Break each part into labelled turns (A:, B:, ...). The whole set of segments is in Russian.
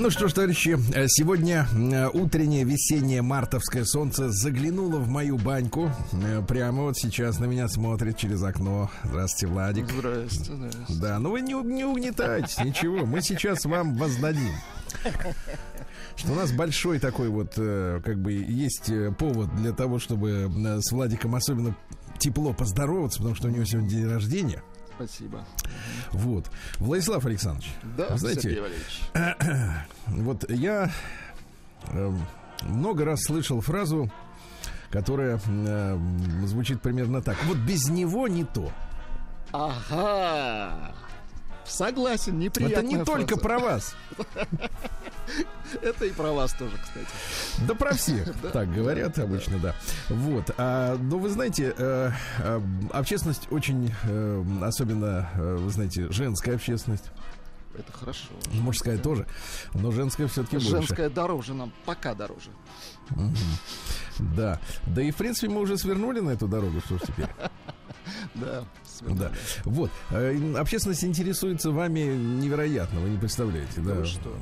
A: Ну что ж, товарищи, э, сегодня э, утреннее весеннее мартовское солнце заглянуло в мою баньку. Э, Прямо вот сейчас на меня смотрит через окно. Здравствуйте, Владик.
B: Здрасте.
A: Да, ну вы не, не угнетайтесь, ничего. Мы сейчас вам воздадим. Что у нас большой такой вот, как бы, есть повод для того, чтобы с Владиком особенно тепло поздороваться, потому что у него сегодня день рождения.
B: Спасибо.
A: Вот. Владислав Александрович,
B: Да,
A: знаете,
B: Сергей Валерьевич.
A: Вот я э, много раз слышал фразу, которая э, звучит примерно так. Вот без него не то.
B: Ага. Согласен, неприятно.
A: Это не только про вас,
B: Это и про вас тоже, кстати.
A: да про всех. Так говорят обычно, да. Вот. А, но вы знаете, э, э, общественность очень, э, особенно, вы знаете, женская общественность,
B: Это хорошо.
A: мужская тоже, но женская все-таки больше.
B: Женская дороже нам, пока дороже.
A: Да. Да и, в принципе, мы уже свернули на эту дорогу, что ж теперь.
B: Да.
A: Да. Вот. Э, Общественность интересуется вами невероятно, вы не представляете. Да,
B: вы что?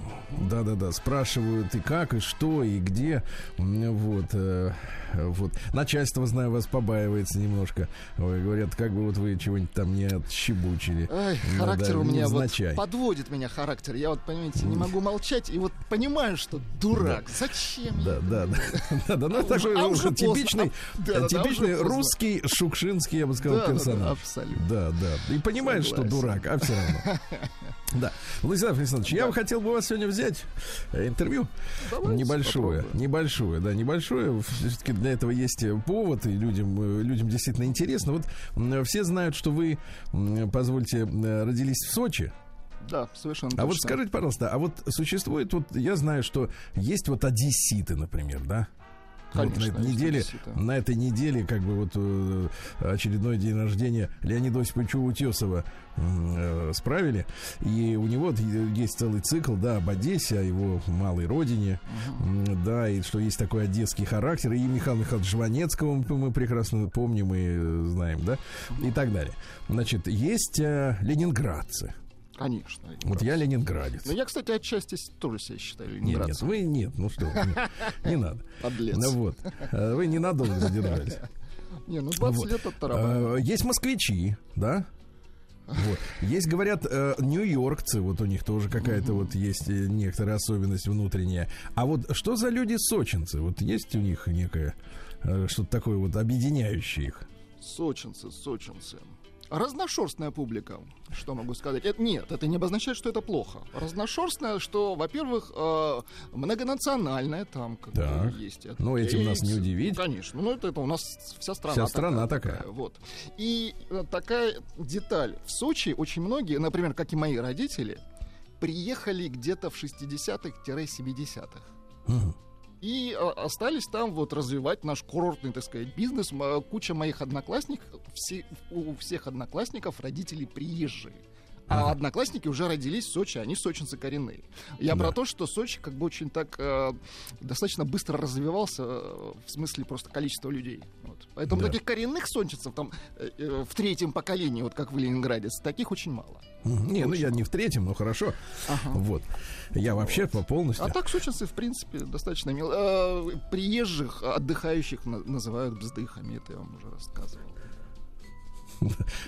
A: Да, да, да. Спрашивают и как, и что, и где. Вот. э, Вот. Начальство, знаю, вас побаивается немножко. Ой, говорят, как бы вот вы чего-нибудь там не отщебучили.
B: Ай,
A: Ну
B: характер
A: да,
B: у меня вот подводит меня характер. Я вот, понимаете, не могу молчать и вот понимаю, что дурак. Зачем?
A: Да,
B: я
A: да, да, да, да, ну
B: А
A: такой
B: уже- а
A: уже типичный,
B: Да, да, да,
A: типичный русский шукшинский, я бы сказал,
B: Да, да, да,
A: персонаж.
B: Абсолютно.
A: Да, да. И понимаешь, что дурак, а все равно. Да. Владислав Александрович, я бы хотел бы вас сегодня взять э, интервью.
B: Давайте
A: Небольшое,
B: попробуем.
A: небольшое, да, небольшое. Все-таки для этого есть э, повод, и людям, э, людям действительно интересно. Вот все знают, что вы, позвольте, родились в Сочи.
B: Да, совершенно
A: А вот
B: точно.
A: скажите, пожалуйста, а вот существует, вот я знаю, что есть вот одесситы, например, да? Вот на
B: Конечно,
A: этой неделе, на этой неделе, как бы вот э, очередной день рождения Леонида Осиповича Утесова э, справили. И у него есть целый цикл, да, об Одессе, о его малой родине, М, да, и что есть такой одесский характер. И Михаила Михайловича Жванецкого мы, мы прекрасно помним и э, знаем, да, и так далее. Значит, есть э, ленинградцы.
B: Конечно.
A: Вот я ленинградец.
B: Ну, я, кстати, отчасти тоже себя считаю
A: Нет, нет,
B: ленинградцем.
A: вы нет, ну что, не, надо.
B: Подлец.
A: Ну вот, э, вы ненадолго задержались.
B: Не, ну 20
A: Вот.
B: лет от.
A: Э, Есть москвичи, да? Вот. Есть, говорят, э, нью-йоркцы, вот у них тоже какая-то вот есть э, некоторая особенность внутренняя. А вот что за люди сочинцы? Вот есть у них некое э, что-то такое вот объединяющее их?
B: Сочинцы, сочинцы. Разношерстная публика, что могу сказать. Это, нет, это не обозначает, что это плохо. Разношерстная, что, во-первых, э, многонациональная там как бы,
A: Так.
B: есть.
A: Ну, этим нас не удивить.
B: Конечно, ну это, это у нас вся страна.
A: Вся страна такая.
B: Вот. И э, такая деталь. В Сочи очень многие, например, как и мои родители, приехали где-то в 60-х-70-х.
A: Мгм.
B: И э, остались там вот развивать наш курортный, так сказать, бизнес. Куча моих одноклассников, все, у всех одноклассников родители приезжие. А одноклассники уже родились в Сочи, они сочинцы коренные. Я
A: Да.
B: про то, что Сочи как бы очень так э, достаточно быстро развивался э, в смысле просто количества людей. Вот. Поэтому
A: Да.
B: таких коренных сочинцев там э, э, в третьем поколении, вот как в Ленинграде, таких очень мало.
A: Не, ну я не в третьем, но хорошо.
B: Ага.
A: Вот. Я вообще по полностью.
B: А так сочинцы, в принципе, достаточно мил. Э, приезжих, отдыхающих на- называют бздыхами, это я вам уже рассказывал.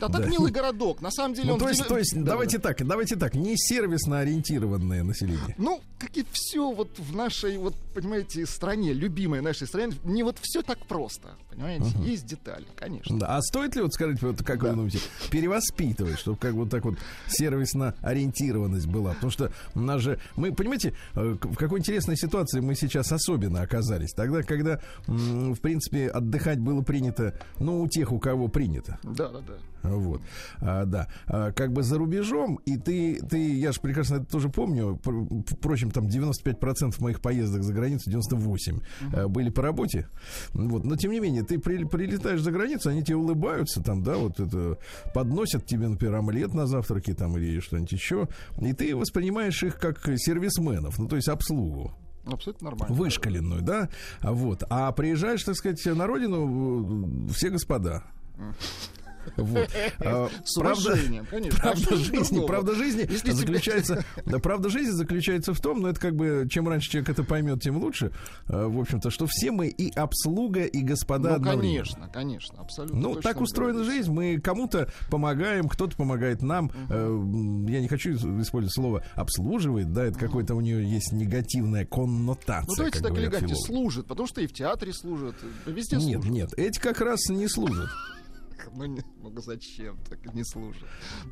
B: Да так милый городок. На самом деле
A: Ну,
B: он...
A: то есть, то есть,
B: Да,
A: давайте
B: да.
A: так, давайте так, не сервисно ориентированное население.
B: Ну, как и все вот в нашей, вот, понимаете, стране, любимой нашей стране, не вот все так просто, понимаете? Есть детали, конечно.
A: Да. А стоит ли, вот скажите, вот как вы думаете, перевоспитывать, чтобы как вот так вот сервисно ориентированность была? Потому что у нас же, мы, понимаете, э, в какой интересной ситуации мы сейчас особенно оказались. Тогда, когда, в принципе, отдыхать было принято, ну, у тех, у кого принято.
B: Да, да, господа.
A: Вот, а, да, а, как бы за рубежом, и ты, ты, я же прекрасно это тоже помню, впрочем, там 95% моих поездок за границу, 98 uh-huh. были по работе, вот, но тем не менее, ты при, прилетаешь за границу, они тебе улыбаются, там, да, вот это, подносят тебе, например, омлет на завтраке, там, или что-нибудь еще, и ты воспринимаешь их как сервисменов, ну, то есть обслугу.
B: Абсолютно нормально.
A: Вышкаленную, да? Вот. А приезжаешь, так сказать, на родину, все господа.
B: Вот. А, С правда, конечно.
A: Правда жизни, правда жизни Если заключается, да, правда жизни заключается в том, но это как бы чем раньше человек это поймет, тем лучше. А, в общем-то, что все мы и обслуга, и господа.
B: Ну, конечно, конечно, абсолютно.
A: Ну, так устроена жизнь. Мы кому-то помогаем, кто-то помогает нам. Угу. Я не хочу использовать слово обслуживает, да, это угу. какой-то у нее есть негативная коннотация. Ну,
B: давайте так элегантнее служит, потому что и в театре служат, везде нет,
A: служат. Нет, нет, эти как раз не служат.
B: Ну, не, ну зачем? Так не служит.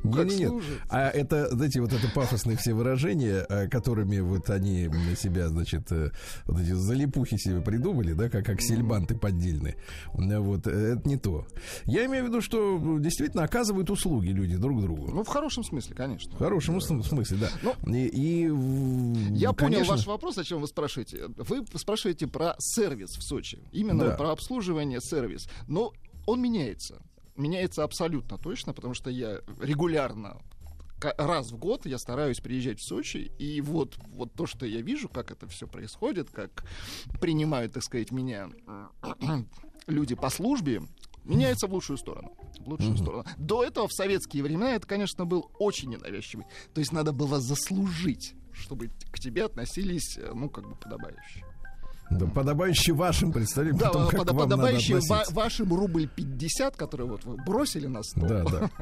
A: Ну, как не, не, служит? Нет. А это, знаете, вот это пафосные все выражения, э, которыми вот они себя, значит, э, вот эти залипухи себе придумали, да, как аксельбанты поддельные. Вот, э, это не то. Я имею в виду, что действительно оказывают услуги люди друг другу.
B: Ну, в хорошем смысле, конечно.
A: В хорошем да. смысле, да. Ну, и, и,
B: я конечно... понял ваш вопрос, о чем вы спрашиваете. Вы спрашиваете про сервис в Сочи. Именно да. про обслуживание сервис. Но он меняется меняется абсолютно точно, потому что я регулярно раз в год я стараюсь приезжать в Сочи, и вот, вот то, что я вижу, как это все происходит, как принимают, так сказать, меня люди по службе, меняется в лучшую сторону. В лучшую mm-hmm. сторону. До этого в советские времена это, конечно, был очень ненавязчивый. То есть надо было заслужить, чтобы к тебе относились, э, ну, как бы подобающе.
A: Да, подобающий вашим представлениям. Да, том, под,
B: подобающий ва- вашим рубль 50, который вот вы бросили на стол.
A: Да, да.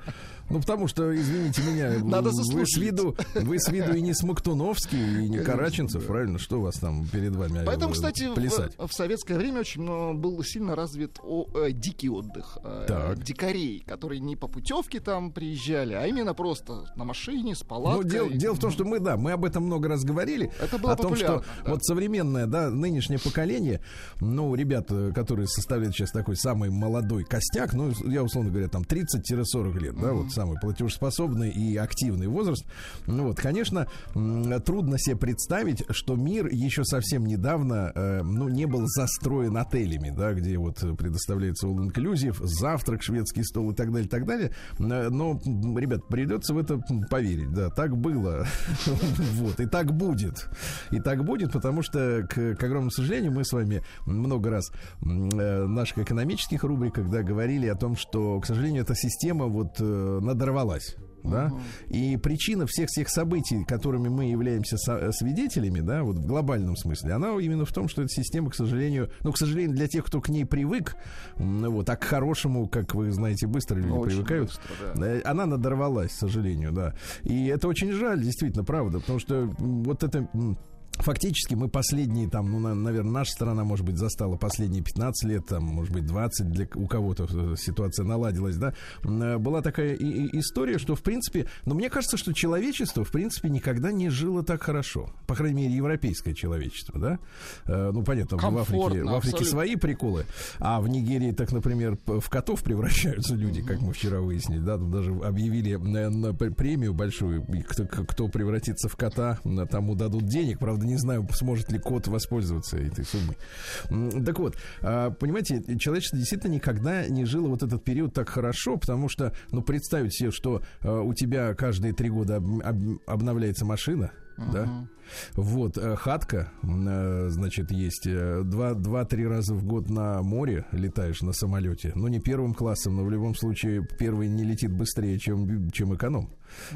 A: Ну, потому что, извините меня, Надо вы с виду, вы с виду и не Смоктуновский, и не Караченцев, да. правильно? Что у вас там перед вами
B: Поэтому, кстати, в, в советское время очень был сильно развит о, э, дикий отдых. Э, так. Дикарей, которые не по путевке там приезжали, а именно просто на машине, с палаткой. Ну,
A: дело, дело в том, что мы, да, мы об этом много раз говорили.
B: Это было
A: о том, что да. вот современная, да, нынешняя нынешнее поколение, ну, ребят, которые составляют сейчас такой самый молодой костяк, ну, я условно говоря, там 30-40 лет, да, вот самый платежеспособный и активный возраст, ну, вот, конечно, трудно себе представить, что мир еще совсем недавно, э, ну, не был застроен отелями, да, где вот предоставляется all inclusive, завтрак, шведский стол и так далее, так далее, э, но, ребят, придется в это поверить, да, так было, вот, и так будет, и так будет, потому что, к, к огромному сожалению, сожалению, мы с вами много раз в э, наших экономических рубриках да, говорили о том, что, к сожалению, эта система вот э, надорвалась да, uh-huh. и причина всех всех событий, которыми мы являемся со- свидетелями, да, вот в глобальном смысле, она именно в том, что эта система, к сожалению, ну, к сожалению, для тех, кто к ней привык, вот, а к хорошему, как вы знаете, быстро люди очень привыкают, быстро, да. Э, она надорвалась, к сожалению, да, и это очень жаль, действительно, правда, потому что вот это Фактически мы последние, там, ну, наверное, наша страна, может быть, застала последние 15 лет, там, может быть, 20, для, у кого-то э, ситуация наладилась, да, э, была такая и, и история, что, в принципе, но ну, мне кажется, что человечество, в принципе, никогда не жило так хорошо. По крайней мере, европейское человечество, да. Э, ну, понятно, в Африке, в Африке свои приколы, а в Нигерии, так, например, в котов превращаются люди, как мы вчера выяснили, да, тут даже объявили на, на премию большую, кто, кто превратится в кота, тому дадут денег, правда, не знаю, сможет ли кот воспользоваться этой суммой. Так вот, а, понимаете, человечество действительно никогда не жило вот этот период так хорошо, потому что, ну, представить себе, что а, у тебя каждые три года обновляется машина, uh-huh. да, вот, э, хатка, э, значит, есть э, два-три раза в год на море летаешь на самолете. Ну, не первым классом, но в любом случае первый не летит быстрее, чем, чем эконом.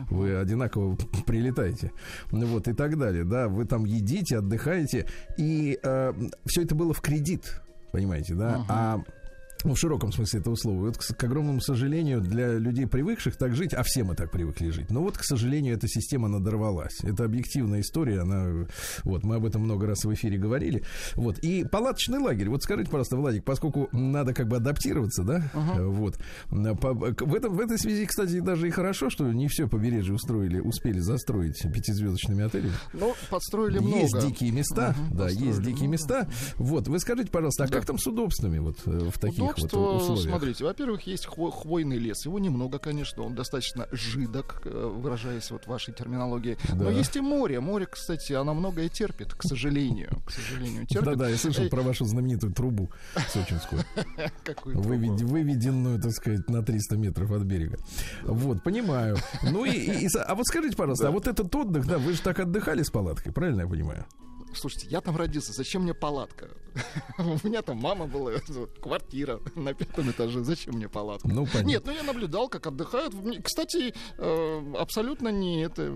A: Вы одинаково прилетаете. Ну, вот, и так далее, да. Вы там едите, отдыхаете. И э, все это было в кредит, понимаете, да. Uh-huh. А в широком смысле этого слова. Вот, к, к огромному сожалению, для людей, привыкших так жить, а все мы так привыкли жить. Но вот, к сожалению, эта система надорвалась. Это объективная история, она, вот, мы об этом много раз в эфире говорили. Вот, и палаточный лагерь. Вот скажите, пожалуйста, Владик, поскольку надо как бы адаптироваться, да, uh-huh. вот, по, в, этом, в этой связи, кстати, даже и хорошо, что не все побережье устроили, успели застроить пятизвездочными отелями.
B: Ну, подстроили много.
A: Есть дикие места, uh-huh, да, есть дикие много. места. Вот, вы скажите, пожалуйста, а да. как там с удобствами вот э, в таких
B: удобства,
A: вот условиях?
B: смотрите, во-первых, есть хво- хвойный лес. Его немного, конечно, он достаточно жидок, э, выражаясь вот вашей терминологией.
A: Да.
B: Но есть и море. Море, кстати, оно многое терпит, к сожалению. К сожалению, терпит.
A: Да-да, я слышал
B: Э,
A: про вашу знаменитую трубу сочинскую,
B: какую
A: выведенную, так сказать, на 300 метров от берега. Вот, понимаю. Ну и, а вот скажите, пожалуйста, а вот этот отдых, да, вы же так отдыхали с палаткой, правильно я понимаю?
B: Слушайте, я там родился, зачем мне палатка? У меня там мама была, квартира на пятом этаже, зачем мне палатка?
A: Ну, понятно.
B: Нет, ну я наблюдал, как отдыхают. Кстати, э, абсолютно не это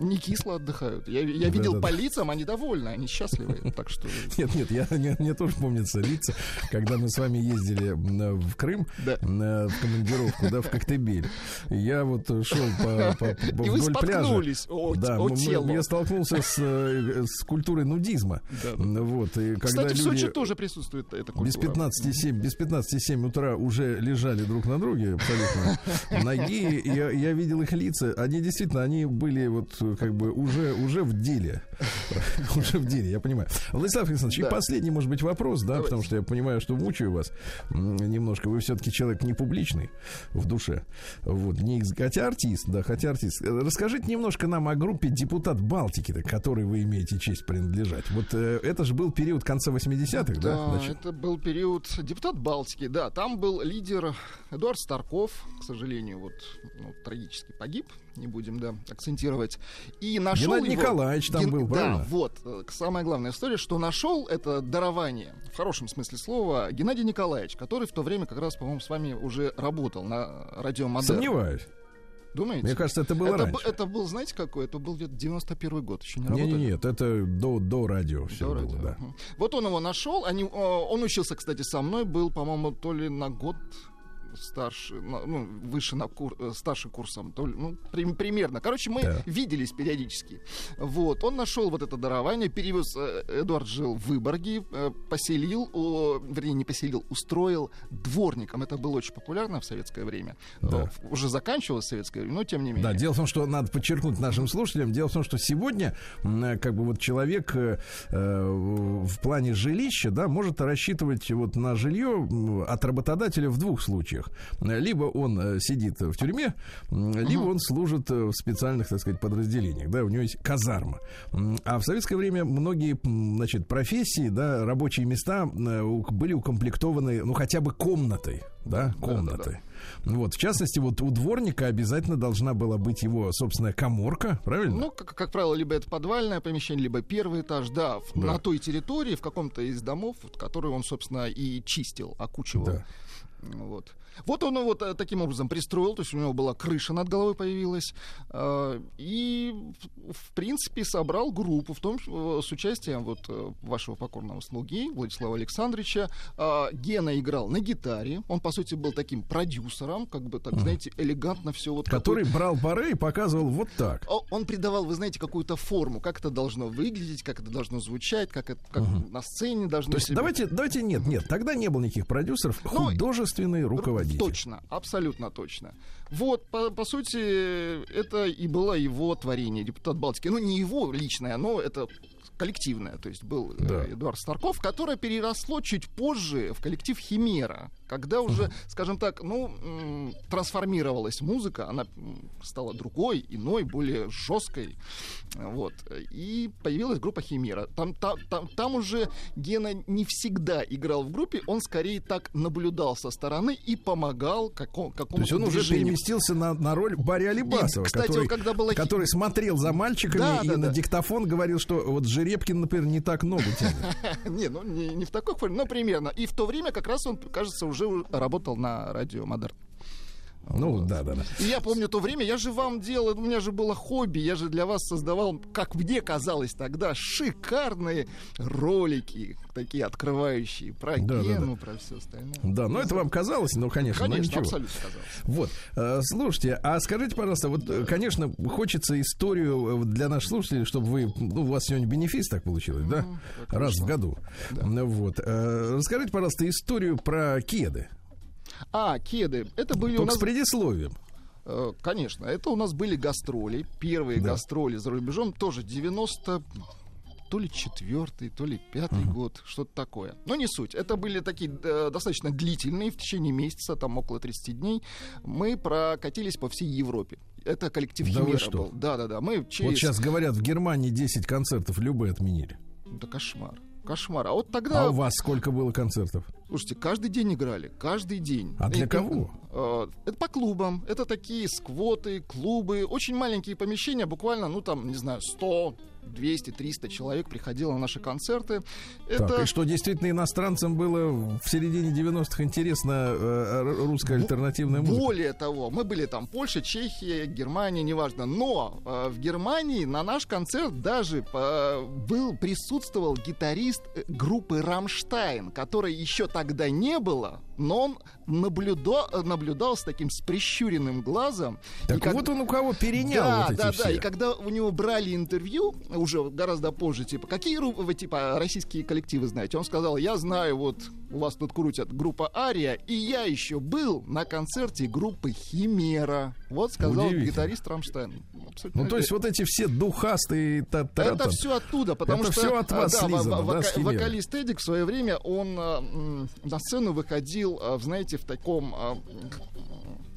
B: не кисло отдыхают. Я, я видел
A: Да-да-да.
B: по лицам, они довольны, они счастливы. Так что
A: Нет, нет, я, мне, мне тоже помнится лица, когда мы с вами ездили в Крым
B: Да.
A: м, в командировку, да, в Коктебель. Я вот шел по, по- по-
B: И
A: вдоль пляжа.
B: о,
A: Да,
B: о
A: мы-
B: тело.
A: я столкнулся с, э, с культурой нудизма.
B: Да, да.
A: Вот, и когда
B: Кстати, в
A: люди
B: Сочи тоже присутствует эта культура.
A: без 15,7 без 15,7 утра уже лежали друг на друге абсолютно ноги. Я, я видел их лица. Они действительно, они были вот э, как бы уже, уже в деле. Уже в деле, я понимаю. Владислав Александрович, и последний, может быть, вопрос, да,
B: Давайте.
A: потому что я понимаю, что мучаю вас немножко. Вы все-таки человек не публичный в душе. Вот, не, хотя артист, да, хотя артист. Э, Расскажите немножко нам о группе «Депутат Балтики», к которой вы имеете честь принадлежать. Вот э, это же был период конца 80-х, да?
B: Да,
A: значит?
B: это был период депутат Балтики, да, там был лидер Эдуард Старков, к сожалению, вот ну, трагически погиб, не будем, да, акцентировать. И нашел
A: Геннадий
B: его-
A: Николаевич там
B: Ген-
A: был,
B: да,
A: правильно?
B: вот, э, самая главная история, что нашел это дарование, в хорошем смысле слова, Геннадий Николаевич, который в то время как раз, по-моему, с вами уже работал на радио Модерн.
A: Сомневаюсь.
B: Думаете?
A: Мне кажется, это было
B: это,
A: раньше.
B: это был, знаете, какой? Это был где-то 91 год, еще не
A: Не,
B: работали.
A: не, нет, это до, до радио все
B: Да,
A: было,
B: радио.
A: да.
B: Вот он его нашел. Они, он учился, кстати, со мной, был, по-моему, то ли на год старше, ну, выше на кур, э, старше курсом, то ли, ну, при- примерно. Короче, мы
A: Да.
B: виделись периодически. Вот, он нашел вот это дарование, перевез, э, Эдуард жил в Выборге, э, поселил, о, вернее, не поселил, устроил дворником. Это было очень популярно в советское время.
A: Да.
B: Уже заканчивалось советское время, но тем не менее.
A: Да, дело в том, что надо подчеркнуть нашим слушателям, дело в том, что сегодня как бы вот человек э, в плане жилища, да, может рассчитывать вот на жилье от работодателя в двух случаях. Либо он э, сидит в тюрьме, либо он служит э, в специальных, так сказать, подразделениях, да, у него есть казарма. А в советское время многие, значит, профессии, да, рабочие места э, были укомплектованы, ну, хотя бы комнатой, да,
B: Да, да,
A: комнатой. Вот, в частности, вот у дворника обязательно должна была быть его собственная коморка, правильно?
B: Ну, как, как правило, либо это подвальное помещение, либо первый этаж, да, в-
A: Да.
B: на той территории, в каком-то из домов, который он, собственно, и чистил, окучивал.
A: Да.
B: Вот. Вот он его та- таким образом пристроил, то есть у него была крыша над головой появилась, э, и, в- принципе, собрал группу, в том э, с участием вот э, вашего покорного слуги Владислава Александровича. Э, Гена играл на гитаре, он, по сути, был таким продюсером, как бы, так, знаете, элегантно все вот...
A: Который брал пары и показывал вот так.
B: Он придавал, вы знаете, какую-то форму, как это должно выглядеть, как это должно звучать, как это как на сцене должно
A: То есть
B: себя-
A: давайте, давайте нет, нет, тогда не было никаких продюсеров,
B: Ну,
A: художественный руководитель.
B: Точно, абсолютно точно. Вот, по, по сути, это и было его творение, депутат Балтики. Ну, не его личное, но это коллективное. То есть был э,
A: Да.
B: Эдуард Старков, которое переросло чуть позже в коллектив Химера. Когда уже, скажем так, ну, трансформировалась музыка, она стала другой, иной, более жесткой. Вот. И появилась группа Химера. Там, там, там, там уже Гена не всегда играл в группе, он скорее так наблюдал со стороны и помогал какому,
A: То
B: какому-то
A: есть он уже
B: движению.
A: переместился на, на роль Барри Алибасова,
B: кстати,
A: который,
B: он когда было-
A: который смотрел за мальчиками
B: Да,
A: и
B: да,
A: на
B: да.
A: диктофон говорил, что вот Жеребкин, например, не так ногу тянет.
B: Не, ну не в такой форме, но примерно. И в то время как раз он, кажется, уже работал на радио Модерн.
A: Ну, да, да, да.
B: И я помню то время, я же вам делал, у меня же было хобби, я же для вас создавал, как мне казалось тогда, шикарные ролики, такие открывающие про
A: Да, да,
B: Гену, про все остальное.
A: Да, но это вам казалось, ну, конечно, но
B: Конечно,
A: ничего.
B: абсолютно казалось.
A: Вот, э, слушайте, а скажите, пожалуйста, вот, э, конечно, хочется историю э, для наших слушателей, чтобы вы, ну, у вас сегодня бенефис так получилось, да?
B: так
A: Раз в году. Ну, Вот. Расскажите, пожалуйста, историю про кеды.
B: А, кеды. Это были у
A: Только
B: нас...
A: с предисловием.
B: Э, Конечно, это у нас были гастроли. Первые
A: Да.
B: гастроли за рубежом тоже 90 то ли четвертый, то ли пятый uh-huh. год, что-то такое. Но не суть. Это были такие э, достаточно длительные, в течение месяца, там около 30 дней, мы прокатились по всей Европе. Это коллектив
A: да
B: Химера был. Да, да, да. Мы
A: через... Вот сейчас говорят, в Германии 10 концертов любые отменили.
B: Да кошмар. Кошмар. А вот тогда...
A: А у вас сколько было концертов?
B: Слушайте, каждый день играли, каждый день.
A: А для и, кого?
B: Э, это по клубам. Это такие сквоты, клубы, очень маленькие помещения, буквально, ну там, не знаю, 100, 200-300 человек приходило на наши концерты.
A: Это... Так, и что действительно иностранцам было в середине 90-х интересно э, русская альтернативная музыка?
B: Более того, мы были там Польша, Чехия, Германия, неважно. Но э, в Германии на наш концерт даже э, был, присутствовал гитарист э, группы «Рамштайн», которой еще тогда не было, но он наблюдал, наблюдал с таким с прищуренным глазом.
A: Так и вот как... он у кого перенял
B: да,
A: вот эти
B: да,
A: все.
B: да. И когда у него брали интервью, уже гораздо позже, типа, какие вы, типа, российские коллективы знаете? Он сказал, я знаю, вот, вас тут крутят группа Ария, и я еще был на концерте группы Химера. Вот сказал гитарист Рамштайн.
A: Абсолютно ну, то есть вот эти все духастые татары.
B: Это все оттуда, потому
A: это
B: что...
A: все от вас
B: да,
A: слизано,
B: вока-
A: да,
B: вокалист Эдик в свое время, он э, на сцену выходил, э, знаете, в таком... Э,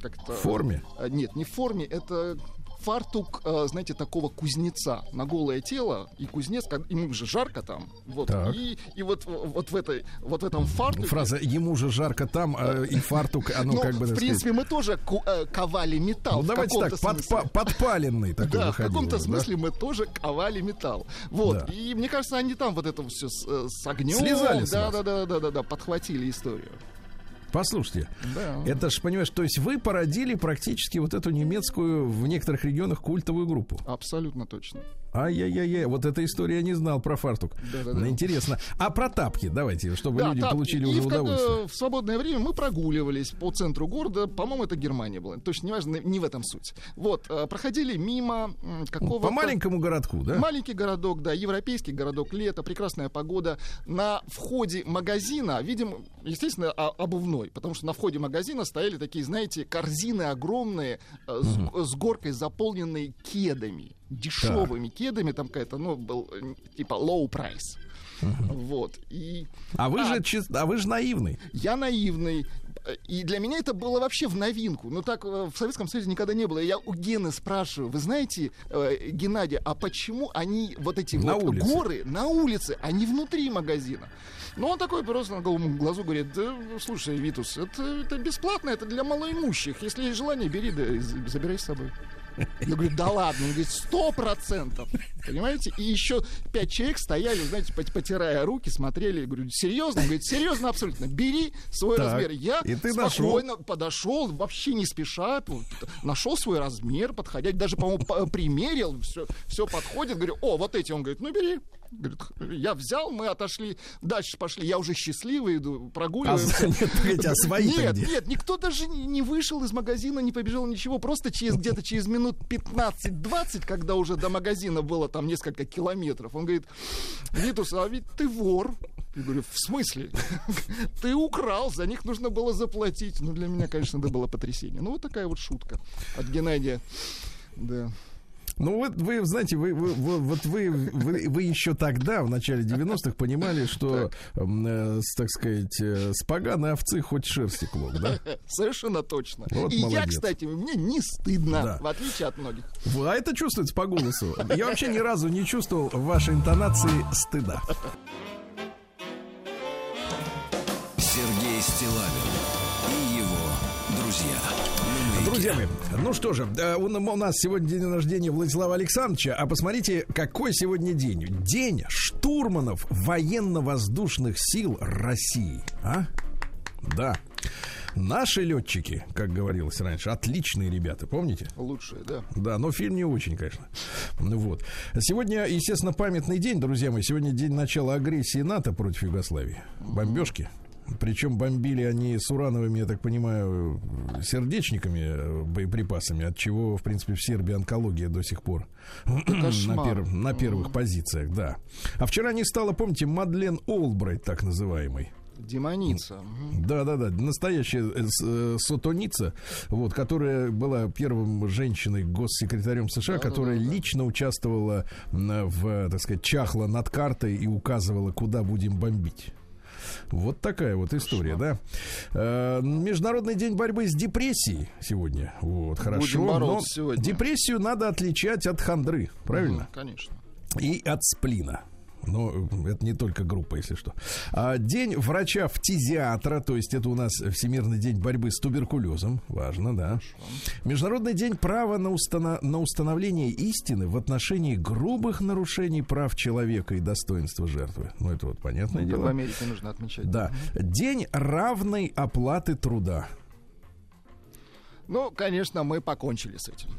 A: как-то... В форме?
B: Нет, не в форме, это фартук, э, знаете, такого кузнеца на голое тело, и кузнец, ему же жарко там, вот, и, и вот, вот в этой, вот в этом фартуке...
A: Фраза «ему же жарко там», э, и фартук, оно ну, как бы...
B: в принципе, сказать... мы тоже э, ковали металл.
A: Ну, давайте так, под, подпаленный такой
B: Да,
A: выходил,
B: в каком-то
A: да?
B: смысле мы тоже ковали металл. Вот, да. и мне кажется, они там вот это все с, с огнем...
A: Слезали
B: да, да, да, да, да, да, подхватили историю.
A: Послушайте,
B: да.
A: это ж, понимаешь, то есть вы породили практически вот эту немецкую в некоторых регионах культовую группу.
B: Абсолютно точно.
A: Ай-яй-яй, вот эта история я не знал про фартук. Да-да-да. Интересно. А про тапки давайте, чтобы да, люди тапки. получили уже и удовольствие.
B: В, в свободное время мы прогуливались по центру города. По-моему, это Германия была. Точно, неважно, не в этом суть. Вот, э, проходили мимо какого-то...
A: По маленькому городку, да?
B: Маленький городок, да, европейский городок, лето, прекрасная погода. На входе магазина, видим, естественно, обувной, потому что на входе магазина стояли такие, знаете, корзины огромные угу. с, с горкой, заполненные кедами дешевыми так. кедами, там какая-то, ну, был типа low price. Вот. И,
A: а вы а, же а вы же наивный.
B: Я наивный. И для меня это было вообще в новинку. Ну так э, в Советском Союзе никогда не было. Я у Гены спрашиваю, вы знаете, э, Геннадий, а почему они вот эти на вот улице. горы на улице, а не внутри магазина? Ну, он такой просто на голому глазу говорит, да, слушай, Витус, это, это бесплатно, это для малоимущих. Если есть желание, бери, да, забирай с собой. Я говорю, да ладно. Он говорит, сто процентов. Понимаете? И еще пять человек стояли, знаете, потирая руки, смотрели. Я говорю, серьезно? Он говорит, серьезно, абсолютно. Бери свой так, размер. Я и ты спокойно нашел. подошел, вообще не спеша, нашел свой размер, подходя, даже, по-моему, примерил, все, все подходит. Говорю, о, вот эти. Он говорит, ну бери. Говорит, я взял, мы отошли, дальше пошли. Я уже счастливый иду, прогуливаемся. А,
A: нет, погоди, а свои
B: Нет, где? нет, никто даже не вышел из магазина, не побежал ничего. Просто через где-то через минут 15-20, когда уже до магазина было там несколько километров, он говорит, Витус, а ведь ты вор. Я говорю, в смысле? Ты украл, за них нужно было заплатить. Ну, для меня, конечно, это было потрясение. Ну, вот такая вот шутка от Геннадия. Да.
A: Ну вот вы, знаете, вы, вы, вы вот вы, вы, вы еще тогда, в начале 90-х, понимали, что, так, э, так сказать, э, с поганой овцы хоть шерсти клок, да?
B: Совершенно точно. Вот И молодец. я, кстати, мне не стыдно, да. в отличие от многих.
A: А это чувствуется по голосу. Я вообще ни разу не чувствовал вашей интонации стыда.
C: Друзья
A: мои, ну что же, у нас сегодня день рождения Владислава Александровича, а посмотрите, какой сегодня день. День штурманов военно-воздушных сил России. А? Да. Наши летчики, как говорилось раньше, отличные ребята, помните?
B: Лучшие, да.
A: Да, но фильм не очень, конечно. Ну вот. Сегодня, естественно, памятный день, друзья мои. Сегодня день начала агрессии НАТО против Югославии. Бомбежки. Причем бомбили они с урановыми, я так понимаю, сердечниками, э, боеприпасами, от чего, в принципе, в Сербии онкология до сих пор на, пер, на первых позициях, да. А вчера не стало, помните, Мадлен Олбрайт, так называемый.
B: Демоница.
A: Да, да, да, настоящая э, э, сотоница, вот, которая была первым женщиной госсекретарем США,
B: Да,
A: которая
B: да, да.
A: лично участвовала в, так сказать, чахла над картой и указывала, куда будем бомбить. Вот такая вот история, да. Э, Международный день борьбы с депрессией сегодня. Вот, хорошо. но
B: бороться сегодня.
A: депрессию надо отличать от хандры, правильно?
B: Мгм, Конечно.
A: и от сплина. Но э, это не только группа, если что. А, день врача-фтизиатра, то есть это у нас Всемирный день борьбы с туберкулезом. Важно, да. Международный день права на, устано- на установление истины в отношении грубых нарушений прав человека и достоинства жертвы. Ну, это вот понятное
B: в
A: дело.
B: Америке нужно отмечать.
A: Да. День равной оплаты труда.
B: Ну, конечно, мы покончили с этим.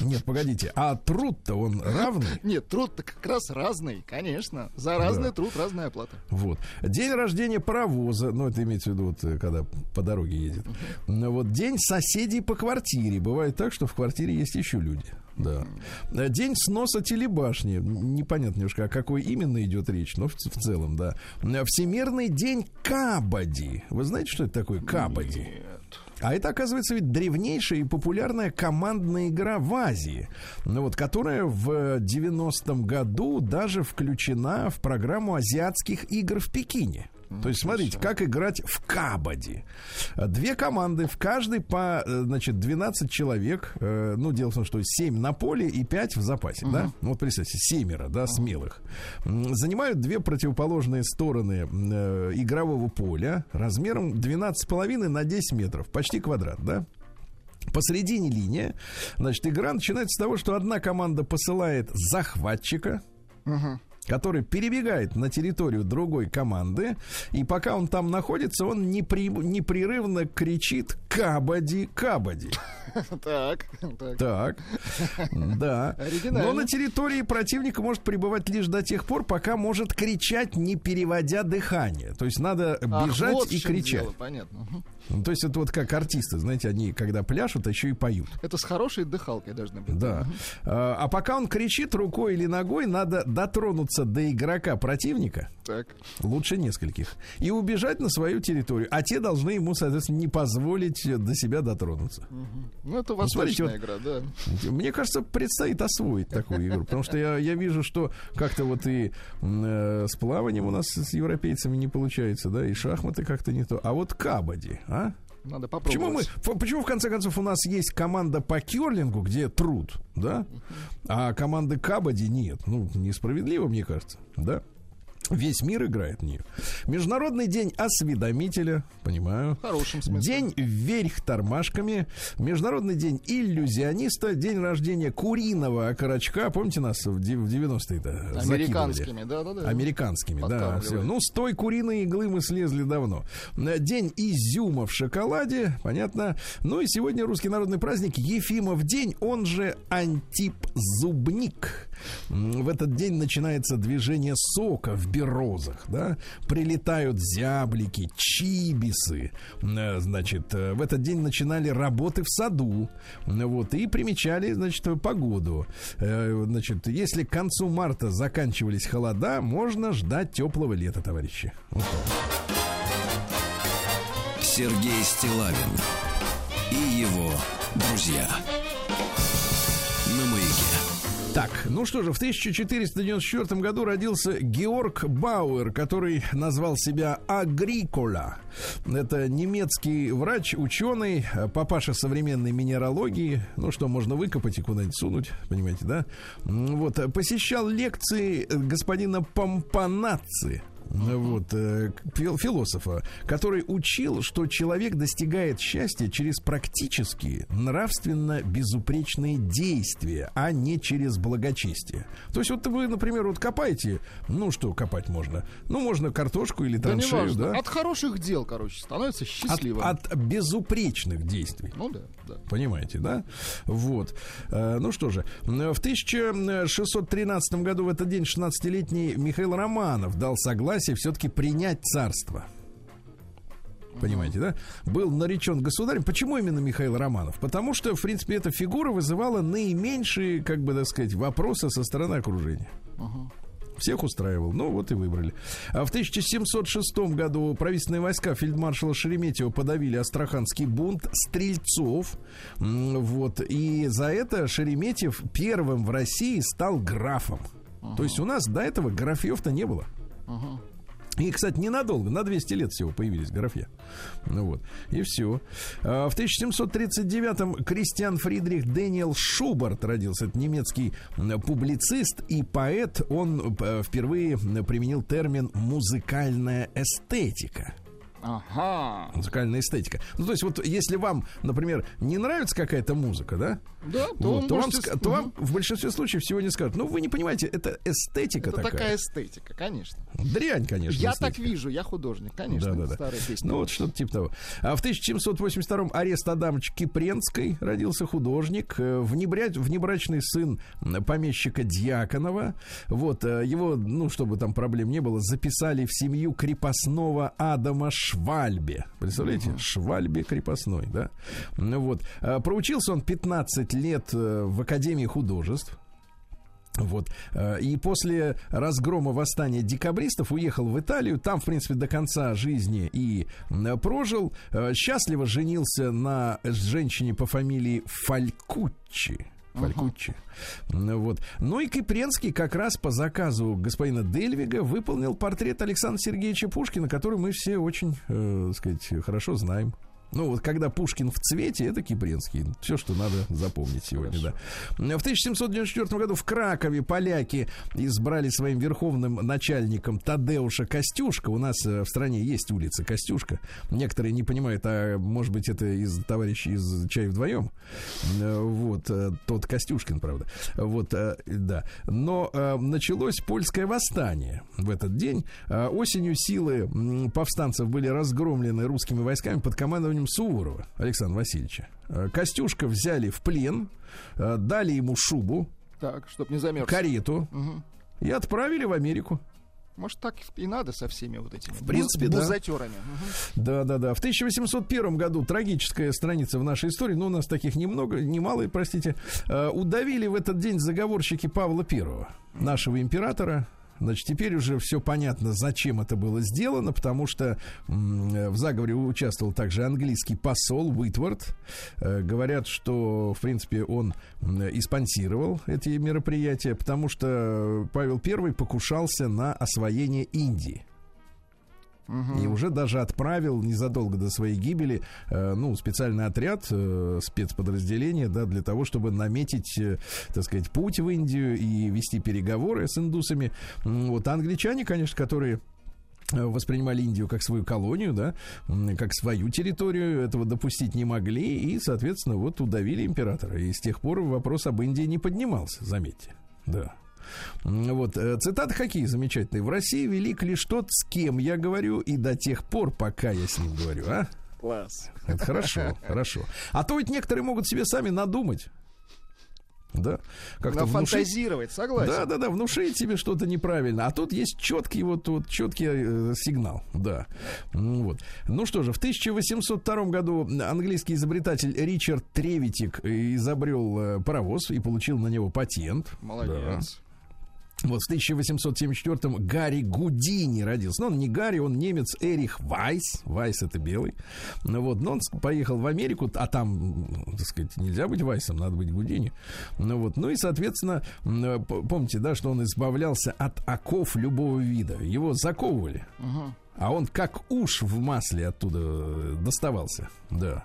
A: Нет, погодите, а труд-то он равный?
B: Нет, труд-то как раз разный, конечно. За разный труд разная оплата.
A: Вот. День рождения паровоза, ну, это имеется в виду, вот, э, когда по дороге едет. Ну, Вот день соседей по квартире. Бывает так, что в квартире есть еще люди. Да. Э, День сноса телебашни. Непонятно немножко, о какой именно идет речь, но в, в целом, да. Э, Всемирный день Кабади. Вы знаете, что это такое Кабади?
B: Нет.
A: А это, оказывается, ведь древнейшая и популярная командная игра в Азии, ну вот, которая в 90-м году даже включена в программу азиатских игр в Пекине. То есть, смотрите, как играть в кабади. Две команды, в каждой по, э, значит, 12 человек. Э, Ну, дело в том, что 7 на поле и 5 в запасе, да? Ну, вот представьте, семеро, да, смелых. Занимают две противоположные стороны э, игрового поля размером 12,5 на 10 метров, почти квадрат, да? Посередине линии, значит, игра начинается с того, что одна команда посылает захватчика,
B: Мгм.
A: Который перебегает на территорию другой команды, и пока он там находится, он непри- непрерывно кричит «Кабади, кабади».
B: Так, так.
A: Так, да. Но на территории противника может пребывать лишь до тех пор, пока может кричать, не переводя дыхание. То есть надо бежать и кричать.
B: понятно.
A: Ну, То есть это вот как артисты, знаете, они когда пляшут, еще и поют.
B: Это с хорошей дыхалкой должны быть.
A: Да. А а пока он кричит рукой или ногой, надо дотронуться до игрока противника,
B: Так.
A: лучше нескольких, и убежать на свою территорию. А те должны ему, соответственно, не позволить до себя дотронуться.
B: Ну, это
A: смотрите,
B: восточная игра, да.
A: Мне кажется, предстоит освоить такую игру, потому что я, я вижу, что как-то вот и э, с плаванием у нас с европейцами не получается, да, и шахматы как-то не то. А вот кабади, а?
B: Надо
A: Почему мы,
B: попробовать.
A: почему в конце концов у нас есть команда по керлингу, где труд, да, а команды кабади нет? Ну, несправедливо, мне кажется, да. Весь мир играет в нее. Международный день осведомителя, понимаю.
B: В хорошем смысле.
A: День вверх тормашками. Международный день иллюзиониста. День рождения куриного окорочка. Помните нас в дев- в 90-е-то? закидывали?
B: Американскими, да-да-да.
A: Американскими, да. Всё. Ну, с той куриной иглы мы слезли давно. Э, День изюма в шоколаде, понятно. Ну и сегодня русский народный праздник Ефимов день, он же Антип Зубник. В этот день начинается движение сока в берозах, да. Прилетают зяблики, чибисы. Э, Значит, э, в этот день начинали работы в саду. Вот, и примечали, значит, погоду. Э, Значит, если к концу марта заканчивались холода, можно ждать теплого лета, товарищи.
C: Сергей Стилавин и его друзья.
A: Так, ну что же, в 1494 году родился Георг Бауэр, который назвал себя Агрикола. Это немецкий врач, ученый, папаша современной минералогии. Ну что, можно выкопать и куда-нибудь сунуть, понимаете, да? Вот, посещал лекции господина Помпанацци. Вот, э, фил- философа, который учил, что человек достигает счастья через практические, нравственно безупречные действия, а не через благочестие. То есть вот вы, например, вот копаете, ну что копать можно? Ну, можно картошку или
B: Да
A: траншею,
B: неважно.
A: да?
B: От хороших дел, короче, становится
A: От,
B: счастливым.
A: от безупречных действий.
B: Ну да, да.
A: Понимаете, да? Вот. Э, Ну что же, в 1613 году в этот день 16-летний Михаил Романов дал согласие все-таки принять царство. Понимаете, да? Был наречен государем. Почему именно Михаил Романов? Потому что, в принципе, эта фигура вызывала наименьшие, как бы так сказать, вопросы со стороны окружения. Всех устраивал. Ну, вот и выбрали. А в 1706 году правительственные войска фельдмаршала Шереметьева подавили Астраханский бунт стрельцов. Вот. И за это Шереметьев первым в России стал графом. Uh-huh. То есть у нас до этого графьев-то не было. Uh-huh. И, кстати, ненадолго, на 200 лет всего появились графья. Ну вот, и все. А в 1739-м Кристиан Фридрих Дэниел Шубарт родился. Это немецкий публицист и поэт. Он э, впервые применил термин «музыкальная эстетика».
B: Ага.
A: Музыкальная эстетика. Ну, то есть, вот если вам, например, не нравится какая-то музыка, да?
B: Да, то,
A: вот, то, вам, то вам в большинстве случаев сегодня скажут, ну, вы не понимаете, это эстетика это такая.
B: такая эстетика, конечно.
A: Дрянь, конечно.
B: Я так вижу, я художник, конечно. Да, да, да.
A: Ну, вот что-то типа того. А в 1782-м арест Адамович Кипренской родился художник, э, внебря... внебрачный сын помещика Дьяконова. Вот, э, его, ну, чтобы там проблем не было, записали в семью крепостного Адама Швальбе. Представляете? Uh-huh. Швальбе крепостной, да? Ну вот. А, проучился он 15 лет э, в Академии художеств. Вот. Э, и после разгрома восстания декабристов уехал в Италию. Там, в принципе, до конца жизни и прожил. Э, счастливо женился на женщине по фамилии Фалькуччи. Фалькуччи. Uh-huh. Вот. Ну и Кипренский как раз по заказу господина Дельвига выполнил портрет Александра Сергеевича Пушкина, который мы все очень, э, сказать, хорошо знаем. Ну, вот когда Пушкин в цвете, это Кипренский. Все, что надо запомнить сегодня, Хорошо. да. В 1794 году в Кракове поляки избрали своим верховным начальником Тадеуша Костюшка. У нас э, в стране есть улица Костюшка. Некоторые не понимают, а может быть это из товарищей из «Чай вдвоем». Э, вот, э, тот Костюшкин, правда. Вот, да. Но началось польское восстание в этот день. Осенью силы повстанцев были разгромлены русскими войсками под командованием именем Суворова Александра Васильевича. Э, Костюшка взяли в плен, э, дали ему шубу,
B: так, чтоб не замерз.
A: карету угу. и отправили в Америку.
B: Может, так и надо со всеми вот этими
A: в принципе, буз-
B: да. Угу.
A: Да, да, да. В 1801 году трагическая страница в нашей истории, но у нас таких немного, немало, простите, э, удавили в этот день заговорщики Павла I, нашего императора, Значит, теперь уже все понятно, зачем это было сделано, потому что в заговоре участвовал также английский посол Уитворд. Э, говорят, что, в принципе, он и спонсировал эти мероприятия, потому что Павел I покушался на освоение Индии. Угу. И уже даже отправил незадолго до своей гибели, э, ну, специальный отряд, э, спецподразделение, да, для того, чтобы наметить, э, так сказать, путь в Индию и вести переговоры с индусами. Вот англичане, конечно, которые э, воспринимали Индию как свою колонию, да, как свою территорию, этого допустить не могли, и, соответственно, вот удавили императора. И с тех пор вопрос об Индии не поднимался, заметьте. Да. Вот, э, цитаты какие замечательные. В России велик лишь тот, с кем я говорю, и до тех пор, пока я с ним говорю, а?
B: Класс.
A: Это хорошо, хорошо. А то ведь некоторые могут себе сами надумать. Да,
B: как-то фантазировать, согласен.
A: Да, да, да, внушить себе что-то неправильно. А тут есть четкий вот, вот четкий э, сигнал, да. Вот. Ну что же, в 1802 году английский изобретатель Ричард Тревитик изобрел э, паровоз и получил на него патент.
B: Молодец.
A: Вот в 1874-м Гарри Гудини родился. Но ну, он не Гарри, он немец Эрих Вайс. Вайс это белый. Ну, вот, но он поехал в Америку, а там, так сказать, нельзя быть Вайсом, надо быть Гудини. Ну вот, ну и, соответственно, помните, да, что он избавлялся от оков любого вида. Его заковывали. Угу. А он как уж в масле оттуда доставался. Да.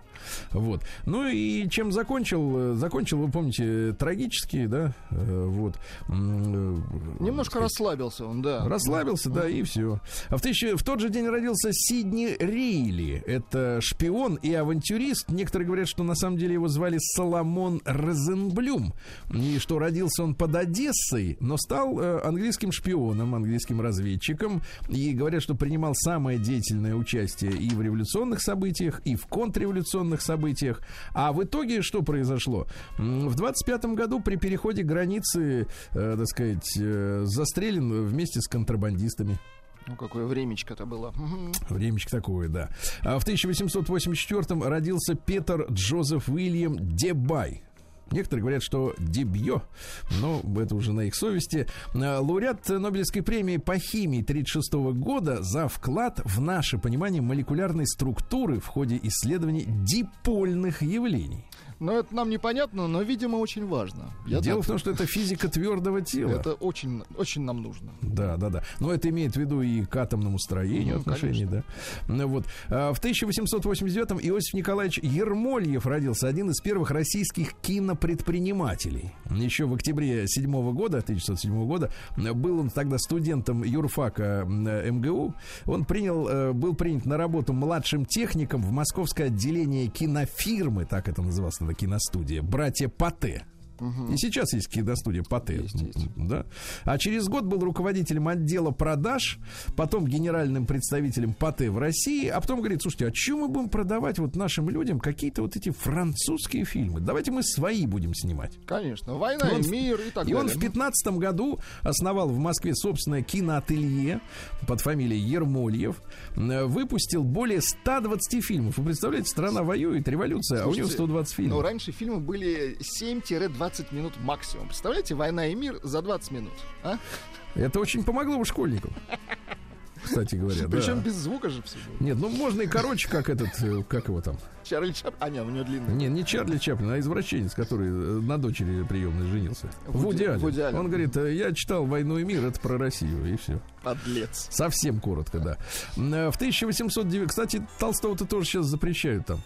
A: Вот. Ну и чем закончил? Закончил, вы помните, трагически, да? Э, вот. Э,
B: Немножко сказать, расслабился он, да.
A: Расслабился, да, и все. А в, тысячи, в тот же день родился Сидни Рейли. Это шпион и авантюрист. Некоторые говорят, что на самом деле его звали Соломон Розенблюм. И что родился он под Одессой, но стал э, английским шпионом, английским разведчиком. И говорят, что принимал самое деятельное участие и в революционных событиях, и в контрреволюционных военных событиях. А в итоге что произошло? В 25 году при переходе границы, э, так сказать, э, застрелен вместе с контрабандистами.
B: Ну, какое времечко-то было.
A: Времечко такое, да. А в 1884-м родился Петр Джозеф Уильям Дебай. Некоторые говорят, что дебье, но это уже на их совести. Э, Лауреат Нобелевской премии по химии 1936 года за вклад в наше понимание молекулярной структуры в ходе исследований дипольных явлений.
B: Но это нам непонятно, но, видимо, очень важно.
A: Я Дело так... в том, что это физика твердого тела.
B: Это очень, очень нам нужно.
A: Да, да, да. Но это имеет в виду и к атомному строению ну, отношения, да. Ну, вот. А в 1889-м Иосиф Николаевич Ермольев родился, один из первых российских кинопредпринимателей. Еще в октябре 7 года, 1907 года, был он тогда студентом юрфака МГУ. Он принял, э, был принят на работу младшим техником в московское отделение кинофирмы, так это называлось на киностудия, братья Пате. Угу. И сейчас есть киностудия Патэ. Да? А через год был руководителем отдела продаж, потом генеральным представителем Патэ в России, а потом говорит, слушайте, а чем мы будем продавать вот нашим людям какие-то вот эти французские фильмы? Давайте мы свои будем снимать.
B: Конечно. Война и, и мир и так
A: и
B: далее.
A: И он в 15 году основал в Москве собственное киноателье под фамилией Ермольев. Выпустил более 120 фильмов. Вы представляете, страна воюет, революция, Слушайте, а у него 120 фильмов.
B: Ну, раньше фильмы были 7-20 20 минут максимум. Представляете, война и мир за 20 минут. А?
A: Это очень помогло бы школьникам. Кстати говоря,
B: Причем да. без звука же все было.
A: Нет, ну можно и короче, как этот, э, как его там?
B: Чарли Чаплин. А, нет, у него длинный.
A: Не, не Чарли Чаплин, а извращенец, который э, на дочери приемной женился. Вуди, Вуди Аллен. Он говорит, «Э, я читал «Войну и мир», это про Россию, и все.
B: Подлец.
A: Совсем коротко, да. В 1809... Кстати, Толстого-то тоже сейчас запрещают там.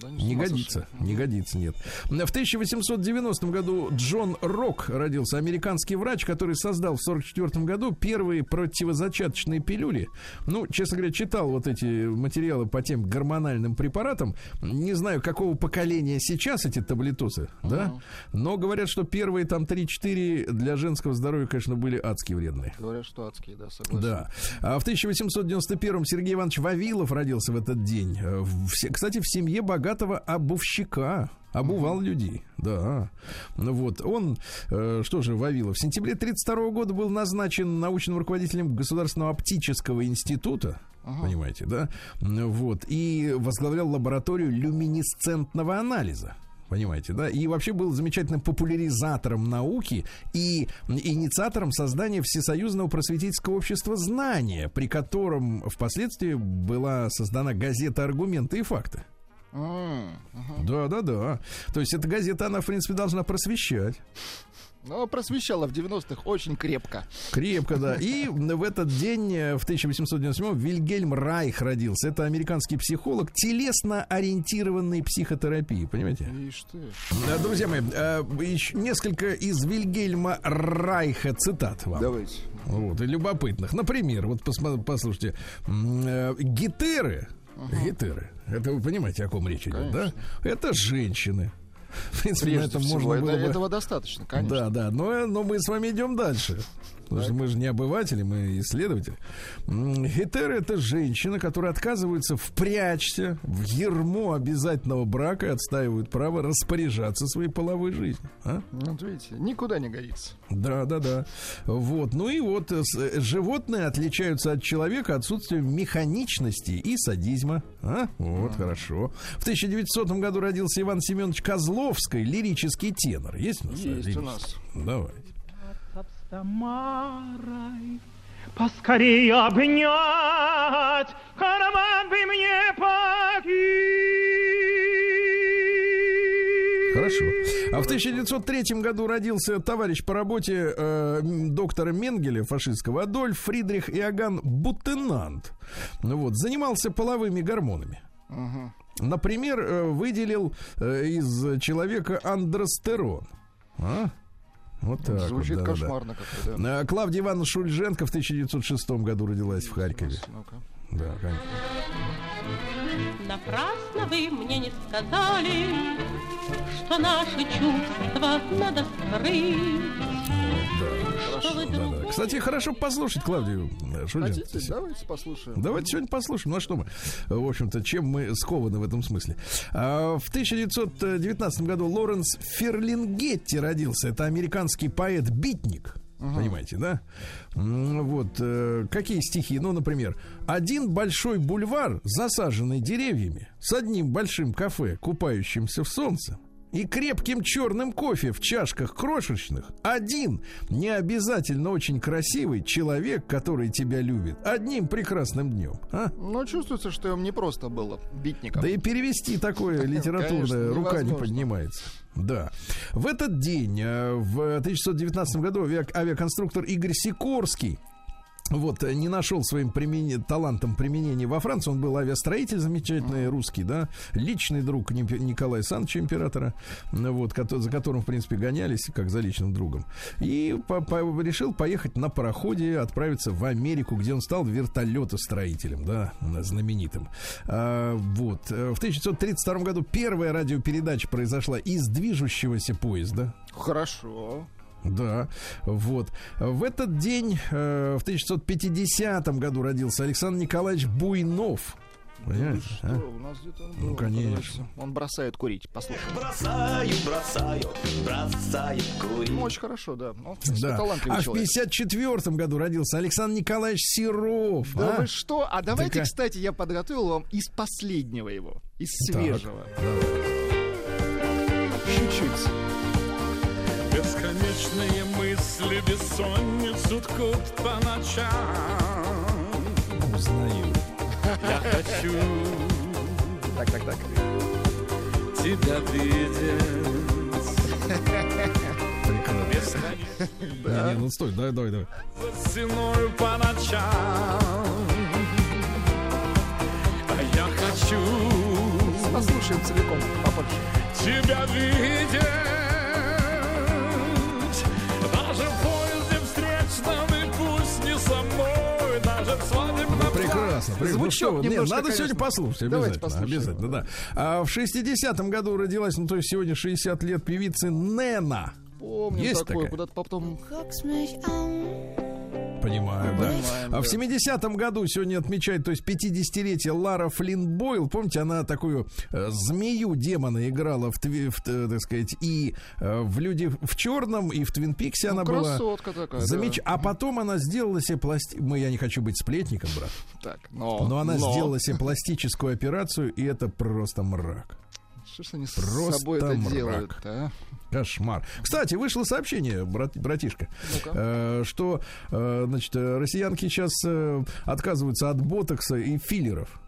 A: Да, не, не годится, не годится, нет. В 1890 году Джон Рок родился, американский врач, который создал в 1944 году первые противозачаточные пилюли. Ну, честно говоря, читал вот эти материалы по тем гормональным препаратам. Не знаю, какого поколения сейчас эти таблетосы, uh-huh. да? Но говорят, что первые там 3-4 для женского здоровья, конечно, были адски вредные.
B: Говорят, что адские, да, согласен.
A: Да. А в 1891 Сергей Иванович Вавилов родился в этот день. Э, кстати, в семье богатых богатого обувщика. Обувал людей, да. Ну вот, он, э, что же, Вавилов, в сентябре 1932 года был назначен научным руководителем Государственного оптического института, ага. понимаете, да? Вот, и возглавлял лабораторию люминесцентного анализа. Понимаете, да? И вообще был замечательным популяризатором науки и инициатором создания Всесоюзного просветительского общества знания, при котором впоследствии была создана газета «Аргументы и факты». Да, да, да. То есть эта газета, она, в принципе, должна просвещать.
B: Но просвещала в 90-х очень крепко.
A: Крепко, да. И в этот день, э, в 1897 Вильгельм Райх родился. Это американский психолог телесно ориентированной психотерапии. Понимаете?
B: Ишь ты.
A: Друзья мои, э, несколько из Вильгельма Райха цитат вам.
B: Давайте.
A: Вот, и любопытных. Например, вот послушайте. Э, Гитеры Угу. Гетеры. Это вы понимаете, о ком речь идет, да? Это женщины.
B: В принципе, Прежде это всего, можно было бы... этого достаточно, конечно.
A: Да, да, но, но мы с вами идем дальше. Потому что мы же не обыватели, мы исследователи. Хетеры это женщина, которая отказывается впрячься в ермо обязательного брака и отстаивают право распоряжаться своей половой жизнью. А?
B: Ну, вот видите, никуда не годится.
A: Да, да, да. Вот. Ну и вот э, животные отличаются от человека отсутствием механичности и садизма. А? Вот, а. хорошо. В 1900 году родился Иван Семенович Козловский, лирический тенор. Есть у нас?
B: Есть у нас.
A: Давайте.
D: Тамарой Поскорее обнять Карман бы мне покинуть
A: Хорошо. А в 1903 году родился товарищ по работе э, доктора Менгеля, фашистского, Адольф Фридрих Иоганн Бутенант. Ну вот, занимался половыми гормонами. Угу. Например, э, выделил э, из человека андростерон. А? Вот так
B: Звучит
A: вот,
B: да, кошмарно да. как-то, да.
A: Э, Клавдия Ивановна Шульженко в 1906 году родилась в Харькове. Да, конечно.
E: Напрасно вы мне не сказали, что наши чувства надо скрыть.
A: Да. Да, да. Кстати, хорошо послушать Клавдию
B: Шульженко. Хотите? Давайте послушаем.
A: Давайте сегодня послушаем. Ну а что мы, в общем-то, чем мы скованы в этом смысле? А, в 1919 году Лоренс Ферлингетти родился. Это американский поэт-битник. Угу. Понимаете, да? Вот э, какие стихи? Ну, например, один большой бульвар, засаженный деревьями, с одним большим кафе, купающимся в солнце, и крепким черным кофе в чашках крошечных один, не обязательно очень красивый человек, который тебя любит, одним прекрасным днем. А?
B: Ну, чувствуется, что им не просто было битником.
A: Да и перевести такое литературное рука не поднимается. Да. В этот день, э, в 1919 году, авиа- авиаконструктор Игорь Сикорский вот, э, не нашел своим примене- талантом применения во Франции. Он был авиастроитель замечательный, русский, да, личный друг Ник- Николая Александровича императора, вот, за которым, в принципе, гонялись, как за личным другом. И по- по- решил поехать на пароходе, отправиться в Америку, где он стал вертолетостроителем, да, знаменитым. А, вот. Э, В 1932 году первая радиопередача произошла из движущегося поезда.
B: Хорошо.
A: Да, вот. В этот день, э, в 1950 году родился Александр Николаевич Буйнов. Понимаете?
B: Что,
A: а?
B: у нас где-то он
A: Ну,
B: был,
A: конечно.
B: давайте. Он бросает курить, послушай.
F: Бросаю, бросаю, бросаю курить.
B: Ну, очень хорошо, да. Он, в принципе,
A: Да.
B: талантливый
A: А в
B: человек.
A: 1954 году родился Александр Николаевич Серов.
B: Да
A: а?
B: вы что? А давайте,
A: Так,
B: кстати, я подготовил вам из последнего его, из
A: Так,
B: свежего.
A: давай.
B: Чуть-чуть.
G: Бесконечные мысли бессонницу ткут по ночам.
A: Узнаю.
G: Я хочу
B: Так, так, так.
G: тебя видеть.
A: Прекрасно. Не, не, ну стой, давай, давай, давай.
G: за по ночам. А я хочу
B: Послушаем целиком попозже.
G: тебя видеть. Даже в поезде встречном и пусть не со мной, даже в свадебном
A: Ну, прекрасно. прекрасно. Ну,
B: Звучок
A: что вы, нет,
B: немножко,
A: надо сегодня
B: конечно.
A: послушать.
B: Давайте
A: Обязательно.
B: послушаем.
A: обязательно, да. А в 60-м году родилась, ну, то есть сегодня 60 лет певицы Нена.
B: Помню
A: Есть
B: такое,
A: такая?
B: куда-то потом...
A: Понимаю, да.
B: Понимаем,
A: а в
B: да.
A: 70-м году сегодня отмечает, то есть 50-летие Лара Флинн Бойл. Помните, она такую э, змею демона играла в, тви- в, э, так сказать, и э, в Люди в черном, и в Твин Пиксе она
B: Ну,
A: была.
B: красотка такая, да.
A: Замеч... А потом она сделала себе пласти... Мы, я не хочу быть сплетником, брат.
B: Так, но...
A: Но она
B: но.
A: сделала себе пластическую операцию, и это просто мрак.
B: Что ж они
A: Просто
B: с собой это
A: мрак.
B: делают а?
A: Кошмар. Кстати, вышло сообщение, брат, братишка, э, что э, значит, э, россиянки сейчас э, отказываются от ботокса и филлеров.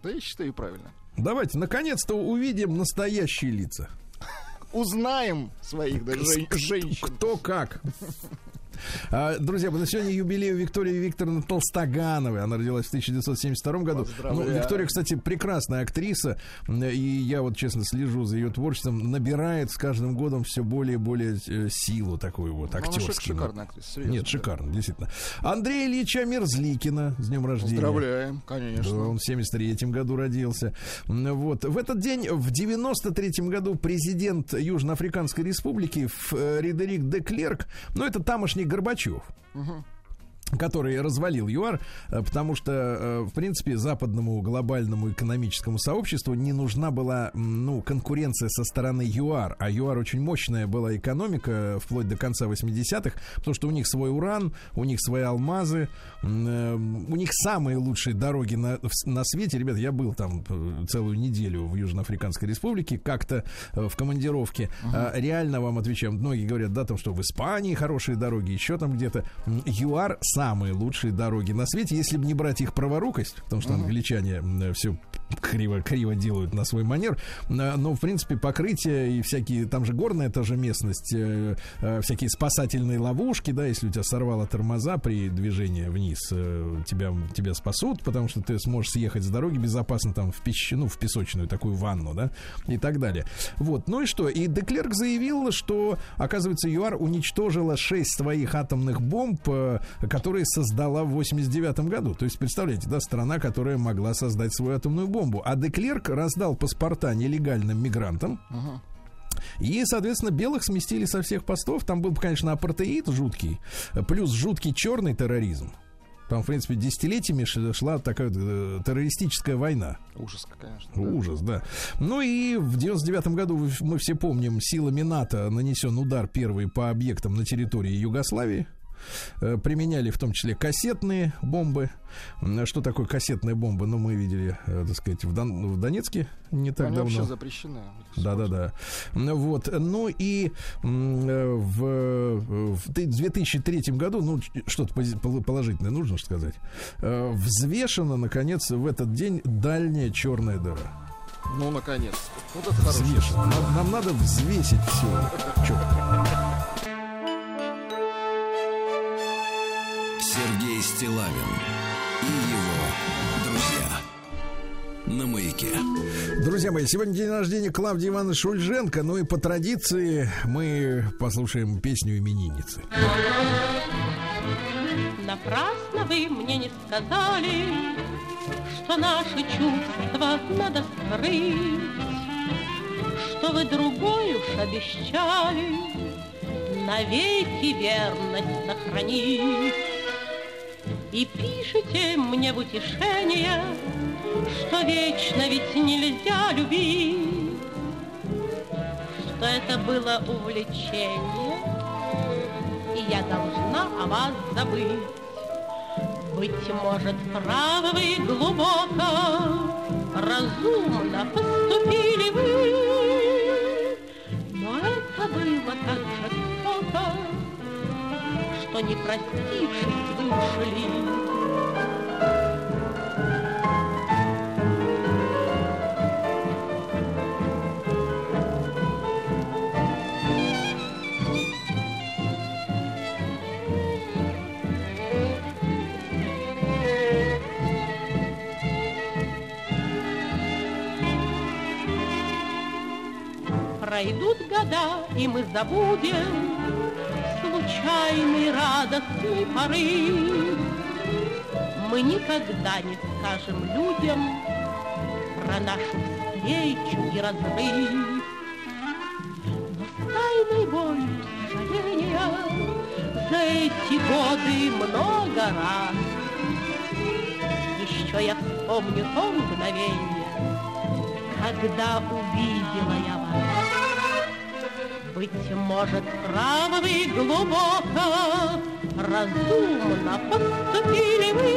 B: Да я считаю правильно.
A: Давайте, наконец-то увидим настоящие лица.
B: Узнаем своих да, жен- женщин.
A: Кто как. А, друзья, мы на сегодня юбилей у Виктории Викторовны Толстогановой. Она родилась в 1972 году. Ну. Виктория, кстати, прекрасная актриса. И я вот, честно, слежу за ее творчеством. Набирает с каждым годом все более и более э, силу такую вот
B: Ну,
A: актерскую.
B: шикарная актриса, серьезно.
A: Нет,
B: да.
A: шикарно, действительно. Андрея Ильича Мерзликина с днем рождения.
B: Поздравляем,
A: Да,
B: конечно.
A: он в 73 году родился. Вот. В этот день, в 93 году, президент Южноафриканской республики Фредерик де Клерк, ну, это тамошний Горбачев, который развалил ЮАР, э, потому что, э, в принципе, западному глобальному экономическому сообществу не нужна была, ну, конкуренция со стороны ЮАР. А ЮАР очень мощная была экономика э, вплоть до конца 80-х, потому что у них свой уран, у них свои алмазы, у них самые лучшие дороги на, на свете. Ребята, я был там целую неделю в Южноафриканской республике, как-то в командировке. А, реально вам отвечаю, многие говорят, да, там, что в Испании хорошие дороги, еще там где-то. ЮАР самые лучшие дороги на свете, если бы не брать их праворукость, потому что англичане все криво, криво делают на свой манер. А, Но, в принципе, покрытие и всякие, там же горная та же местность, э, э, всякие спасательные ловушки, да, если у тебя сорвало тормоза при движении вниз, э, тебя, тебя спасут, потому что ты сможешь съехать с дороги безопасно там в, пещ... ну, в песочную такую ванну, да, и так далее. Вот, ну и что? И Деклерк заявил, что, оказывается, ЮАР уничтожила шесть своих атомных бомб, э, которые создала в 89 году. То есть, представляете, да, страна, которая могла создать свою атомную бомбу. А Деклерк раздал паспорта нелегальным мигрантам. И, соответственно, белых сместили со всех постов. Там был, конечно, апартеид жуткий, плюс жуткий черный терроризм. Там, в принципе, десятилетиями шла такая э, террористическая война.
B: Ужас, конечно. да.
A: Ужас, да. Ну и в 99 году, мы все помним, силами НАТО нанесен удар первый по объектам на территории Югославии. Э, применяли в том числе кассетные бомбы. Что такое кассетная бомба? Ну, мы видели, э, так сказать, в, Дон- в Донецке не так
B: Они вообще
A: давно.
B: запрещены.
A: Да, да, да. Ну, Вот. Ну и э, в, в 2003 году, ну, что-то положительное нужно сказать, взвешена, наконец, в этот день дальняя черная дыра.
B: Ну, наконец. Вот это хорошо.
A: Нам, нам надо взвесить все.
C: Сергей Стилавин и его друзья. На маяке.
A: Друзья мои, сегодня день рождения Клавдии Ивановны Шульженко. Ну и по традиции мы послушаем песню именинницы.
E: Напрасно вы мне не сказали, что наши чувства надо скрыть, что вы другой уж обещали навеки верность сохранить. И пишите мне в утешение, что вечно ведь нельзя любить, что это было увлечение, и я должна о вас забыть. Быть может, правы вы глубоко, разумно поступили вы, но это было так жестоко, что не простившись вы ушли. Пройдут года, и мы забудем случайный радостный порыв. Мы никогда не скажем людям про нашу встречу и разрыв. Но с тайной болью сожаления за эти годы много раз еще я вспомню то мгновение, когда увидела я вас. Быть может, правы вы глубоко, разумно поступили вы.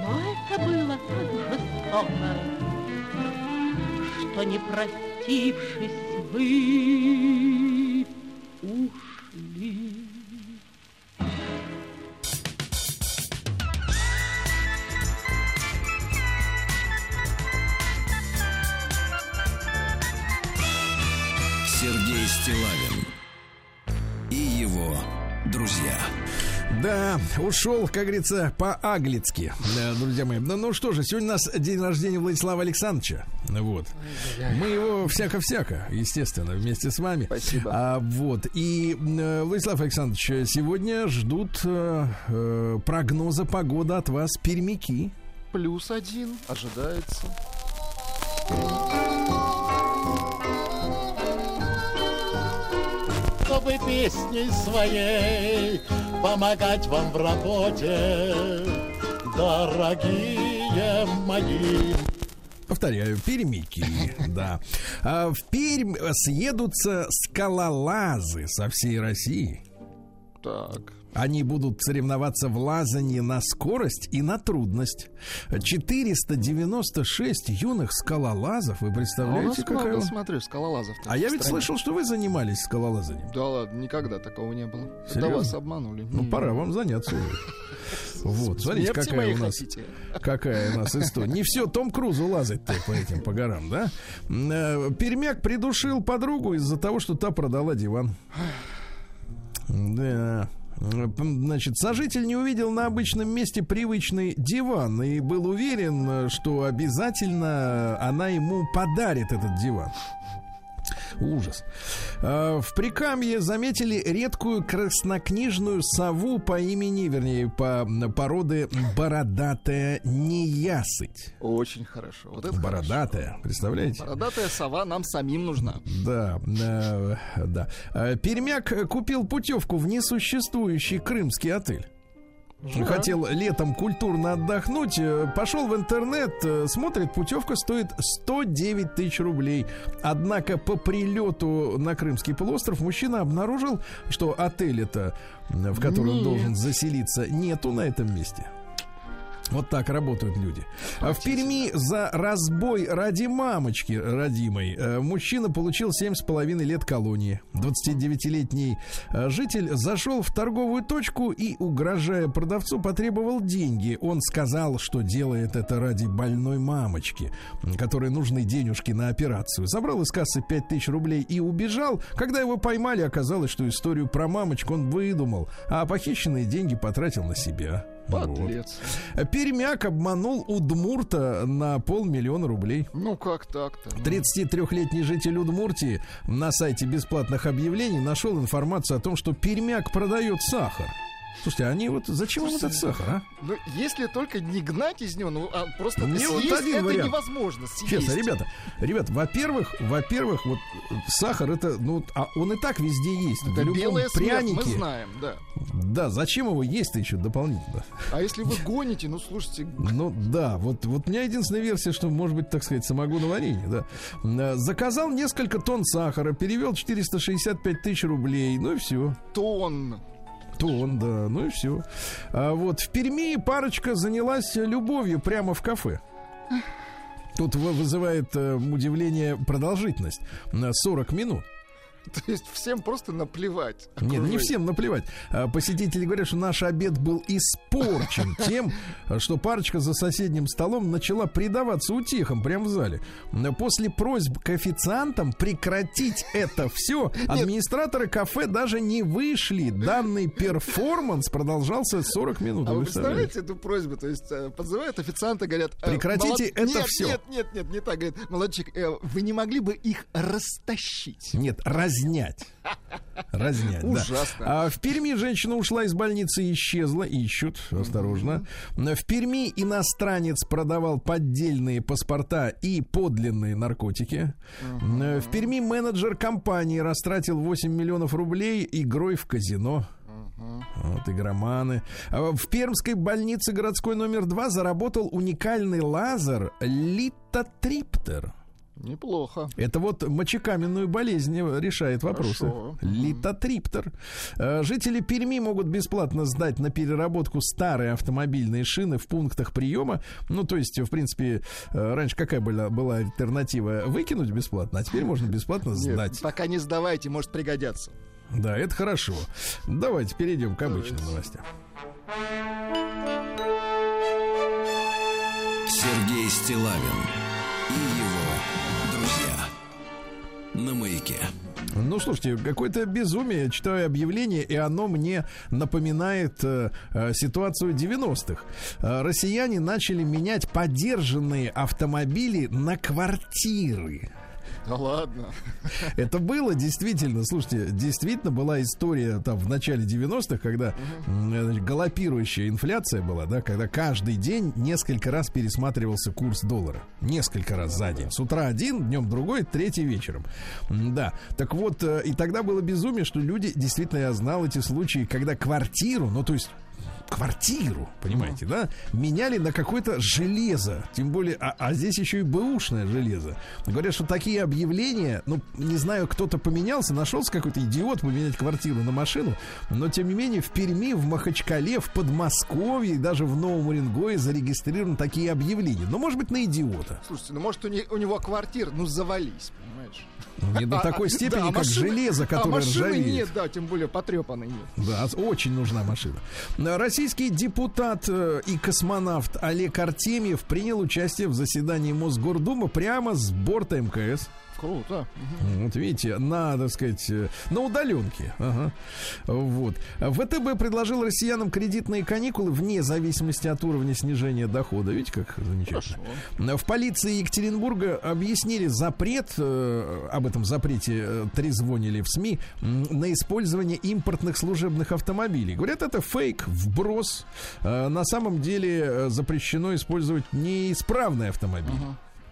E: Но это было так жестоко, что не простившись вы
A: ушел, как говорится, по-аглицки, Да, друзья мои. Ну, ну что же, сегодня у нас день рождения Владислава Александровича. Вот. Мы его всяко-всяко, естественно, вместе с вами.
B: Спасибо.
A: А, вот. И, э, Владислав Александрович, сегодня ждут э, э, прогноза погоды от вас пермяки.
B: Плюс один ожидается.
H: чтобы песней своей помогать вам в работе, дорогие мои.
A: Повторяю, пермяки, да. А в Пермь съедутся скалолазы со всей России.
B: Так.
A: Они будут соревноваться в лазании на скорость и на трудность. 496 юных скалолазов, вы
B: А
A: представляете, какая...
B: много, смотрю, скалолазов.
A: А я ведь слышал, что вы занимались скалолазанием.
B: Да ладно, никогда такого не было.
A: Серьезно?
B: вас обманули.
A: Ну, пора вам заняться уже. Вот, смотрите, какая у нас, какая у нас история. Не все Том Крузу лазать-то по этим, по горам, да? Э, Пермяк придушил подругу из-за того, что та продала диван. Да. Э, Значит, сожитель не увидел на обычном месте привычный диван и был уверен, э, что обязательно она ему подарит этот диван. Ужас. Э, В Прикамье заметили редкую краснокнижную сову по имени, вернее, по породы бородатая неясыть.
B: Очень хорошо. Вот это
A: Бородатая, представляете?
B: хорошо. Бородатая сова нам самим нужна.
A: Да, э, да. Э, Пермяк купил путевку в несуществующий крымский отель. Хотел летом культурно отдохнуть, э, пошел в интернет, э, смотрит, путевка стоит 109 тысяч рублей. Однако по прилету на Крымский полуостров мужчина обнаружил, что отель это, в который он
B: Нет.
A: должен заселиться, нету на этом месте. Вот так работают люди. А В Перми за разбой ради мамочки родимой э, мужчина получил 7,5 лет колонии. 29-летний э, житель зашел в торговую точку и, угрожая продавцу, потребовал деньги. Он сказал, что делает это ради больной мамочки, которой нужны денежки на операцию. Забрал из кассы 5000 рублей и убежал. Когда его поймали, оказалось, что историю про мамочку он выдумал, а похищенные деньги потратил на себя. Вот.
B: Подлец.
A: Пермяк обманул Удмурта на полмиллиона рублей.
B: Ну как так-то?
A: 33-летний житель Удмуртии на сайте бесплатных объявлений нашел информацию о том, что Пермяк продает сахар. Слушайте, они вот зачем им этот сахар, а?
B: Ну, если только не гнать из него, ну, а просто
A: Мне вот
B: съесть
A: один
B: это
A: вариант.
B: невозможно. съесть.
A: Честно, ребята, ребят, во-первых, во-первых, вот сахар это, ну, а он и так везде есть.
B: Это
A: любом
B: белая смерть,
A: прянике.
B: мы знаем, да.
A: Да, зачем его есть-то еще дополнительно?
B: А если вы гоните, ну, слушайте,
A: Ну да, вот, вот у меня единственная версия, что может быть, так сказать, самогоноварение, да. Э, Заказал несколько тонн сахара, перевел 465 тысяч рублей, ну и все.
B: Тон.
A: Тонн, да, ну и все. А вот в Перми парочка занялась любовью прямо в кафе. Тут вы- вызывает э, удивление продолжительность. На 40 минут.
B: То есть всем просто наплевать.
A: Нет, не всем наплевать. А, Посетители говорят, что наш обед был испорчен тем, что парочка за соседним столом начала предаваться утехам прямо в зале. После просьб к официантам прекратить это все, администраторы кафе даже не вышли. Данный перформанс продолжался 40 минут.
B: А вы
A: представляете?
B: эту просьбу? То есть э, подзывают официанта, говорят... э,
A: Прекратите это
B: нет,
A: всё.
B: Нет, нет, нет, не так. Говорит, молодчик, э, вы не могли бы их растащить?
A: Нет, разнять. Разнять, да.
B: Ужасно.
A: А в Перми женщина ушла из больницы и исчезла. Ищут, осторожно. В Перми иностранец продавал поддельные паспорта и подлинные наркотики. В Перми менеджер компании растратил 8 миллионов рублей игрой в казино. Вот игроманы. А В Пермской больнице городской номер 2 заработал уникальный лазер литотриптер.
B: Неплохо.
A: Это вот мочекаменную болезнь решает вопросы.
B: Хорошо.
A: Литотриптер. Э, Жители Перми могут бесплатно сдать на переработку старые автомобильные шины в пунктах приема. Ну, то есть, в принципе, э, раньше какая была, была альтернатива? Выкинуть бесплатно, а теперь можно бесплатно
B: Нет,
A: сдать.
B: пока не сдавайте, может пригодятся.
A: Да, это хорошо. Давайте перейдем к обычным новостям.
C: Сергей Стилавин На маяке.
A: Ну, слушайте, какое-то безумие. Читаю объявление, и оно мне напоминает э, э, ситуацию 90-х. Э, россияне начали менять подержанные автомобили на квартиры.
B: Да ладно.
A: Это было действительно, слушайте, действительно была история там в начале 90-х, когда значит, галопирующая инфляция была, да, когда каждый день несколько раз пересматривался курс доллара. Несколько раз за день. С утра один, днем другой, третий вечером. Да. Так вот, э, и тогда было безумие, что люди, действительно, я знал эти случаи, когда квартиру, ну, то есть квартиру, понимаете, да, меняли на какое-то железо, тем более, а, а здесь еще и бэушное железо. Говорят, что такие объявления, ну, не знаю, кто-то поменялся, нашелся какой-то идиот поменять квартиру на машину, но, тем не менее, в Перми, в Махачкале, в Подмосковье и даже в Новом Уренгое зарегистрированы такие объявления. Ну, может быть, на идиота.
B: Слушайте, ну может у, не- у него квартира, ну завались?
A: Не до
B: А,
A: такой
B: а,
A: степени,
B: да, а
A: как
B: машины-
A: железо,
B: а
A: которое
B: машины
A: ржавеет.
B: нет, да, тем более потрепанной нет.
A: Да, очень нужна машина. Российский депутат э, и космонавт Олег Артемьев принял участие в заседании Мосгордумы прямо с борта МКС.
B: Круто.
A: Вот видите, на, так сказать, э, на удаленке. Ага. Вот. ВТБ предложил россиянам кредитные каникулы вне зависимости от уровня снижения дохода. Видите, как замечательно. В полиции Екатеринбурга объяснили запрет, э, об этом запрете э, трезвонили в СМИ, на использование импортных служебных автомобилей. Говорят, это фейк, вброс. На самом деле запрещено использовать неисправный автомобиль.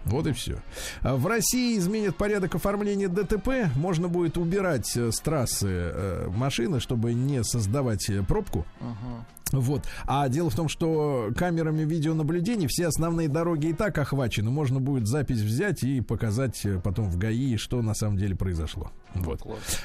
A: Вот и все. В России изменят порядок оформления ДТП. Можно будет убирать э, с трассы э, машины, чтобы не создавать э, пробку. Вот. А дело в том, что камерами видеонаблюдения все основные дороги и так охвачены. Можно будет запись взять и показать потом в ГАИ, что на самом деле произошло. Вот.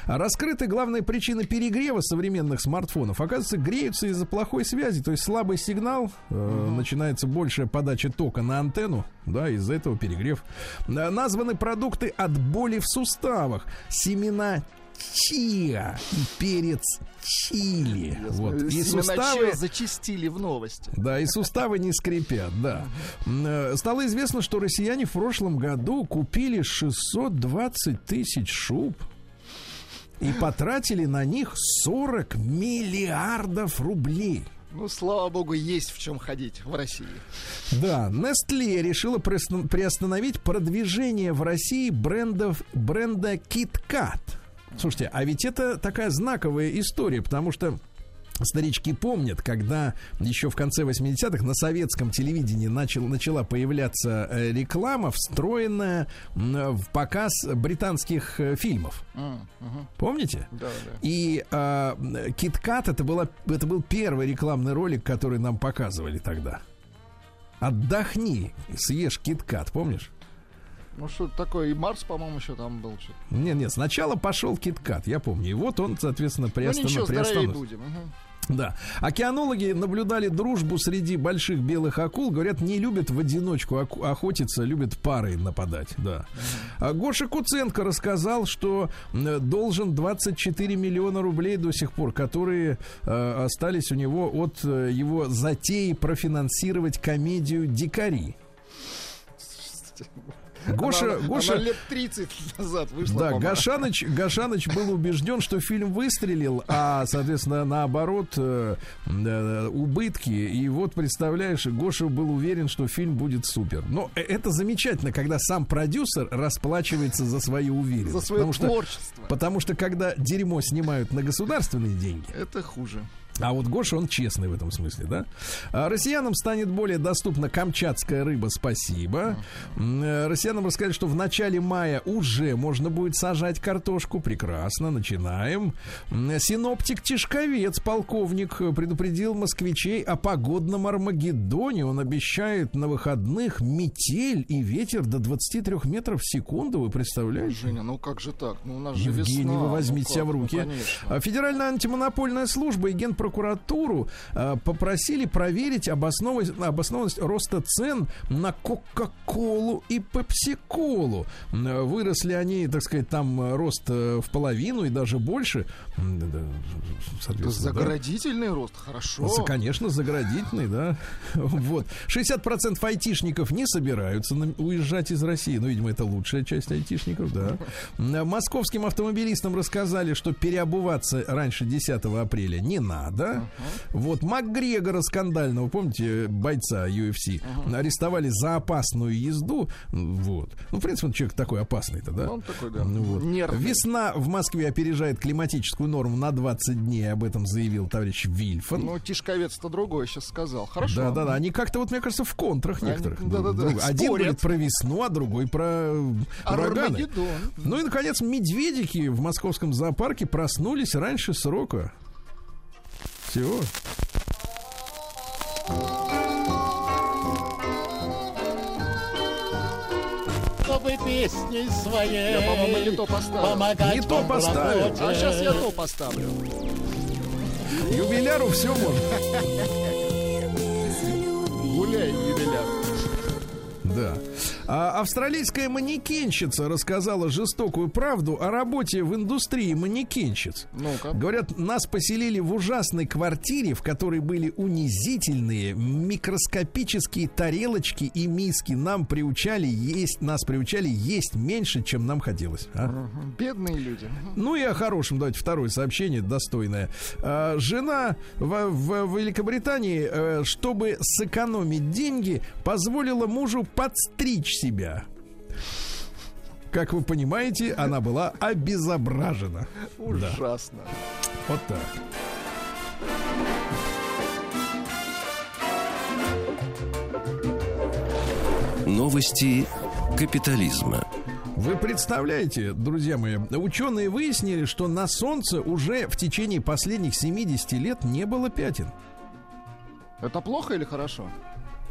A: Раскрыты главные причины перегрева современных смартфонов. Оказывается, греются из-за плохой связи, то есть слабый сигнал, э, начинается большая подача тока на антенну, да, из-за этого перегрев. Э, Названы продукты от боли в суставах. Семена чиа и перец чили. Вот. И суставы...
B: зачистили в новости.
A: Да, и суставы не скрипят, да. Э, Стало известно, что россияне в прошлом году купили 620 тысяч шуб и потратили на них 40 миллиардов рублей.
B: Ну, слава богу, есть в чем ходить в России.
A: Да, Nestle решила приостанов- приостановить продвижение в России брендов бренда KitKat. Слушайте, а ведь это такая знаковая история, потому что Старички помнят, когда еще в конце 80-х на советском телевидении начал, начала появляться э, реклама, встроенная в показ британских э, фильмов. Помните?
B: Да, да.
A: И э, Киткат это, была, это был первый рекламный ролик, который нам показывали тогда. Отдохни, съешь киткат, помнишь?
B: Ну, что такое, и Марс, по-моему, еще там был. что-то.
A: Нет, нет, сначала пошел киткат, я помню. И вот он, соответственно,
B: Ну,
A: приостанов...
B: ничего, здоровее
A: приостанов-
B: будем. Мгм.
A: Да. Океанологи наблюдали дружбу среди больших белых акул. Говорят, не любят в одиночку охотиться, любят парой нападать. Да. А Гоша Куценко рассказал, что должен 24 миллиона рублей до сих пор, которые э, остались у него от э, его затеи профинансировать комедию «Дикари». Гоша,
B: она,
A: Гоша,
B: она лет 30 назад вышла.
A: да. Гашаныч, Гашаныч был убежден, что фильм выстрелил, а, соответственно, наоборот, э, э, убытки. И вот, представляешь, Гоша был уверен, что фильм будет супер. Но э- это замечательно, когда сам продюсер расплачивается за свою уверенность.
B: За свое
A: потому что,
B: творчество.
A: потому что, когда дерьмо снимают на государственные деньги,
B: Это хуже.
A: А вот Гоша, он честный в этом смысле, да? А россиянам станет более доступна камчатская рыба, спасибо. Э, Россиянам рассказали, что в начале мая уже можно будет сажать картошку. Прекрасно, начинаем. М, Синоптик Тишковец, полковник, э, предупредил москвичей о погодном Армагеддоне. Он обещает на выходных метель и ветер до 23 метров в секунду. Вы представляете?
B: Женя, ну как же так? Ну у нас же
A: Евгений,
B: весна.
A: вы возьмите
B: ну
A: себя в руки.
B: Ну, конечно.
A: А, Федеральная антимонопольная служба и генпрокуратуру а, попросили проверить обоснованность, обоснованность роста цен на Кока-Колу и Пепси-Колу. А, Выросли они, так сказать, там а, рост э, в половину и даже больше. М, да,
B: заградительный рост, хорошо.
A: Конечно, заградительный, да. Вот. 60% айтишников не собираются уезжать из России. Ну, видимо, это лучшая часть айтишников, да. Московским автомобилистам рассказали, что переобуваться раньше 10 апреля не надо. Вот Макгрегора скандального, помните, бойца UFC, арестовали за опасную езду. Вот. Ну, в принципе, он человек такой опасный-то, да?
B: Он такой, да,
A: Ну, вот.
B: нервный.
A: Весна в Москве опережает климатическую норму на 20 дней. Об этом заявил товарищ Вильфан.
B: Ну, Тишковец-то другой сейчас сказал. Хорошо.
A: Да, да, да. Они как-то, вот, мне кажется, в контрах
B: Они-
A: некоторых.
B: да-да-да,
A: друг- Один
B: спорят.
A: говорит про весну, а другой про ураганы.
B: Армагеддон.
A: Ну и, наконец, медведики в московском зоопарке проснулись раньше срока. Всего.
H: Чтобы песней своей
B: Я, по-моему, не то поставил.
H: помогать
A: Не то поставил.
H: работе.
B: А сейчас я то поставлю.
A: Юбиляру все можно.
B: Гуляй, юбиляр.
A: Да. А австралийская манекенщица рассказала жестокую правду о работе в индустрии манекенщиц.
B: Ну-ка.
A: Говорят, нас поселили в ужасной квартире, в которой были унизительные микроскопические тарелочки и миски. Нам приучали есть, нас приучали есть меньше, чем нам хотелось. а?
B: Бедные люди.
A: Ну и о хорошем, давайте второе сообщение, достойное. А, Жена в, в Великобритании, э, чтобы сэкономить деньги, позволила мужу подстричь себя. Как вы понимаете, она была обезображена. Да,
B: Ужасно.
A: вот так.
C: Новости капитализма.
A: Вы представляете, друзья мои, ученые выяснили, что на Солнце уже в течение последних 70 лет не было пятен.
B: Это плохо или хорошо?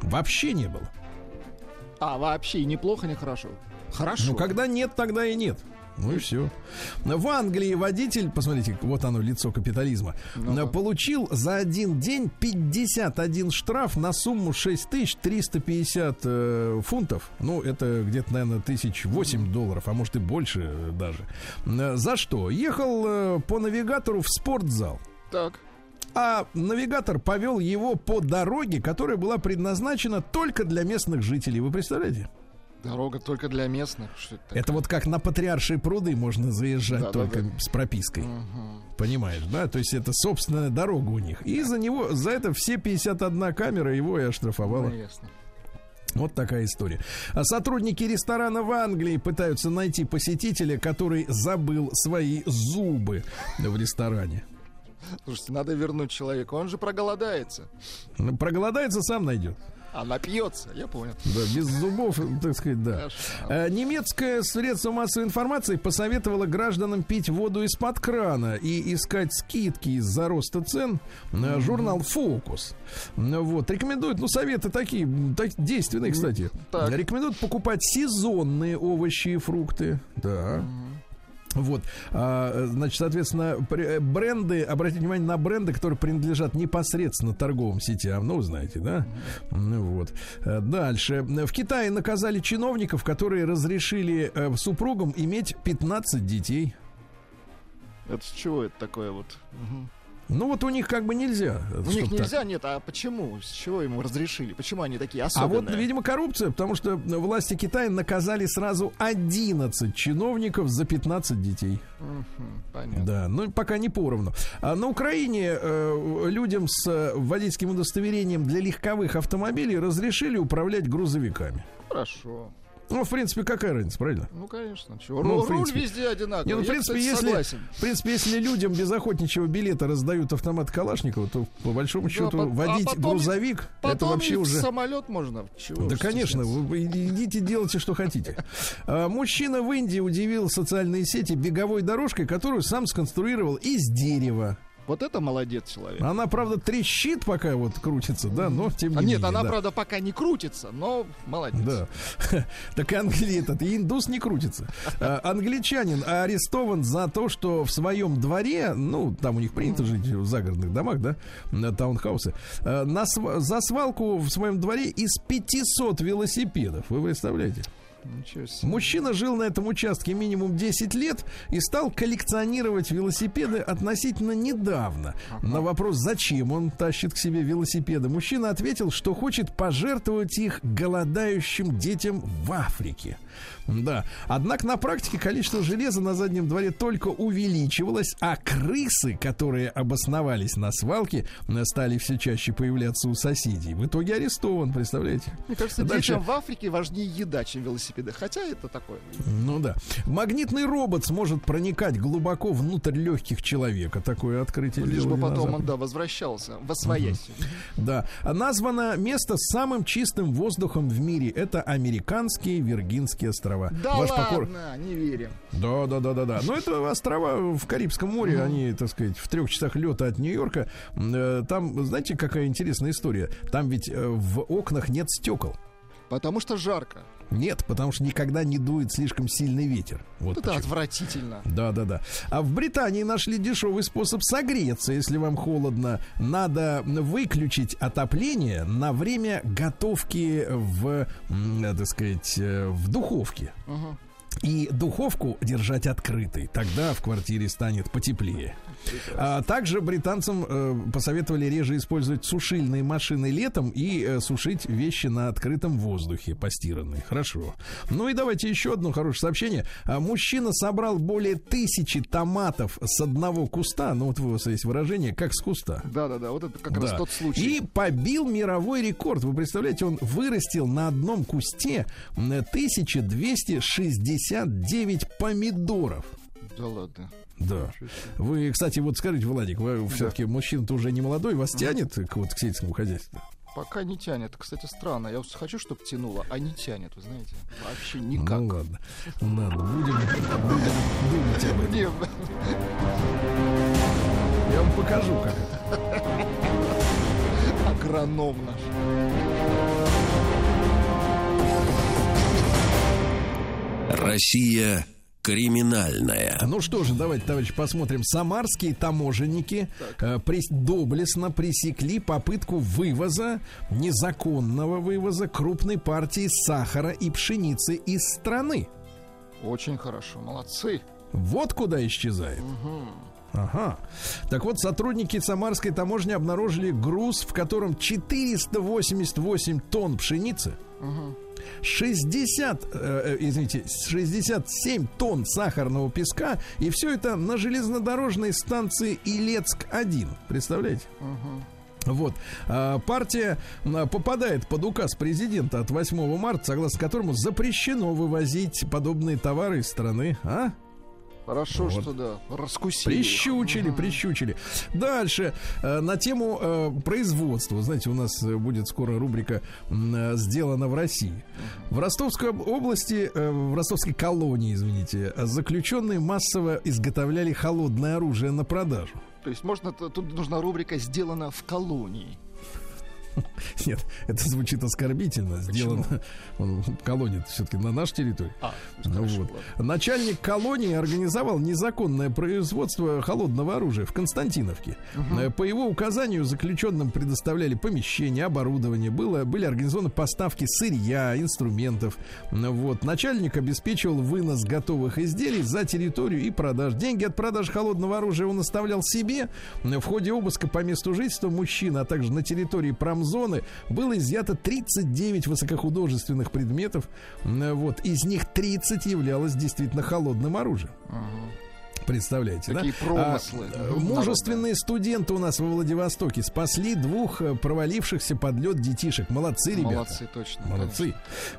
A: Вообще не было.
B: А, вообще, неплохо, не хорошо. Хорошо.
A: Ну, когда нет, тогда и нет. Ну и все. В Англии водитель, посмотрите, вот оно, лицо капитализма,
B: Ну-ка.
A: получил за один день 51 штраф на сумму 6350 э, фунтов. Ну, это где-то, наверное, тысяч восемь долларов, а может и больше э, даже. Э, За что? Ехал э, по навигатору в спортзал.
B: Так.
A: А навигатор повел его по дороге, которая была предназначена только для местных жителей. Вы представляете?
B: Дорога только для местных. Что это такое?
A: Это вот как на Патриаршие пруды можно заезжать
B: Да, да,
A: только
B: да.
A: с пропиской. Понимаешь, да? То есть это собственная дорога у них. И за него, за это все 51 камера его и оштрафовала.
B: Ну, ясно.
A: Вот такая история. А сотрудники ресторана в Англии пытаются найти посетителя, который забыл свои зубы в ресторане.
B: Слушайте, надо вернуть человека, он же проголодается.
A: Ну, Проголодается, сам найдет.
B: А напьется, я понял.
A: Да, без зубов, так сказать, да.
B: Хорошо.
A: Э, Немецкое средство массовой информации посоветовало гражданам пить воду из-под крана и искать скидки из-за роста цен. Э, Журнал «Фокус». Э, Вот. Рекомендует, ну, советы такие, так, действенные, кстати.
B: Так.
A: Рекомендуют покупать сезонные овощи и фрукты. Да. Вот, А, значит, соответственно, э, бренды, обратите внимание на бренды, которые принадлежат непосредственно торговым сетям, ну, вы знаете, да? Ну, вот. Э, Дальше. В Китае наказали чиновников, которые разрешили э, супругам иметь 15 детей.
B: Это с чего это такое вот? Мгм.
A: Ну, вот у них как бы нельзя.
B: У них
A: чтоб так.
B: нельзя, нет, а почему? С чего ему разрешили? Почему они такие
A: А
B: особенные?
A: вот, видимо, коррупция, потому что власти Китая наказали сразу 11 чиновников за 15 детей.
B: Мгм, понятно.
A: Да, ну пока не поровну. А на Украине э, людям с водительским удостоверением для легковых автомобилей разрешили управлять грузовиками.
B: Хорошо.
A: Ну, в принципе, какая разница, правильно?
B: Ну, конечно. Чего?
A: Ну,
B: Руль
A: принципе.
B: везде одинаковый.
A: Не, ну, в
B: Я,
A: принципе,
B: кстати,
A: если,
B: согласен.
A: в принципе, если людям без охотничьего билета раздают автомат Калашникова, то по большому
B: Да,
A: счету
B: по- а
A: водить
B: потом-
A: грузовик это
B: Потом
A: вообще
B: и в
A: уже.
B: самолет можно. Чего
A: Да, конечно, вы, вы идите делайте, что хотите. А, Мужчина в Индии удивил социальные сети беговой дорожкой, которую сам сконструировал из дерева.
B: Вот это молодец человек.
A: Она, правда, трещит, пока вот крутится, да, но тем не
B: А
A: менее.
B: нет, она,
A: да.
B: правда, пока не крутится, но молодец.
A: Да. Так англи этот, индус не крутится. А, Англичанин арестован за то, что в своем дворе, ну, там у них принято жить в загородных домах, да, на таунхаусы, а, на за свалку в своем дворе из 500 велосипедов. Вы представляете? Мужчина жил на этом участке минимум 10 лет и стал коллекционировать велосипеды относительно недавно. На вопрос, зачем он тащит к себе велосипеды, мужчина ответил, что хочет пожертвовать их голодающим детям в Африке. Да. Однако на практике количество железа на заднем дворе только увеличивалось, а крысы, которые обосновались на свалке, стали все чаще появляться у соседей. В итоге арестован, представляете?
B: Мне кажется,
A: Дальше.
B: детям в Африке важнее еда, чем велосипеды. Хотя это такое.
A: Ну да. Магнитный робот сможет проникать глубоко внутрь легких человека. Такое открытие.
B: Лишь бы потом он, да, возвращался во своясь.
A: Да. Названо место с самым чистым воздухом в мире. Это американские Виргинские острова.
B: Да
A: Ваш
B: ладно,
A: покор-
B: не верим.
A: Да, да, да, да, да. Но это острова в Карибском море, они, так сказать, в трех часах лета от Нью-Йорка. Э, Там, знаете, какая интересная история? Там ведь э, в окнах нет стекол.
B: Потому что жарко.
A: Нет, потому что никогда не дует слишком сильный ветер. Вот
B: Это
A: почему.
B: отвратительно.
A: Да, да, да. А в Британии нашли дешевый способ согреться, если вам холодно. Надо выключить отопление на время готовки в, э, так сказать, э, в духовке.
B: Мгм.
A: И духовку держать открытой. Тогда в квартире станет потеплее. А также британцам э, посоветовали реже использовать сушильные машины летом и э, сушить вещи на открытом воздухе, постиранные. Хорошо. Ну и давайте еще одно хорошее сообщение. А, мужчина собрал более тысячи томатов с одного куста. Ну вот у вас есть выражение, как с куста.
B: Да-да-да, вот это как раз
A: Да.
B: тот случай.
A: И побил мировой рекорд. Вы представляете, он вырастил на одном кусте м, 1269 помидоров.
B: Да ладно.
A: Да. Вы, кстати, вот скажите, Владик, вы все-таки мужчина-то уже не молодой, вас тянет к, вот, к сельскому хозяйству?
B: Пока не тянет. Кстати, странно. Я хочу, чтобы тянуло, а не тянет, вы знаете. Вообще никак.
A: Ну ладно. Ладно, будем, будем думать об этом. Я вам покажу, как это.
B: Агроном наш.
C: Россия криминальная.
A: Ну что же, давайте, товарищи, посмотрим. Самарские таможенники э, прес- доблестно пресекли попытку вывоза, незаконного вывоза крупной партии сахара и пшеницы из страны.
B: Очень хорошо. Молодцы.
A: Вот куда исчезает. Ага. Так вот, сотрудники Самарской таможни обнаружили груз, в котором 488 тонн пшеницы, 60, э, э, извините, 67 тонн сахарного песка, и все это на железнодорожной станции Илецк-1. Представляете? Вот. А, партия а, попадает под указ президента от 8 марта, согласно которому запрещено вывозить подобные товары из страны. А?
B: Хорошо,
A: Вот.
B: что да. Раскусили.
A: Прищучили, прищучили. Дальше э, на тему э, производства. Знаете, у нас э, будет скоро рубрика э, «Сделано в России». В Ростовской об- области, э, в Ростовской колонии, извините, заключенные массово изготовляли холодное оружие на продажу.
B: То есть можно, тут нужна рубрика «Сделано в колонии».
A: Нет, это звучит оскорбительно. Сделано он, колония все-таки на нашей территории.
B: А,
A: Ну вот. Начальник колонии организовал незаконное производство холодного оружия в Константиновке. Э, По его указанию заключенным предоставляли помещения, оборудование, было, были организованы поставки сырья, инструментов. Вот. Начальник обеспечивал вынос готовых изделий за территорию и продаж. Деньги от продаж холодного оружия он оставлял себе. В ходе обыска по месту жительства мужчин, а также на территории промзоны было изъято 39 высокохудожественных предметов. Вот. Из них 30 являлось действительно холодным оружием. Представляете,
B: Такие
A: да?
B: промыслы,
A: А,
B: да,
A: мужественные студенты у нас во Владивостоке спасли двух э, провалившихся под лед детишек. Молодцы, ребята.
B: Молодцы, точно.
A: Молодцы.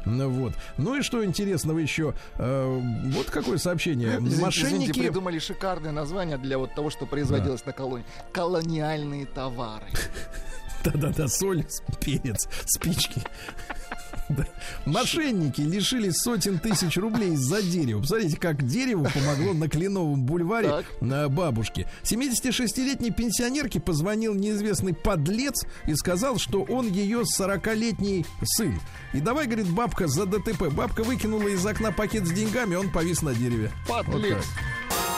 A: Ну, вот. Ну и что интересного еще? Э, вот какое сообщение.
B: Извините,
A: Мошенники...
B: извините, придумали шикарное название для вот того, что производилось на колонии. Колониальные товары.
A: Да-да-да, соль, перец, спички. Да. Мошенники лишили сотен тысяч рублей из-за дерева. Посмотрите, как дерево помогло на Кленовом бульваре
B: Так.
A: на бабушке. 76-летней пенсионерке позвонил неизвестный подлец и сказал, что он ее 40-летний сын. И давай, говорит, бабка за ДТП. Бабка выкинула из окна пакет с деньгами, он повис на дереве. Вот
B: Подлец.
A: так.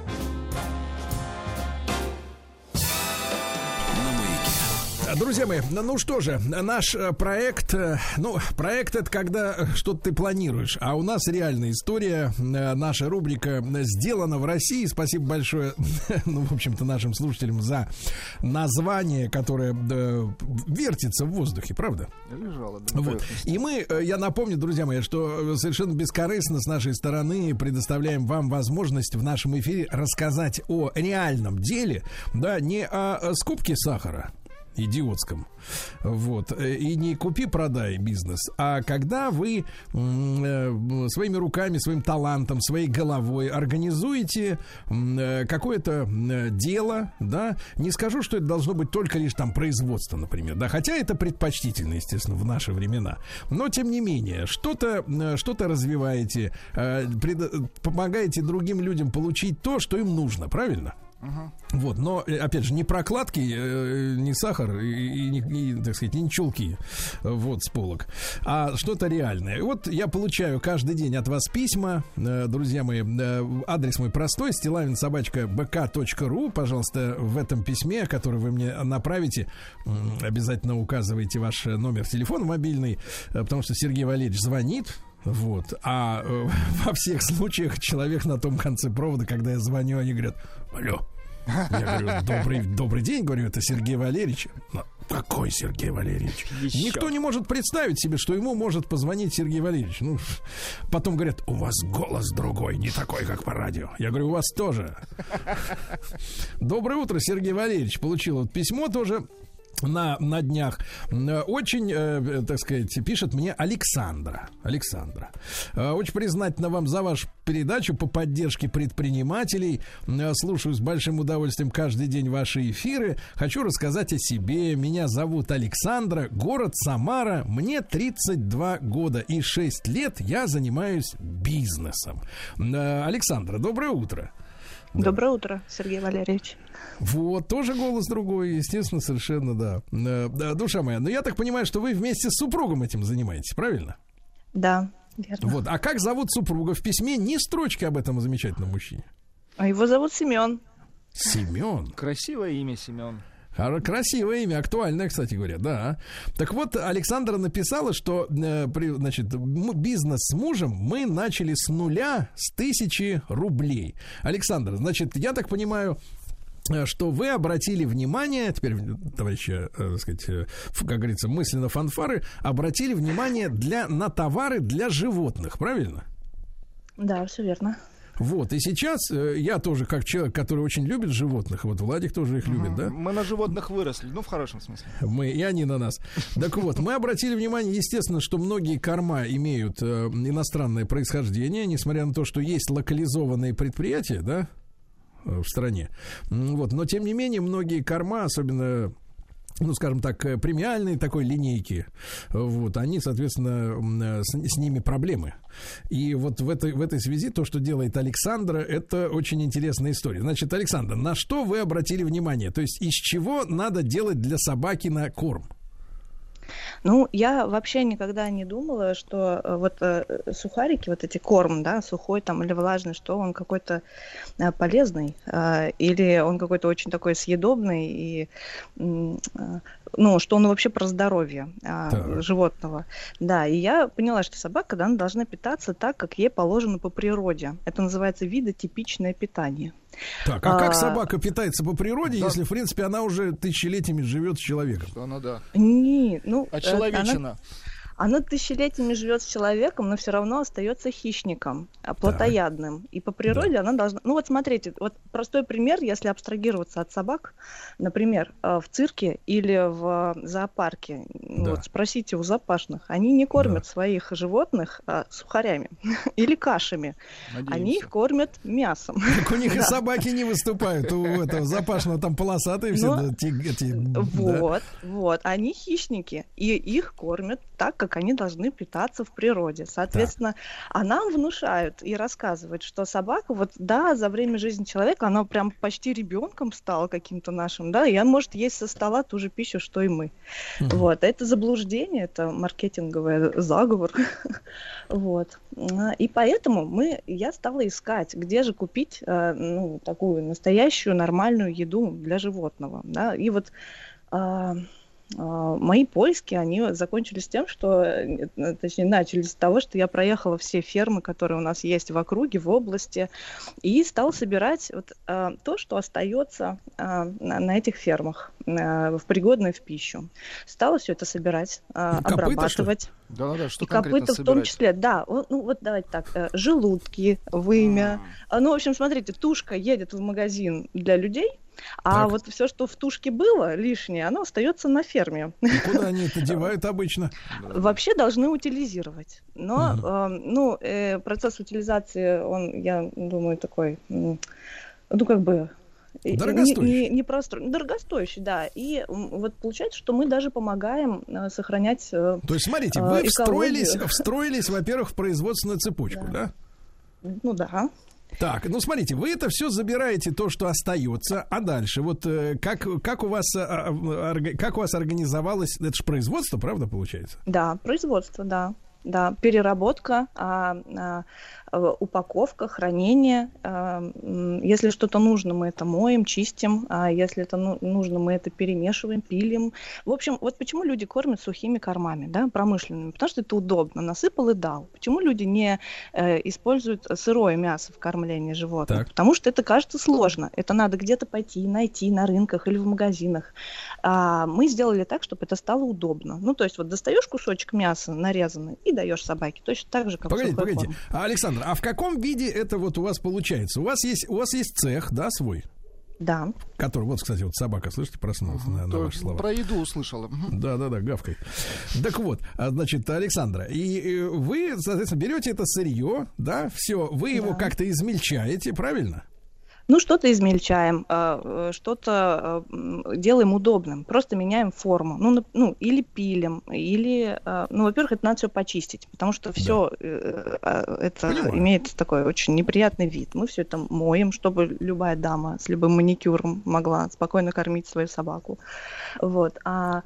A: Друзья мои, ну что же, наш э, проект, э, ну, проект это когда э, что-то ты планируешь, а у нас реальная история, наша рубрика сделана в России. Спасибо большое, ну, в общем-то, нашим слушателям за название, которое вертится в воздухе, правда?
B: Лежала, да,
A: Вот. И мы, я напомню, друзья мои, что совершенно бескорыстно с нашей стороны предоставляем вам возможность в нашем эфире рассказать о реальном деле, да, не о, скупке сахара идиотском. Вот. Э, И не купи-продай бизнес, а когда вы э, своими руками, своим талантом, своей головой организуете э, какое-то м, дело, да, не скажу, что это должно быть только лишь там производство, например, да, хотя это предпочтительно, естественно, в наши времена, но тем не менее, что-то э, что-то развиваете, э, помогаете другим людям получить то, что им нужно, правильно? Вот, но, э, опять же, не прокладки, э, не сахар и, и не, так сказать, не чулки, э, вот, с полок, а что-то реальное. И вот я получаю каждый день от вас письма, друзья мои, адрес мой простой, стилавинсобачка.бк.ру, пожалуйста, в этом письме, которое вы мне направите, обязательно указывайте ваш номер телефона мобильный, потому что Сергей Валерьевич звонит, вот. А э, во всех случаях человек на том конце провода, когда я звоню, они говорят, алло. Я говорю, добрый, добрый день, говорю, это Сергей Валерьевич. «Ну, Какой Сергей Валерьевич? Никто не может представить себе, что ему может позвонить Сергей Валерьевич. Ну, потом говорят, у вас голос другой, не такой, как по радио. Я говорю, у вас тоже. Доброе утро, Сергей Валерьевич. Получил вот письмо тоже на, на днях. Э, Очень, э, так сказать, пишет мне Александра. Александра. Э, Очень признательна вам за вашу передачу по поддержке предпринимателей. Э, Слушаю с большим удовольствием каждый день ваши эфиры. Хочу рассказать о себе. Меня зовут Александра, город Самара. Мне 32 года и 6 лет я занимаюсь бизнесом. Э, Александра, доброе утро.
I: Доброе утро, Сергей Валерьевич.
A: Вот, тоже голос другой, естественно, совершенно, да. Э, да, Душа моя, но я так понимаю, что вы вместе с супругом этим занимаетесь, правильно?
I: Да, верно.
A: Вот, а как зовут супруга? В письме ни строчки об этом замечательном мужчине.
I: А его зовут Семен.
A: Семен.
B: Красивое имя Семен.
A: Красивое имя, актуальное, кстати говоря, да. Так вот, Александра написала, что э, при- значит, бизнес с мужем мы начали с нуля, с тысячи рублей. Александр, значит, я так понимаю, что вы обратили внимание, теперь, товарищи, э, так сказать, э, как говорится, мысленно фанфары, обратили внимание для, на товары для животных, правильно?
I: Да, все верно.
A: Вот, и сейчас э, я тоже, как человек, который очень любит животных, вот Владик тоже их любит, да?
B: Мы на животных выросли, ну в хорошем смысле.
A: Мы, и они на нас. Так вот, мы обратили внимание, естественно, что многие корма имеют э, иностранное происхождение, несмотря на то, что есть локализованные предприятия, да, э, в стране. Вот, но тем не менее, многие корма, особенно ну, скажем так, э, премиальной такой линейки, э, вот, они, соответственно, э, с, с ними проблемы. И вот в этой, в этой связи то, что делает Александра, это очень интересная история. Значит, Александр, на что вы обратили внимание? То есть из чего надо делать для собаки на корм?
I: Ну, я вообще никогда не думала, что э, вот э, сухарики, вот эти корм, да, сухой там или влажный, что он какой-то э, полезный, или он какой-то очень такой съедобный, и, ну, что он вообще про здоровье
A: Так.
I: животного. Да, и я поняла, что собака, да, она должна питаться так, как ей положено по природе. Это называется видотипичное питание.
A: Так, а, как
I: А,
A: собака питается по природе, если, в принципе, она уже тысячелетиями живет с человеком?
B: Что она, да.
I: Не, ну, э, она-
B: Очеловечена.
I: Она тысячелетиями живет с человеком, но все равно остается хищником, а, плотоядным. И по природе она должна... Ну вот смотрите, вот простой пример, если абстрагироваться от собак, например, э, в цирке или в зоопарке, ну,
A: Да.
I: вот спросите у запашных, они не кормят своих животных а, сухарями или кашами, они
B: Надеемся.
I: их кормят мясом.
A: Так у них и
I: Да.
A: собаки не выступают. У этого запашного там полосатые все. Да, да.
I: Вот, вот, они хищники, и их кормят так, как они должны питаться в природе. Соответственно, а нам внушают и рассказывают, что собака, вот да, за время жизни человека, она прям почти ребенком стала каким-то нашим, да, и он может есть со стола ту же пищу, что и мы. Вот, это заблуждение, это маркетинговый заговор. Вот. А, И поэтому мы, я стала искать, где же купить э, ну, такую настоящую нормальную еду для животного. Да? И вот а, мои поиски, они закончились тем, что, э, точнее, начались с того, что я проехала все фермы, которые у нас есть в округе, в области, и стала собирать вот, а, то, что остается а, на, на этих фермах, а, в пригодное в пищу. Стала все это собирать, а,
A: копыта, что
I: обрабатывать.
B: Да, да, что
I: И копыта в том
B: собирать?
I: числе, да. Ну вот давайте так, желудки, вымя. А, Ну, в общем, смотрите, тушка едет в магазин для людей, а
A: Так.
I: вот все, что в тушке было лишнее, оно остается на ферме.
A: И куда они это девают обычно?
I: Вообще должны утилизировать. Но,
A: Мгм.
I: э, ну, э, процесс утилизации, он, я думаю, такой, ну, как бы... э,
A: Дорогостоящий.
I: Не, не, не простро- Дорогостоящий, да. И вот получается, что мы даже помогаем э, сохранять... э,
A: То есть, смотрите,
I: э,
A: вы встроились,
I: экологию.
A: встроились, во-первых, в производственную цепочку, да?
I: Ну да.
A: Так, ну смотрите, вы это все забираете, то, что остается, а дальше, вот э, как, как, у вас, а, а, как у вас организовалось, это же производство, правда, получается?
I: Да, производство, да. Да, переработка, а, а, э, упаковка, хранение. м, Если что-то нужно, мы это моем, чистим. А если это ну- нужно, мы это перемешиваем, пилим. В общем, вот почему люди кормят сухими кормами, да, промышленными? Потому что это удобно. Насыпал и дал. Почему люди не э, используют сырое мясо в кормлении животных?
A: Так.
I: Потому что это кажется сложно. Это надо где-то пойти, найти на рынках или в магазинах. А, мы сделали так, чтобы это стало удобно. Ну, то есть вот достаешь кусочек мяса нарезанный и даешь собаке. Точно так же, как
A: Погодите,
I: сухой
A: погодите.
I: корм.
A: А, А в каком виде это вот у вас получается? У вас есть, у вас есть цех, да, свой?
I: Да.
A: Который, вот, кстати, вот собака, слышите, проснулась на, на ваши слова.
B: Про еду услышала. Мгм.
A: Да, да, да, гавкой. Так вот, а, значит, Александра, и э, вы, соответственно, берете это сырье, да, все, вы его
I: Да.
A: как-то измельчаете, правильно?
I: Ну, что-то измельчаем, а, э, что-то а, м, делаем удобным, просто меняем форму. Ну, ну или пилим, или, а, ну, во-первых, это надо все почистить, потому что все это
A: Понимаю.
I: имеет такой очень неприятный вид. Мы все это моем, чтобы любая дама с любым маникюром могла спокойно кормить свою собаку. Вот. А, а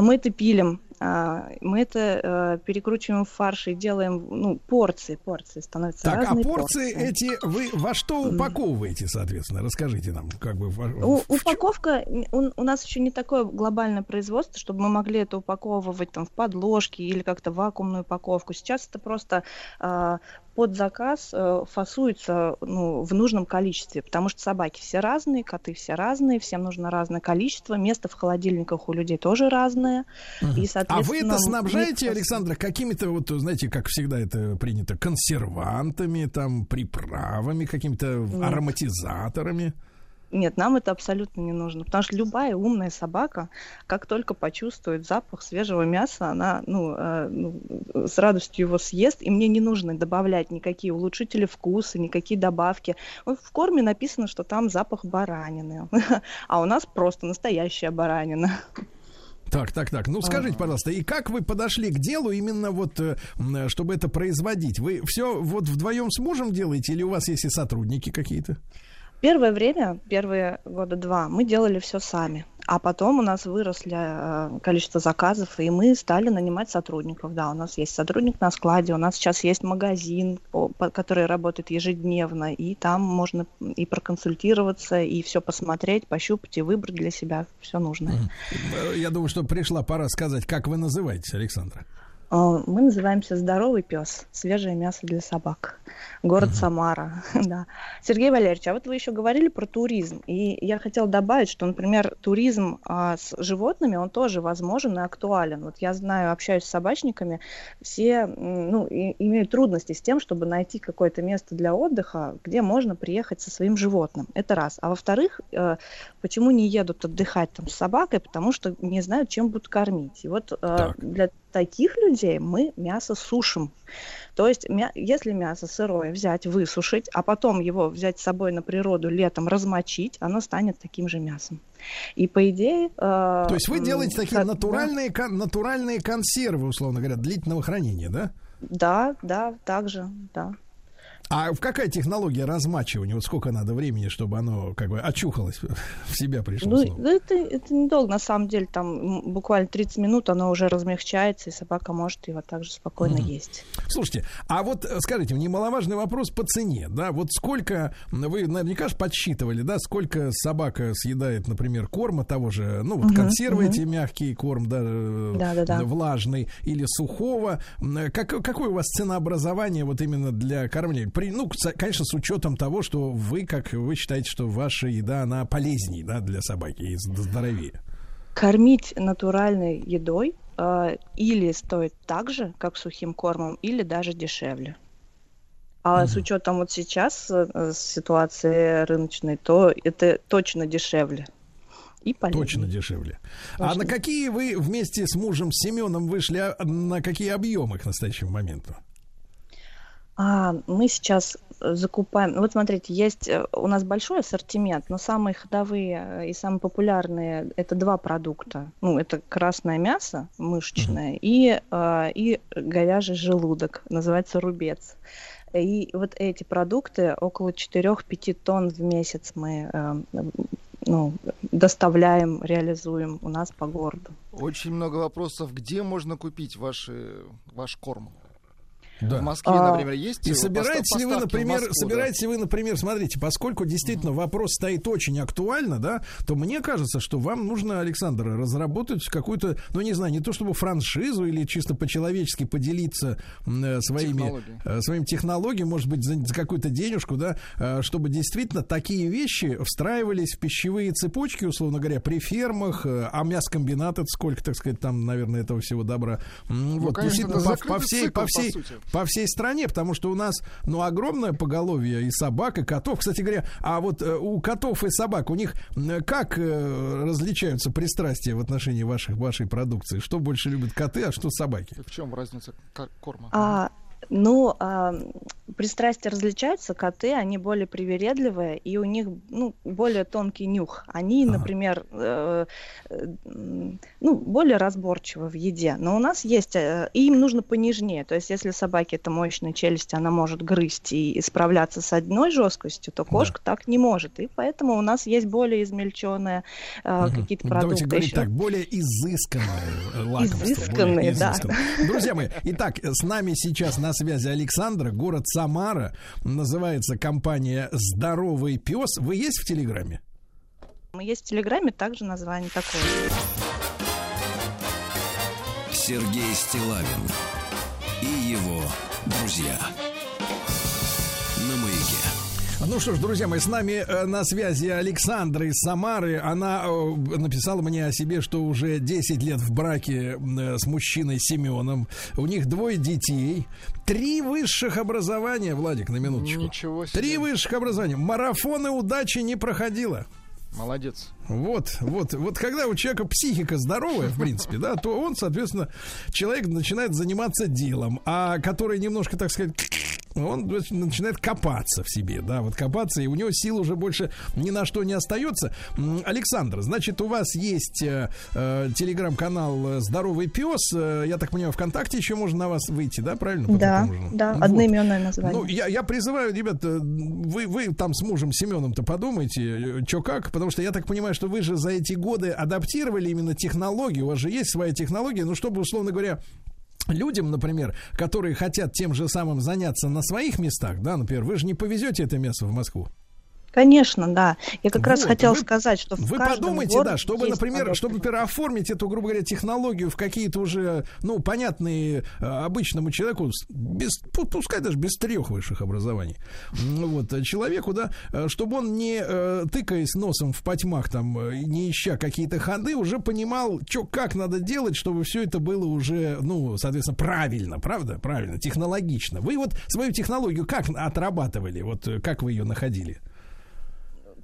I: мы это пилим, а, мы это э, перекручиваем в фарш и делаем, ну, порции, порции становятся
A: Так, а
I: разные
A: порции эти вы во что упаковываете, соответственно? Расскажите нам, как бы...
I: У- упаковка, у, у нас еще не такое глобальное производство, чтобы мы могли это упаковывать там в подложки или как-то вакуумную упаковку. Сейчас это просто а, под заказ э, фасуется ну, в нужном количестве, потому что собаки все разные, коты все разные, всем нужно разное количество, место в холодильниках у людей тоже разное. И,
A: А вы это снабжаете, Александра, какими-то, вот, знаете, как всегда это принято, консервантами, там, приправами, какими-то ароматизаторами?
I: Нет, нам это абсолютно не нужно, потому что любая умная собака, как только почувствует запах свежего мяса, она ну, э, ну, с радостью его съест, и мне не нужно добавлять никакие улучшители вкуса, никакие добавки. В корме написано, что там запах баранины, а у нас просто настоящая баранина.
A: Так, так, так. Ну, скажите, пожалуйста, и как вы подошли к делу именно вот, э, м, чтобы это производить? Вы все вот вдвоем с мужем делаете или у вас есть и сотрудники какие-то?
I: Первое время, первые года два, мы делали все сами. А потом у нас выросли э, количество заказов, и мы стали нанимать сотрудников. Да, у нас есть сотрудник на складе, у нас сейчас есть магазин, который работает ежедневно, и там можно и проконсультироваться, и все посмотреть, пощупать и выбрать для себя все нужное.
A: Э, Я думаю, что пришла пора сказать, как вы называетесь, Александра.
I: Э, Мы называемся «Здоровый пес. Свежее мясо для собак». Город Самара, да. Сергей Валерьевич, а вот вы еще говорили про туризм. И я хотела добавить, что, например, туризм а, с животными, он тоже возможен и актуален. Вот я знаю, общаюсь с собачниками, все ну, и- имеют трудности с тем, чтобы найти какое-то место для отдыха, где можно приехать со своим животным. Это раз. А во-вторых, э, почему не едут отдыхать там с собакой? Потому что не знают, чем будут кормить. И вот э, для таких людей мы мясо сушим. То есть, мя- если мясо сырое взять, высушить, а потом его взять с собой на природу летом, размочить, оно станет таким же мясом. И по идее... э,
A: То есть вы делаете такие
I: как-
A: натуральные, кон- натуральные консервы, условно говоря, длительного хранения, да?
I: Да, да, так же, да.
A: А в какая технология размачивания? Вот сколько надо времени, чтобы оно как бы очухалось, в себя пришло
I: Ну,
A: снова?
I: да это, это недолго, на самом деле, там буквально 30 минут оно уже размягчается, и собака может его также спокойно есть.
A: Слушайте, а вот э, скажите, немаловажный вопрос по цене, да, вот сколько, вы наверняка же подсчитывали, да, сколько собака съедает, например, корма того же, ну, вот
I: Мгм,
A: консервы
I: мгм.
A: эти мягкий корм, да, э,
I: Да-да-да.
A: влажный или сухого, как, какое у вас ценообразование вот именно для кормления? При, ну, конечно, с учетом того, что вы, как вы считаете, что ваша еда, она полезнее, да, для собаки и зд- здоровее.
I: Кормить натуральной едой э, или стоит так же, как сухим кормом, или даже дешевле. А с учетом вот сейчас э, ситуации рыночной, то это точно дешевле. И.
A: Точно дешевле. А
I: Точно.
A: на какие вы вместе с мужем Семеном вышли, а, на какие объемы к настоящему моменту?
I: А, мы сейчас э, закупаем. Вот смотрите, есть э, у нас большой ассортимент, но самые ходовые э, и самые популярные это два продукта. Ну, это красное мясо мышечное и, э, и говяжий желудок, называется рубец. И вот эти продукты около 4-5 тонн в месяц мы э, ну, доставляем, реализуем у нас по городу.
B: Очень много вопросов. Где можно купить ваши, ваш корм?
A: Да.
B: В Москве,
I: А,
B: например, есть
A: И собираетесь ли вы, например,
B: Москву, да?
A: собираетесь ли вы, например, смотрите, поскольку действительно вопрос стоит очень актуально, да, то мне кажется, что вам нужно, Александр, разработать какую-то, ну не знаю, не то чтобы франшизу или чисто по-человечески поделиться э, своими
B: Технологией.
A: э, своим технологиям, может быть, за, за какую-то денежку, да, э, чтобы действительно такие вещи встраивались в пищевые цепочки, условно говоря, при фермах, э, а мясокомбинат, это сколько, так сказать, там, наверное, этого всего добра.
B: Ну,
A: вот,
B: конечно,
A: действительно, по, по всей,
B: цикл,
A: по
B: по
A: всей,
B: сути.
A: По всей стране, потому что у нас, ну, огромное поголовье и собак, и котов. Кстати говоря, а вот э, у котов и собак, у них как э, различаются пристрастия в отношении ваших, вашей продукции? Что больше любят коты, а что собаки?
B: В чем разница корма?
I: А, ну, а, пристрастия различаются. Коты, они более привередливые, и у них ну, более тонкий нюх. Они,
A: Ага.
I: например, э, э, ну, более разборчивы в еде. Но у нас есть, э, и им нужно понежнее. То есть, если собаке это мощная челюсть, она может грызть и справляться с одной жесткостью, то кошка так не может. И поэтому у нас есть более измельченные э,
A: Мгм.
I: какие-то
A: Давайте
I: продукты.
A: говорить
I: еще.
A: так, более изысканное э, лакомство.
I: Изысканные,
A: более
I: да.
A: изысканное. Друзья мои, итак, с нами сейчас на связи Александра, город Самара. Называется компания «Здоровый пес». Вы есть в Телеграме?
I: Мы есть в Телеграме, также название такое.
C: Сергей Стилавин и его друзья.
A: Ну что ж, друзья мои, с нами э, на связи Александра из Самары. Она э, написала мне о себе, что уже 10 лет в браке э, с мужчиной Семеном. У них двое детей. Три высших образования, Владик, на минуточку.
B: Ничего себе.
A: Три высших образования. Марафоны удачи не проходила.
B: Молодец.
A: Вот, вот, вот когда у человека психика здоровая, в принципе, да, то он, соответственно, человек начинает заниматься делом, а который немножко, так сказать, он начинает копаться в себе, да, вот копаться, и у него сил уже больше ни на что не остается. Александр, значит, у вас есть э, э, телеграм-канал э, «Здоровый пес», э, я так понимаю, ВКонтакте еще можно на вас выйти, да, правильно? по
I: Да, да,
A: Вот.
I: одноименное название.
A: Ну, я, я призываю, ребята, вы, вы там с мужем Семеном-то подумайте, что как, потому что я так понимаю, что вы же за эти годы адаптировали именно технологию, у вас же есть своя технология, ну, чтобы, условно говоря, людям, например, которые хотят тем же самым заняться на своих местах, да, например, вы же не повезете это мясо в Москву.
I: Конечно, да. Я как раз
A: Вот,
I: хотела
A: вы-
I: сказать, что в
A: Вы подумайте, да, чтобы, например,
I: подобное.
A: чтобы, например, оформить эту, грубо говоря, технологию в какие-то уже, ну, понятные э, обычному человеку, без, пу- пускай даже без трех высших образований, вот, э, человеку, да, э, чтобы он не тыкаясь носом в потьмах, там, не ища какие-то ходы, уже понимал, что, как надо делать, чтобы все это было уже, ну, соответственно, правильно, правда? Правильно, технологично. Вы вот свою технологию как отрабатывали? Вот как вы ее находили?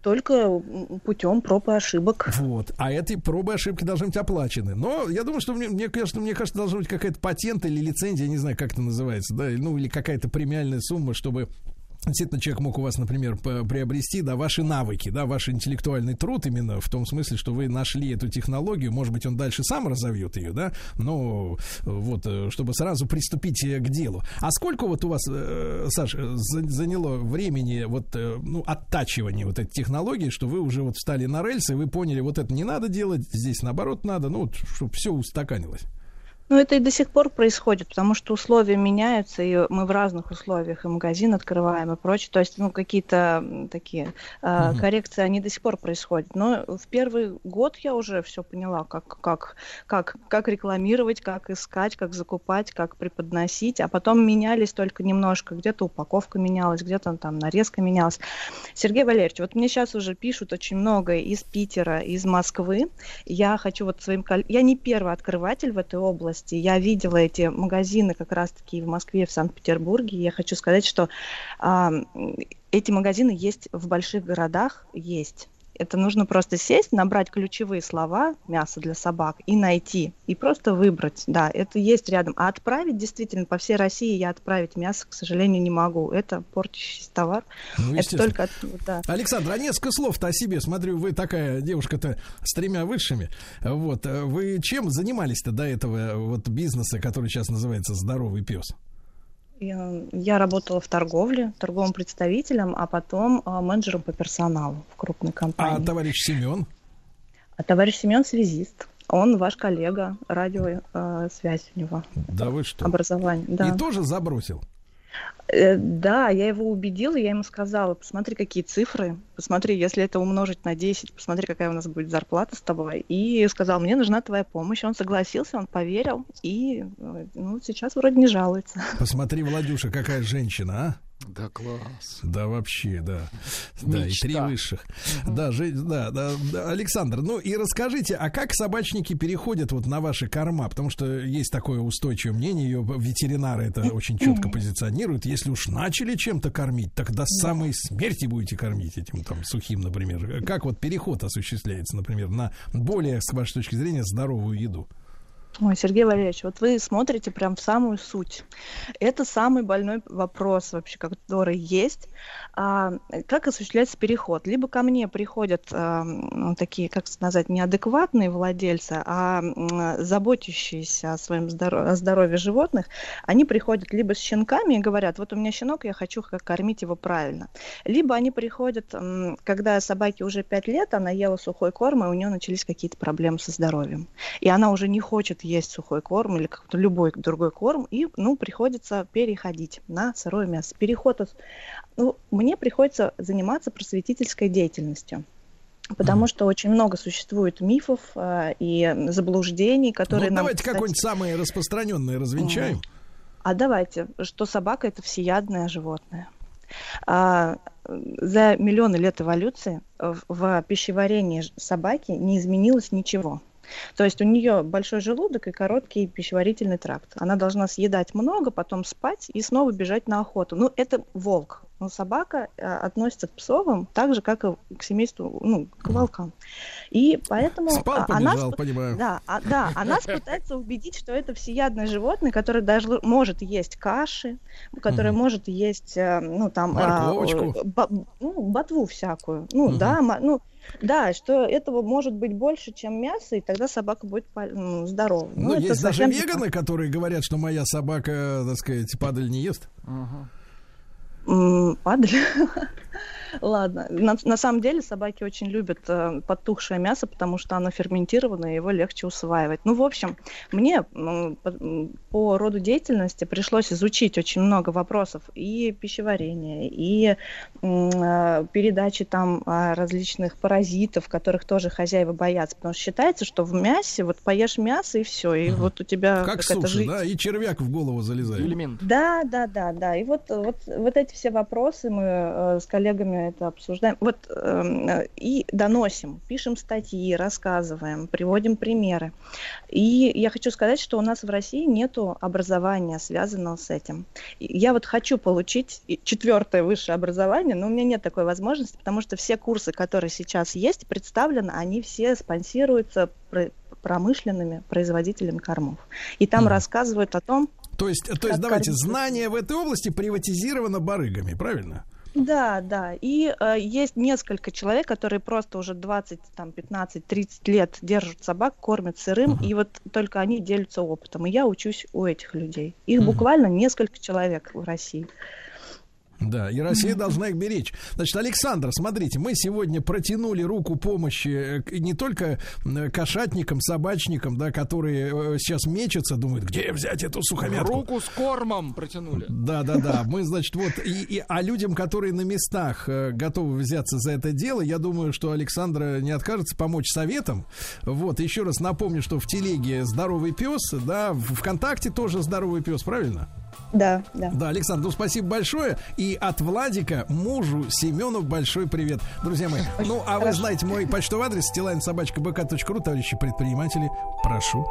I: Только путем проб и ошибок.
A: Вот. А эти пробы и ошибки должны быть оплачены. Но я думаю, что мне, мне кажется, мне кажется, должна быть какая-то патент или лицензия, не знаю, как это называется, да, ну или какая-то премиальная сумма, чтобы Действительно, человек мог у вас, например, приобрести, да, ваши навыки, да, ваш интеллектуальный труд именно в том смысле, что вы нашли эту технологию, может быть, он дальше сам разовьет ее, да, но вот, э, чтобы сразу приступить э, к делу. А сколько вот у вас, э, Саш, э, за- заняло времени вот, э, ну, оттачивания вот этой технологии, что вы уже вот встали на рельсы, вы поняли, вот это не надо делать, здесь наоборот надо, ну, вот, чтобы все устаканилось.
I: Ну, это и до сих пор происходит, потому что условия меняются, и мы в разных условиях и магазин открываем и прочее. То есть, ну, какие-то такие э,
J: Мгм.
I: коррекции, они до сих пор происходят. Но в первый год я уже все поняла, как, как, как, как рекламировать, как искать, как закупать, как преподносить. А потом менялись только немножко. Где-то упаковка менялась, где-то там нарезка менялась. Сергей Валерьевич, вот мне сейчас уже пишут очень много из Питера, из Москвы. Я хочу вот своим... Я не первый открыватель в этой области. Я видела эти магазины как раз-таки в Москве, в Санкт-Петербурге. Я хочу сказать, что м, эти магазины есть в больших городах, есть. Это нужно просто сесть, набрать ключевые слова мясо для собак и найти, и просто выбрать. Да, это есть рядом. А отправить действительно по всей России я отправить мясо, к сожалению, не могу. Это портящийся товар.
A: Ну,
I: это только от- да.
A: Александр, а несколько слов-то о себе. Смотрю, вы такая девушка-то с тремя высшими. Вот. э, Вы чем занимались-то до этого э, вот бизнеса, который сейчас называется «Здоровый пес»?
I: Я, работала в торговле, торговым представителем, а потом а, менеджером по персоналу в крупной компании.
A: А товарищ Семен?
I: А товарищ Семен связист. Он ваш коллега, радиосвязь у него,
A: Да вы что?
I: образование. Да.
A: И тоже забросил?
I: Э, Да, я его убедила, я ему сказала, посмотри, какие цифры, посмотри, если это умножить на 10, посмотри, какая у нас будет зарплата с тобой. И сказал, мне нужна твоя помощь. Он согласился, он поверил, и э, ну, сейчас вроде не жалуется.
A: Посмотри, Владюша, какая женщина, а?
B: Да, класс.
A: Да, вообще, да. Да, и
B: Мечта.
A: три высших. Да, же, да, да, да, Александр, ну и расскажите, а как собачники переходят вот на ваши корма? Потому что есть такое устойчивое мнение, ее ветеринары это очень четко позиционируют. Если уж начали чем-то кормить, так до самой смерти будете кормить этим там сухим, например. Как вот переход осуществляется, например, на более, с вашей точки зрения, здоровую еду?
I: Ой, Сергей Валерьевич, вот вы смотрите прям в самую суть. Это самый больной вопрос вообще, который есть. А, как осуществляется переход? Либо ко мне приходят а, ну, такие, как сказать, неадекватные владельцы, а м, заботящиеся о своем здоровье, о здоровье животных, они приходят либо с щенками и говорят, вот у меня щенок, я хочу как кормить его правильно. Либо они приходят, когда собаке уже 5 лет, она ела сухой корм, и у нее начались какие-то проблемы со здоровьем. И она уже не хочет есть сухой корм или какой-то любой другой корм, и, ну, приходится переходить на сырое мясо. Переход, от- ну, мне приходится заниматься просветительской деятельностью. Потому что очень много существует мифов э, и заблуждений, которые
A: ну,
I: нам,
A: давайте
I: кстати,
A: какой-нибудь самые распространенные развенчаем.
I: а давайте, что собака это всеядное животное. А, за миллионы лет эволюции в, в пищеварении собаки не изменилось ничего. То есть у нее большой желудок и короткий пищеварительный тракт. Она должна съедать много, потом спать и снова бежать на охоту. Ну, это волк. Но собака э, относится к псовым так же, как и к семейству, ну, к волкам. И поэтому
A: Спал,
I: а, она
A: побежал,
I: сп-
A: понимаю.
I: да, а, да, а нас пытается убедить, что это всеядное животное, которое даже может есть каши, которое может есть, э, ну, там, а, э, ну, ботву всякую. Ну, да, ну, да, что этого может быть больше, чем мясо, и тогда собака будет пол- ну, здорова.
A: Ну, есть даже веганы, которые говорят, что моя собака, так сказать, падаль не ест.
I: М, Падаль. Ладно. На, на самом деле собаки очень любят э, подтухшее мясо, потому что оно ферментированное, и его легче усваивать. Ну, в общем, мне по, роду деятельности пришлось изучить очень много вопросов и пищеварения, и э, передачи там а, различных паразитов, которых тоже хозяева боятся. Потому что считается, что в мясе, вот поешь мясо и все, и
A: Мгм.
I: вот у тебя
A: Как суши,
I: жизнь.
A: да, и червяк в голову залезает.
B: Элемент.
I: Да, да, да, да. И вот, вот, вот эти все вопросы мы э, с коллегами это обсуждаем. Вот э, и доносим, пишем статьи, рассказываем, приводим примеры. И я хочу сказать, что у нас в России нету образования, связанного с этим. Я вот хочу получить четвертое высшее образование, но у меня нет такой возможности, потому что все курсы, которые сейчас есть, представлены, они все спонсируются пр- промышленными производителями кормов. И там
A: Мгм.
I: рассказывают о том,
A: То есть, то есть давайте,
I: кормить
A: знание в этой области приватизировано барыгами, правильно?
I: Да, да. И э, есть несколько человек, которые просто уже 20, там, 15, 30 лет держат собак, кормят сырым,
A: Мгм.
I: и вот только они делятся опытом. И я учусь у этих людей. Их
A: Мгм.
I: буквально несколько человек в России.
A: Да, и Россия должна их беречь. Значит, Александр, смотрите, мы сегодня протянули руку помощи э, не только кошатникам, собачникам, да, которые э, сейчас мечутся, думают, где взять эту сухомятку.
B: Руку с кормом протянули.
A: Да, да, да. Мы, значит, вот и, и а людям, которые на местах э, готовы взяться за это дело, я думаю, что Александра не откажется помочь советом. Вот, еще раз напомню, что в телеге здоровый пес, да, в ВКонтакте тоже здоровый пес, правильно?
I: Да, да.
A: Да, Александр, ну спасибо большое. И от Владика мужу Семену большой привет. Друзья мои, ну а вы
I: хорошо.
A: знаете мой почтовый адрес стилайн.собачка.бк.ру, товарищи предприниматели, прошу.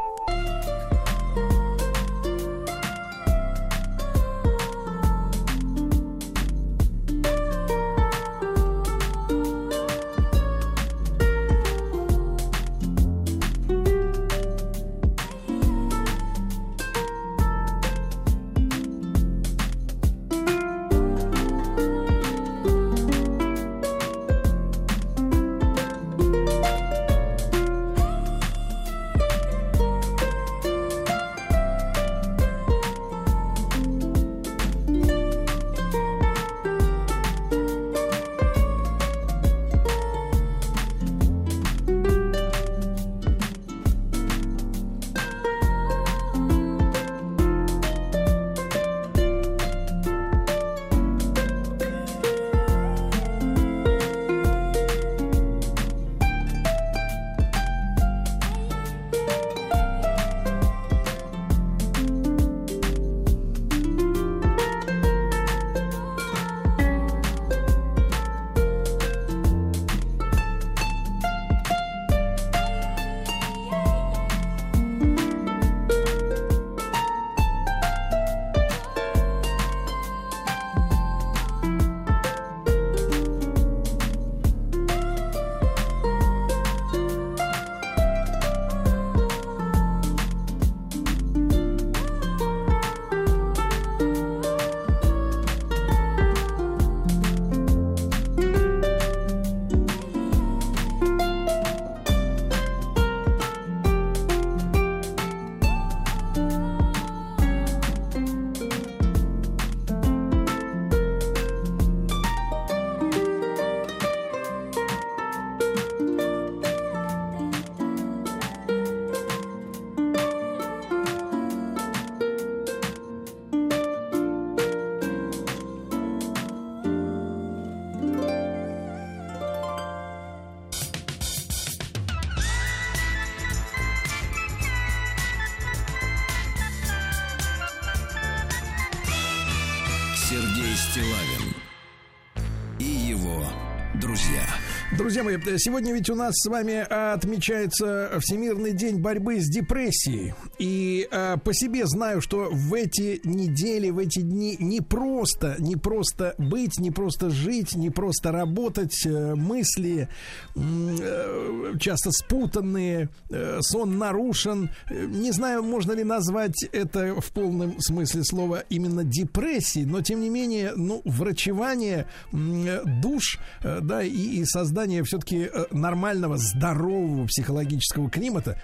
C: Друзья
A: мои, сегодня ведь у нас с вами отмечается Всемирный день борьбы с депрессией. И э, по себе знаю, что в эти недели, в эти дни не просто, не просто быть, не просто жить, не просто работать, э, мысли э, часто спутанные, э, сон нарушен. Не знаю, можно ли назвать это в полном смысле слова именно депрессией, но тем не менее, ну, врачевание душ, да, и, и создание все-таки нормального, здорового психологического климата,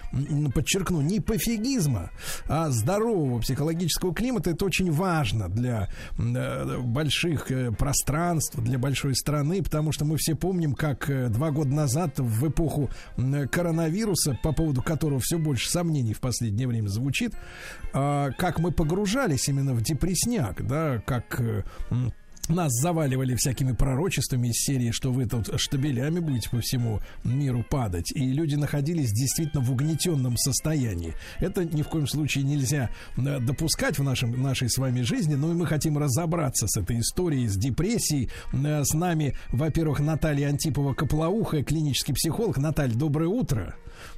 A: подчеркну, не пофигизма, а здорового психологического климата, это очень важно для больших э, пространств, для большой страны, потому что мы все помним, как э, два года назад в эпоху коронавируса, по поводу которого все больше сомнений в последнее время звучит, а, как мы погружались именно в депресняк, да, как э, нас заваливали всякими пророчествами из серии, что вы тут штабелями будете по всему миру падать. И люди находились действительно в угнетенном состоянии. Это ни в коем случае нельзя э, допускать в нашем, нашей с вами жизни. Но и мы хотим разобраться с этой историей, с депрессией. Э, С нами, во-первых, Наталья Антипова-Коплоухая, клинический психолог. Наталья, доброе утро.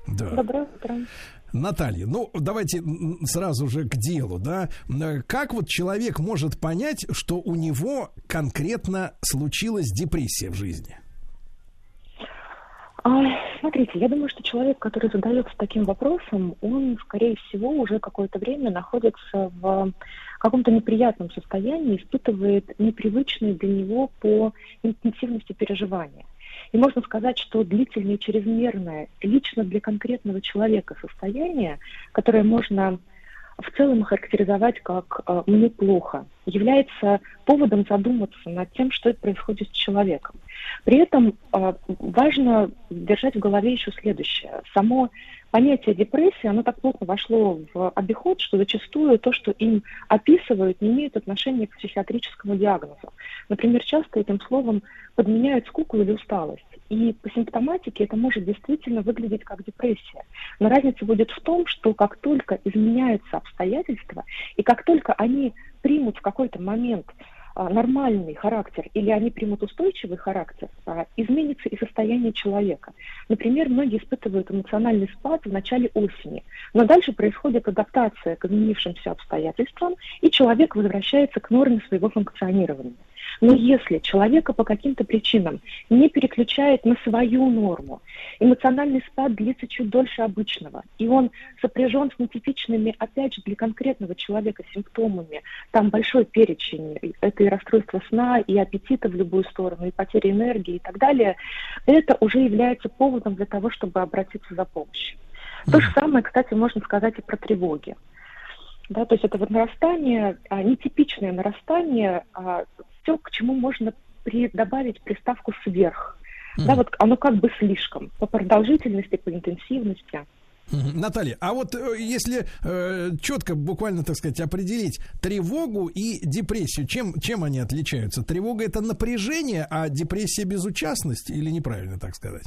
A: Да.
J: Доброе утро.
A: Наталья, ну давайте сразу же к делу, да. Э, Как вот человек может понять, что у него конкретно случилась депрессия в жизни?
J: А, смотрите, я думаю, что человек, который задается таким вопросом, он, скорее всего, уже какое-то время находится в каком-то неприятном состоянии, испытывает непривычные для него по интенсивности переживания. И можно сказать, что длительное и чрезмерное лично для конкретного человека состояние, которое можно в целом характеризовать как э, «мне плохо», является поводом задуматься над тем, что происходит с человеком. При этом э, важно держать в голове еще следующее. Само понятие депрессии, оно так плотно вошло в обиход, что зачастую то, что им описывают, не имеет отношения к психиатрическому диагнозу. Например, часто этим словом подменяют скуку или усталость. И по симптоматике это может действительно выглядеть как депрессия. Но разница будет в том, что как только изменяются обстоятельства, и как только они примут в какой-то момент нормальный характер или они примут устойчивый характер, а, изменится и состояние человека. Например, многие испытывают эмоциональный спад в начале осени, но дальше происходит адаптация к изменившимся обстоятельствам, и человек возвращается к норме своего функционирования. Но если человека по каким-то причинам не переключает на свою норму, эмоциональный спад длится чуть дольше обычного, и он сопряжен с нетипичными, опять же, для конкретного человека симптомами, там большой перечень, это и расстройство сна, и аппетита в любую сторону, и потеря энергии и так далее, это уже является поводом для того, чтобы обратиться за помощью. То же самое, кстати, можно сказать и про тревоги. Да, то есть это вот нарастание, а, нетипичное нарастание, а, все, к чему можно при, добавить приставку сверх. Да, вот оно как бы слишком по продолжительности, по интенсивности.
A: Наталья, а вот э, если э, четко, буквально, так сказать, определить тревогу и депрессию, чем, чем они отличаются? Тревога это напряжение, а депрессия безучастность или неправильно так сказать?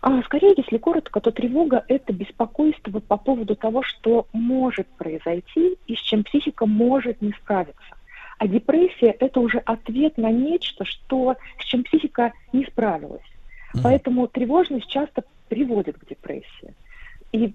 J: А, скорее, если коротко, то тревога – это беспокойство по поводу того, что может произойти и с чем психика может не справиться. А депрессия – это уже ответ на нечто, что, с чем психика не справилась. Поэтому тревожность часто приводит к депрессии. И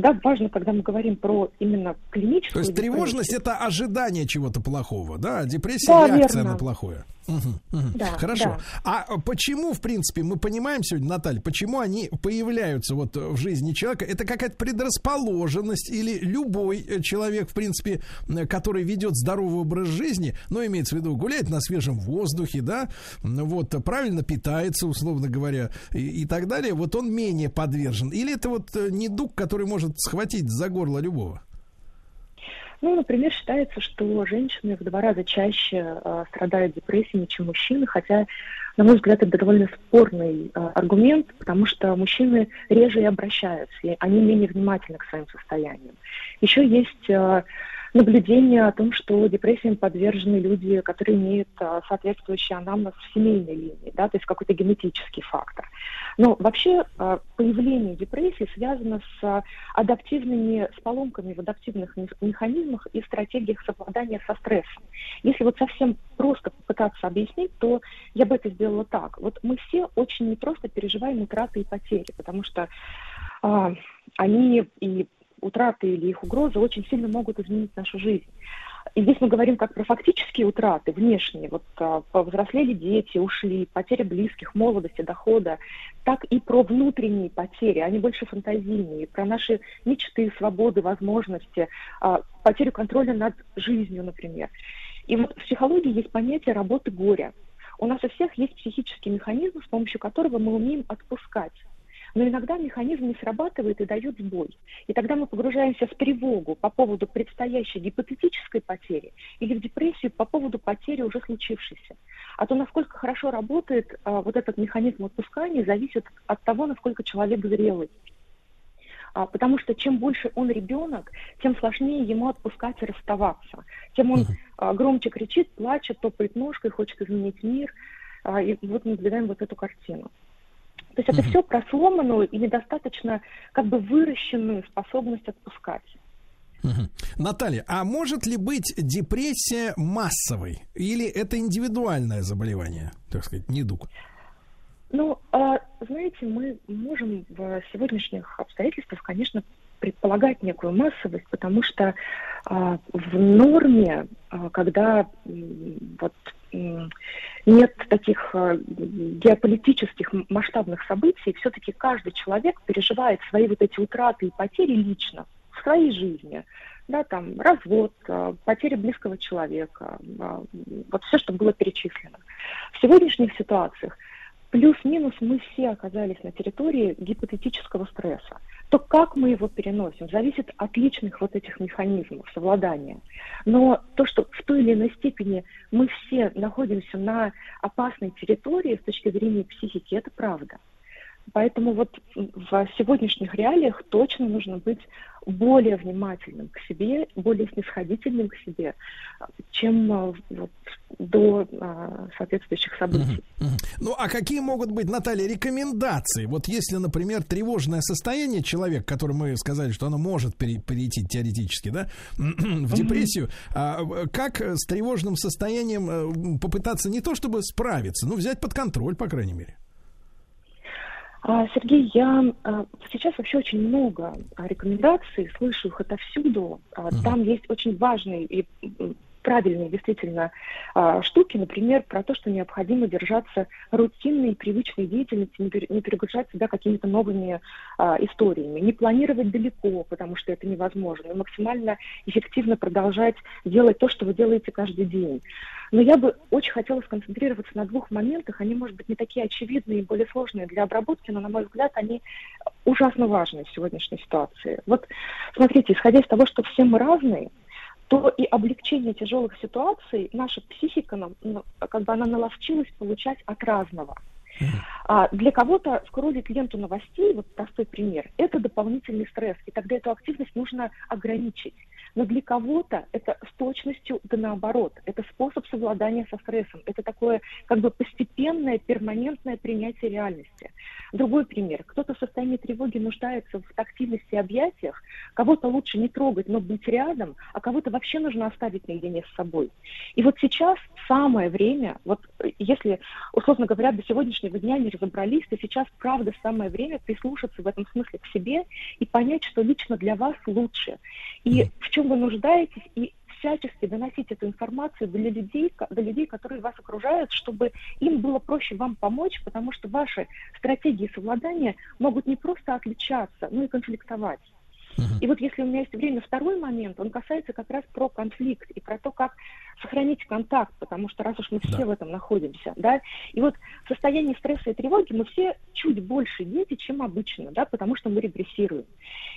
J: да, важно, когда мы говорим про именно клиническую
A: То есть тревожность это ожидание чего-то плохого, да? Депрессия
J: Да,
A: реакция
J: верно.
A: на плохое. Мгм, мгм.
J: Да,
A: Хорошо.
J: да.
A: А почему, в принципе, мы понимаем сегодня, Наталья, почему они появляются вот в жизни человека? Это какая-то предрасположенность или любой э, человек, в принципе, который ведет здоровый образ жизни, ну, имеется в виду, гуляет на свежем воздухе, да, вот, правильно питается, условно говоря, и, и так далее, вот он менее подвержен. Или это вот э, недуг, который может схватить за горло любого?
J: Ну, например, считается, что женщины в два раза чаще э, страдают депрессией, чем мужчины, хотя, на мой взгляд, это довольно спорный э, аргумент, потому что мужчины реже и обращаются, и они менее внимательны к своим состояниям. Еще есть э, наблюдения о том, что депрессиям подвержены люди, которые имеют а, соответствующий анамнез в семейной линии, да, то есть какой-то генетический фактор. Но вообще а, появление депрессии связано с адаптивными, с поломками в адаптивных мех- механизмах и стратегиях совладания со стрессом. Если вот совсем просто попытаться объяснить, то я бы это сделала так. Вот мы все очень непросто переживаем утраты и потери, потому что а, они и утраты или их угрозы очень сильно могут изменить нашу жизнь. И здесь мы говорим как про фактические утраты, внешние. Вот а, повзрослели дети, ушли, потеря близких, молодости, дохода, так и про внутренние потери, они больше фантазийные, про наши мечты, свободы, возможности, а, потерю контроля над жизнью, например. И вот в психологии есть понятие работы горя. У нас у всех есть психический механизм, с помощью которого мы умеем отпускать. Но иногда механизм не срабатывает и дает сбой. И тогда мы погружаемся в тревогу по поводу предстоящей гипотетической потери или в депрессию по поводу потери уже случившейся. А то, насколько хорошо работает а, вот этот механизм отпускания, зависит от того, насколько человек зрелый. А, потому что чем больше он ребенок, тем сложнее ему отпускать и расставаться. Тем он а, громче кричит, плачет, топает ножкой, хочет изменить мир. А, и вот мы наблюдаем вот эту картину. То есть это все про сломанную и недостаточно как бы выращенную способность отпускать.
A: Наталья, а может ли быть депрессия массовой? Или это индивидуальное заболевание, так сказать, недуг?
J: Ну, а, знаете, мы можем в сегодняшних обстоятельствах, конечно, предполагать некую массовость, потому что а, в норме, а, когда вот нет таких а, геополитических масштабных событий, все-таки каждый человек переживает свои вот эти утраты и потери лично в своей жизни. Да, там развод, а, потеря близкого человека, а, вот все, что было перечислено. В сегодняшних ситуациях плюс-минус мы все оказались на территории гипотетического стресса. То, как мы его переносим, зависит от личных вот этих механизмов совладания. Но то, что в той или иной степени мы все находимся на опасной территории с точки зрения психики, это правда. Поэтому вот в сегодняшних реалиях точно нужно быть более внимательным к себе, более снисходительным к себе, чем а, вот, до а, соответствующих событий.
A: Мгм. Ну, а какие могут быть, Наталья, рекомендации? Вот если, например, тревожное состояние человек, который мы сказали, что оно может пере- перейти теоретически, да, в депрессию, а, в- как с тревожным состоянием э, попытаться не то чтобы справиться, но взять под контроль, по крайней мере?
J: А, Сергей, я а, сейчас вообще очень много рекомендаций, слышу их отовсюду. А, Там есть очень важные и правильные действительно а, штуки, например, про то, что необходимо держаться рутинной и привычной деятельности, не, пере- не перегружать себя какими-то новыми а, историями, не планировать далеко, потому что это невозможно, и максимально эффективно продолжать делать то, что вы делаете каждый день. Но я бы очень хотела сконцентрироваться на двух моментах. Они, может быть, не такие очевидные и более сложные для обработки, но, на мой взгляд, они ужасно важны в сегодняшней ситуации. Вот смотрите, исходя из того, что все мы разные, то и облегчение тяжелых ситуаций наша психика, нам, ну, как бы она наловчилась получать от разного. А для кого-то скроллить ленту новостей, вот простой пример, это дополнительный стресс, и тогда эту активность нужно ограничить. Но для кого-то это с точностью да наоборот. Это способ совладания со стрессом. Это такое как бы постепенное, перманентное принятие реальности. Другой пример. Кто-то в состоянии тревоги нуждается в тактильности и объятиях, кого-то лучше не трогать, но быть рядом, а кого-то вообще нужно оставить наедине с собой. И вот сейчас самое время, вот э, если, условно говоря, до сегодняшнего дня не разобрались, то сейчас правда самое время прислушаться в этом смысле к себе и понять, что лично для вас лучше. И в чем вы нуждаетесь, и всячески доносить эту информацию для людей, до людей, которые вас окружают, чтобы им было проще вам помочь, потому что ваши стратегии совладания могут не просто отличаться, но и конфликтовать. И вот если у меня есть время, второй момент, он касается как раз про конфликт и про то, как сохранить контакт, потому что раз уж мы все в этом находимся, да, и вот в состоянии стресса и тревоги мы все чуть больше дети, чем обычно, да, потому что мы регрессируем.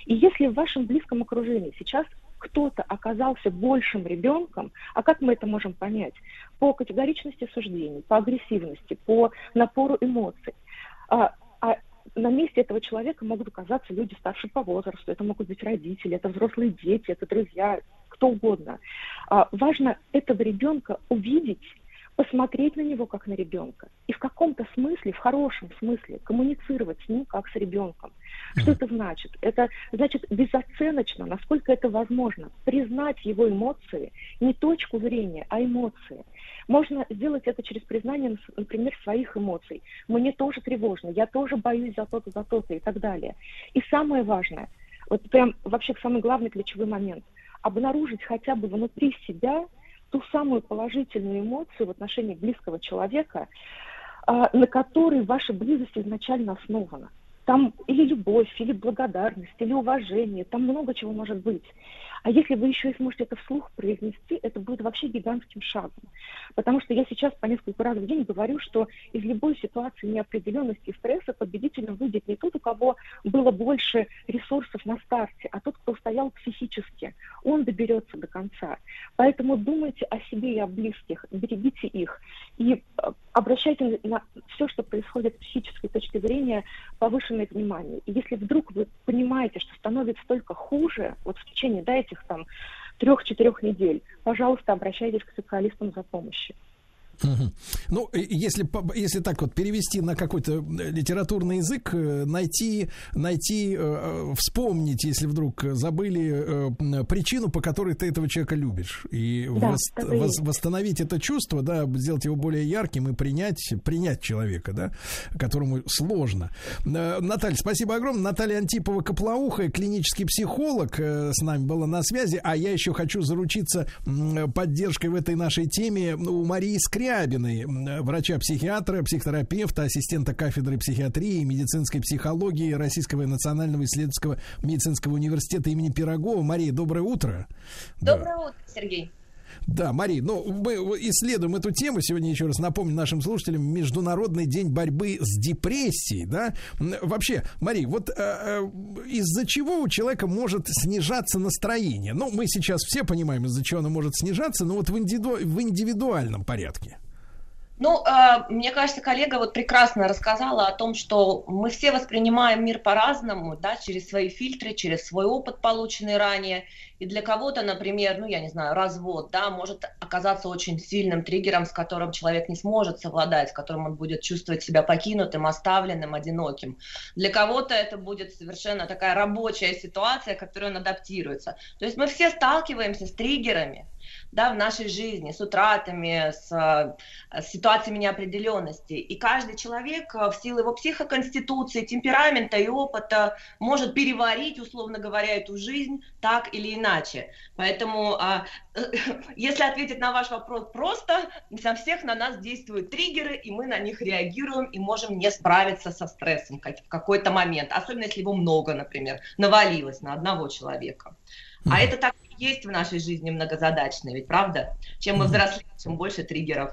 J: И если в вашем близком окружении сейчас кто-то оказался большим ребенком, а как мы это можем понять? По категоричности суждений, по агрессивности, по напору эмоций. А, а на месте этого человека могут оказаться люди старше по возрасту, это могут быть родители, это взрослые дети, это друзья, кто угодно. А, важно этого ребенка увидеть, посмотреть на него как на ребенка и в каком-то смысле, в хорошем смысле, коммуницировать с ним как с ребенком. Что это значит? Это значит безоценочно, насколько это возможно, признать его эмоции, не точку зрения, а эмоции. Можно сделать это через признание, например, своих эмоций. Мне тоже тревожно, я тоже боюсь за то-то, за то-то и так далее. И самое важное, вот прям вообще самый главный ключевой момент, обнаружить хотя бы внутри себя ту самую положительную эмоцию в отношении близкого человека, а, на которой ваша близость изначально основана. Там или любовь, или благодарность, или уважение, там много чего может быть. А если вы еще и сможете это вслух произнести, это будет вообще гигантским шагом. Потому что я сейчас по несколько раз в день говорю, что из любой ситуации неопределенности и стресса победителем выйдет не тот, у кого было больше ресурсов на старте, а тот, кто устоял психически. Он доберется до конца. Поэтому думайте о себе и о близких, берегите их. И э, обращайте на все, что происходит с психической точки зрения, повышенное внимание. И если вдруг вы понимаете, что становится только хуже, вот в течение да, этих там трех-четырех недель, пожалуйста, обращайтесь к специалистам за помощью.
A: Ну, если, если так вот перевести на какой-то э, литературный язык, э, найти, найти, э, вспомнить, если вдруг забыли причину, по которой ты этого человека любишь, и да, вос, вос, восстановить это чувство, да, сделать его более ярким и принять, принять человека, да, которому сложно. Наталья, спасибо огромное. Наталья Антипова-Коплауха, клинический психолог, с нами была на связи, а я еще хочу заручиться поддержкой в этой нашей теме у Марии Скря Скрябиной, врача-психиатра, психотерапевта, ассистента кафедры психиатрии и медицинской психологии Российского национального исследовательского медицинского университета имени Пирогова. Мария, доброе утро.
K: Доброе да. утро, Сергей.
A: Да, Мари, ну мы исследуем эту тему. Сегодня еще раз напомню нашим слушателям Международный день борьбы с депрессией, да. Вообще, Мари, вот э, э, из-за чего у человека может снижаться настроение? Ну, мы сейчас все понимаем, из-за чего оно может снижаться, но вот в, индивиду... в индивидуальном порядке.
K: Ну, э, мне кажется, коллега вот прекрасно рассказала о том, что мы все воспринимаем мир по-разному, да, через свои фильтры, через свой опыт, полученный ранее. И для кого-то, например, ну, я не знаю, развод, да, может оказаться очень сильным триггером, с которым человек не сможет совладать, с которым он будет чувствовать себя покинутым, оставленным, одиноким. Для кого-то это будет совершенно такая рабочая ситуация, к которой он адаптируется. То есть мы все сталкиваемся с триггерами, да, в нашей жизни, с утратами, с, с ситуациями неопределенности. И каждый человек э, в силу его психоконституции, темперамента и опыта может переварить, условно говоря, эту жизнь так или иначе. Поэтому, а, если ответить на ваш вопрос просто, со всех на нас действуют триггеры, и мы на них реагируем и можем не справиться со стрессом в какой-то момент, особенно если его много, например, навалилось на одного человека. А это так есть в нашей жизни многозадачной, ведь правда? Чем мы взрослеем, тем больше триггеров.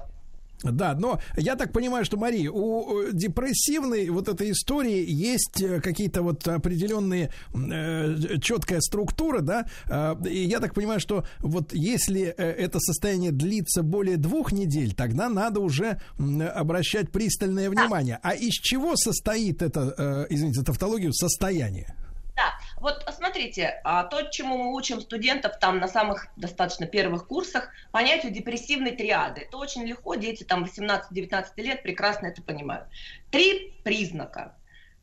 A: Да, но я так понимаю, что, Мари, у депрессивной вот этой истории есть э, какие-то вот определенные э, четкая структура, да, э, и я так понимаю, что вот если э, это состояние длится более двух недель, тогда надо уже обращать пристальное внимание. А из чего состоит это, э, извините, тавтологию, состояние?
K: Вот смотрите, а, то, чему мы учим студентов там на самых достаточно первых курсах, понятию депрессивной триады. Это очень легко, дети там 18-19 лет прекрасно это понимают. Три признака.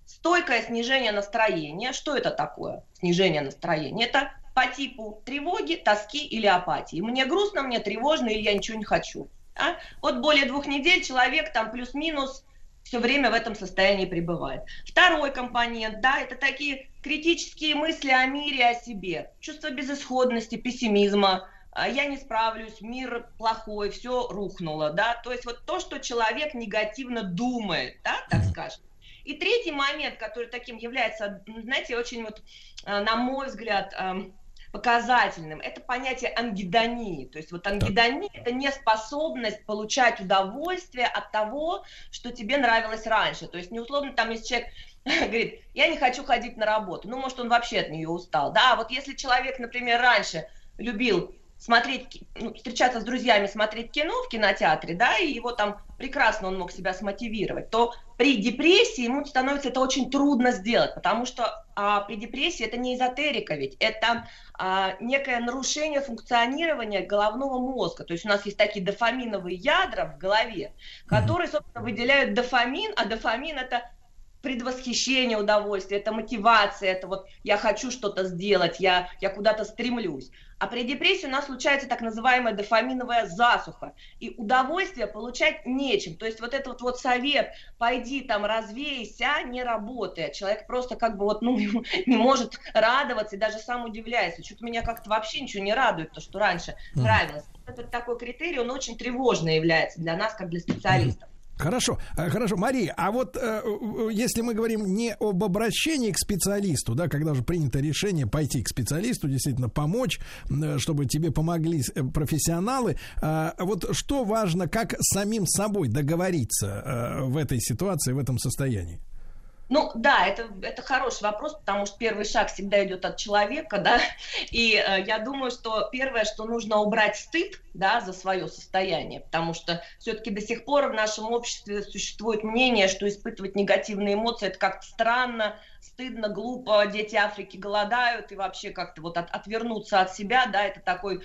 K: Стойкое снижение настроения. Что это такое? Снижение настроения. Это по типу тревоги, тоски или апатии. Мне грустно, мне тревожно или я ничего не хочу. А? Вот более двух недель человек там плюс-минус все время в этом состоянии пребывает. Второй компонент, да, это такие критические мысли о мире, о себе, чувство безысходности, пессимизма, а, я не справлюсь, мир плохой, все рухнуло, да, то есть вот то, что человек негативно думает, да, так скажем. И третий момент, который таким является, знаете, очень вот, а, на мой взгляд, показательным, это понятие ангидонии. То есть вот ангидония – это неспособность получать удовольствие от того, что тебе нравилось раньше. То есть не условно там, если человек говорит, я не хочу ходить на работу, ну, может, он вообще от нее устал. Да, вот если человек, например, раньше любил смотреть, ну, встречаться с друзьями, смотреть кино в кинотеатре, да, и его там прекрасно он мог себя смотивировать, то при депрессии ему становится это очень трудно сделать, потому что а, при депрессии это не эзотерика ведь, это а, некое нарушение функционирования головного мозга. То есть у нас есть такие дофаминовые ядра в голове, которые, собственно, выделяют дофамин, а дофамин это предвосхищение удовольствия, это мотивация, это вот я хочу что-то сделать, я, я куда-то стремлюсь. А при депрессии у нас случается так называемая дофаминовая засуха, и удовольствие получать нечем. То есть вот этот вот, вот совет, пойди там развейся, не работает. Человек просто как бы вот, ну, не может радоваться и даже сам удивляется. Что-то меня как-то вообще ничего не радует, то, что раньше нравилось. Этот такой критерий, он очень тревожный является для нас, как для специалистов.
A: Хорошо, э, хорошо, Мария, а вот э, э, если мы говорим не об обращении к специалисту, да, когда уже принято решение пойти к специалисту, действительно помочь, э, чтобы тебе помогли профессионалы, э, вот что важно, как самим собой договориться э, в этой ситуации, в этом состоянии?
K: Ну да, это, это хороший вопрос, потому что первый шаг всегда идет от человека, да, и э, я думаю, что первое, что нужно убрать стыд, да, за свое состояние, потому что все-таки до сих пор в нашем обществе существует мнение, что испытывать негативные эмоции это как-то странно, стыдно, глупо, дети Африки голодают, и вообще как-то вот от- отвернуться от себя, да, это такой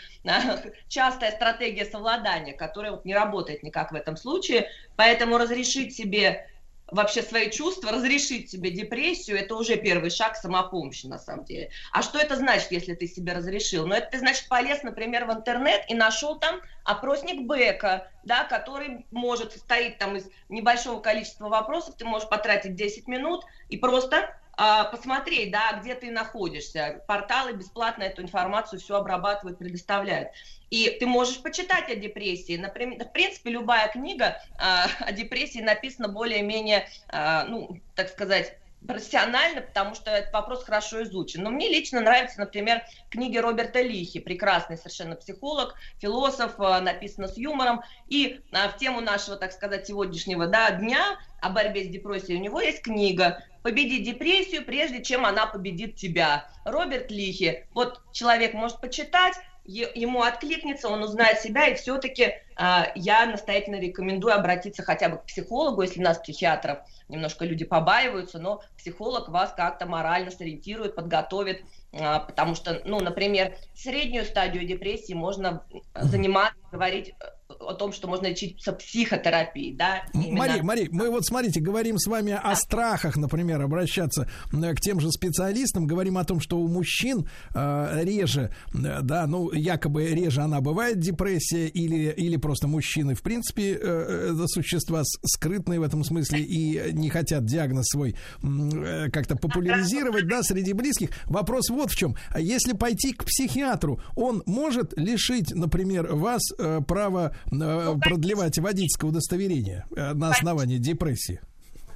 K: частая стратегия совладания, которая вот не работает никак в этом случае, поэтому разрешить себе вообще свои чувства, разрешить себе депрессию, это уже первый шаг самопомощи на самом деле. А что это значит, если ты себе разрешил? Ну, это ты, значит, полез, например, в интернет и нашел там опросник Бека, да, который может состоять там из небольшого количества вопросов, ты можешь потратить 10 минут и просто посмотреть, да, где ты находишься. Порталы бесплатно эту информацию все обрабатывают, предоставляют. И ты можешь почитать о депрессии. Например, в принципе, любая книга а, о депрессии написана более-менее, а, ну, так сказать, профессионально, потому что этот вопрос хорошо изучен. Но мне лично нравятся, например, книги Роберта Лихи, прекрасный совершенно психолог, философ, а, написано с юмором. И а, в тему нашего, так сказать, сегодняшнего да, дня о борьбе с депрессией у него есть книга «Победить депрессию, прежде чем она победит тебя». Роберт Лихи. Вот человек может почитать, ему откликнется, он узнает себя, и все-таки я настоятельно рекомендую обратиться хотя бы к психологу, если нас, психиатров, немножко люди побаиваются, но психолог вас как-то морально сориентирует, подготовит, а, потому что, ну, например, среднюю стадию депрессии можно э, заниматься, говорить э, о том, что можно лечиться психотерапией, да. именно-
A: Мария, Мария, мы вот смотрите, говорим с вами о страхах, например, обращаться э, к тем же специалистам, говорим о том, что у мужчин э, реже, э, да, ну якобы реже она бывает депрессия или или просто мужчины в принципе э, это существа скрытные в этом смысле и не хотят диагноз свой э, как-то популяризировать, да, среди близких. Вопрос вот в чем: если пойти к психиатру, он может лишить, например, вас э, права э, продлевать водительское удостоверение э, на основании депрессии?
K: Ну,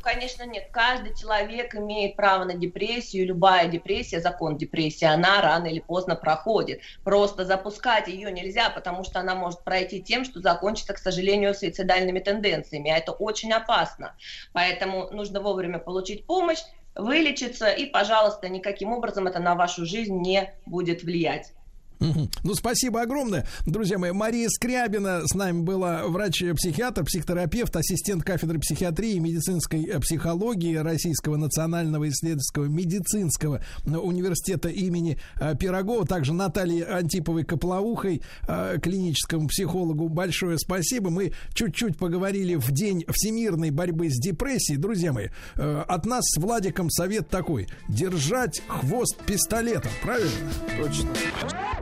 K: Конечно, нет. Каждый человек имеет право на депрессию. Любая депрессия, закон депрессии, она рано или поздно проходит. Просто запускать ее нельзя, потому что она может пройти тем, что закончится, к сожалению, суицидальными тенденциями. А это очень опасно. Поэтому нужно вовремя получить помощь, вылечиться, и, пожалуйста, никаким образом это на вашу жизнь не будет влиять.
A: Ну, спасибо огромное. Друзья мои, Мария Скрябина с нами была врач-психиатр, психотерапевт, ассистент кафедры психиатрии и медицинской э, психологии Российского национального исследовательского медицинского э, университета имени э, Пирогова. Также Наталье Антиповой-Коплоухой, э, клиническому психологу. Большое спасибо. Мы чуть-чуть поговорили в день всемирной борьбы с депрессией. Друзья мои, от нас с Владиком совет такой. Держать хвост пистолетом. Правильно?
B: Точно.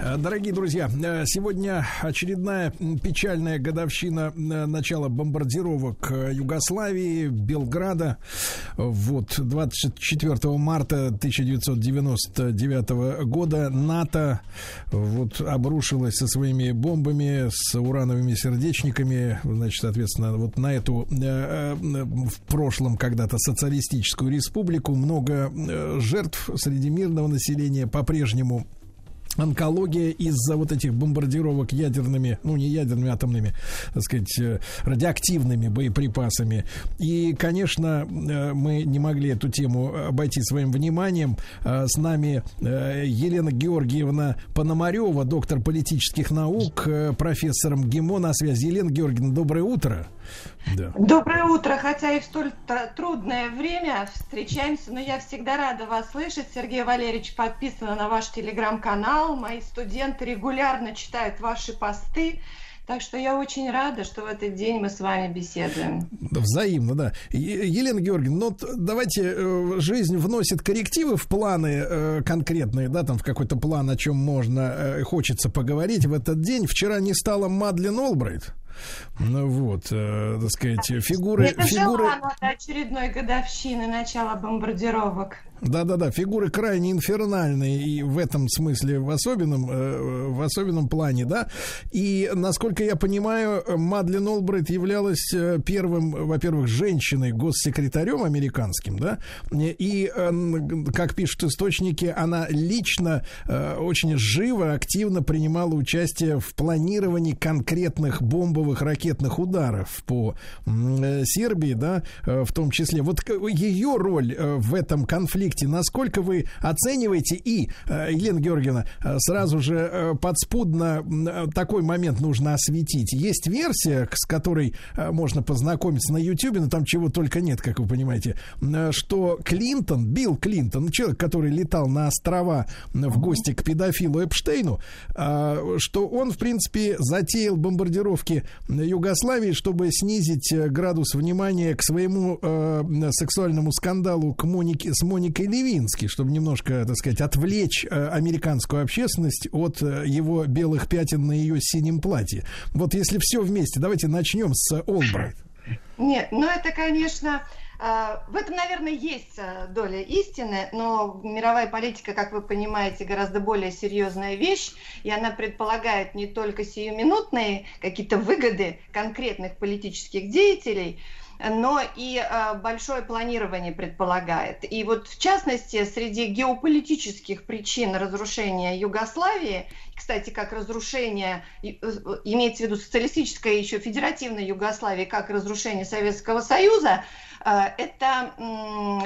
A: Э, Дорогие друзья, э, сегодня очередная печальная годовщина э, начала бомбардировок Югославии, Белграда. Вот 24 марта 1999 года НАТО вот обрушилось со своими бомбами, с урановыми сердечниками, значит, соответственно, вот на эту в прошлом когда-то социалистическую республику много жертв среди мирного населения по-прежнему онкология из-за вот этих бомбардировок ядерными, ну не ядерными, атомными, так сказать, э, радиоактивными боеприпасами. И, конечно, э, мы не могли эту тему обойти своим вниманием. Э, С нами Елена Георгиевна Пономарева, доктор политических наук, э, профессор МГИМО на связи. Елена Георгиевна, доброе утро. Да.
L: Доброе утро, хотя и в столь тр- трудное время встречаемся, но я всегда рада вас слышать. Сергей Валерьевич подписан на ваш телеграм-канал, мои студенты регулярно читают ваши посты, так что я очень рада, что в этот день мы с вами беседуем.
A: Взаимно, да. Е- Елена Георгиевна, ну давайте, э, жизнь вносит коррективы в планы э, конкретные, да, там в какой-то план, о чем можно, э, хочется поговорить в этот день. Вчера не стало Мадлен Олбрайт. Ну вот, э, так сказать, фигуры...
L: Это
A: фигуры...
L: жила она до очередной годовщины начала бомбардировок.
A: Да-да-да, фигуры крайне инфернальные и в этом смысле в особенном, э, в особенном плане, да. И, насколько я понимаю, Мадлен Олбрайт являлась э, первым, во-первых, женщиной-госсекретарем американским, да, и, э, как пишут источники, она лично очень живо, активно принимала участие в планировании конкретных бомбовых ракетных ударов по Сербии, да, в том числе. Вот ее роль в этом конфликте, насколько вы оцениваете? И, э, Елена Георгиевна, э, сразу же э, подспудно такой момент нужно осветить. Есть версия, с которой можно познакомиться на YouTube, но там чего только нет, как вы понимаете, что Клинтон, Билл Клинтон, человек, который летал на острова в гости к педофилу Эпштейну, что он, в принципе, затеял бомбардировки Югославии, чтобы снизить градус внимания к своему сексуальному скандалу к Монике, с Моникой Левински, чтобы немножко, так сказать, отвлечь э, американскую общественность от э, его белых пятен на ее синем платье. Вот если все вместе, давайте начнем с Олбрайт.
L: Нет, ну это, конечно, э, в этом, наверное, есть доля истины, но мировая политика, как вы понимаете, гораздо более серьезная вещь, и она предполагает не только сиюминутные какие-то выгоды конкретных политических деятелей, но и э, большое планирование предполагает. И вот в частности, среди геополитических причин разрушения Югославии, кстати, как разрушение, э, имеется в виду социалистическая еще федеративная Югославия, как разрушение Советского Союза, э, это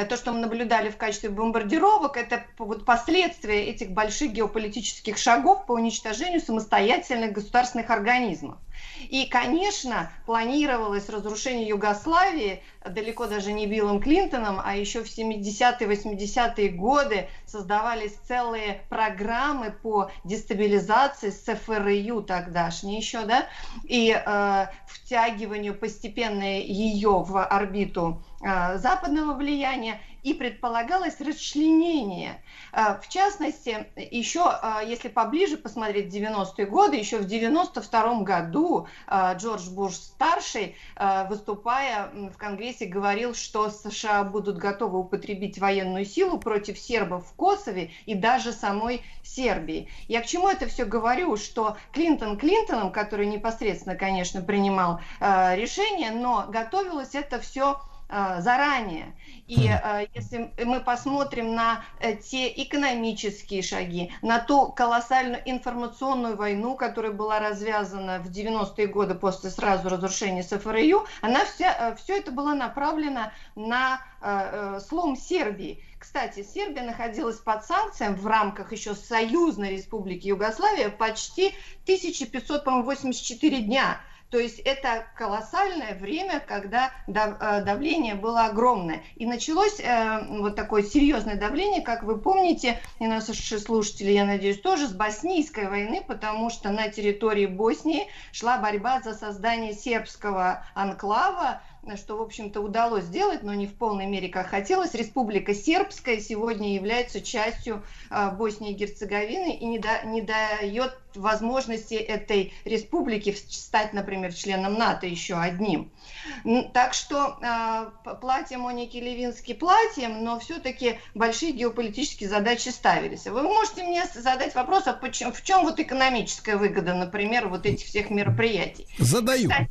L: то, что мы наблюдали в качестве бомбардировок, это вот последствия этих больших геополитических шагов по уничтожению самостоятельных государственных организмов. И, конечно, планировалось разрушение Югославии далеко даже не Биллом Клинтоном, а еще в 70-е, 80-е годы создавались целые программы по дестабилизации СФРЮ тогдашней еще, да, и э, втягиванию постепенно ее в орбиту э, западного влияния, и предполагалось расчленение. Э, В частности, еще, э, если поближе посмотреть 90-е годы, еще в 92 году э, Джордж Буш-старший, выступая в Конгрессе, говорил, что США будут готовы употребить военную силу против сербов в Косове и даже самой Сербии. Я к чему это все говорю? Что Клинтон Клинтоном, который непосредственно, конечно, принимал решение, но готовилось это все заранее. И э, если мы посмотрим на э, те экономические шаги, на ту колоссальную информационную войну, которая была развязана в 90-е годы после сразу разрушения СФРЮ, она вся, э, все это было направлено на э, слом Сербии. Кстати, Сербия находилась под санкциями в рамках еще Союзной Республики Югославия почти 1584 дня. То есть это колоссальное время, когда э, давление было огромное. И началось э, вот такое серьезное давление, как вы помните, и наши слушатели, я надеюсь, тоже с боснийской войны, потому что на территории Боснии шла борьба за создание сербского анклава, что, в общем-то, удалось сделать, но не в полной мере, как хотелось. Республика Сербская сегодня является частью э, Боснии и Герцеговины и не, да, не дает возможности этой республики стать, например, членом НАТО еще одним. Так что э, платье Моники Левински платьем, но все-таки большие геополитические задачи ставились. Вы можете мне задать вопрос, а почему, в чем вот экономическая выгода, например, вот этих всех мероприятий?
A: Задаю.
L: Кстати,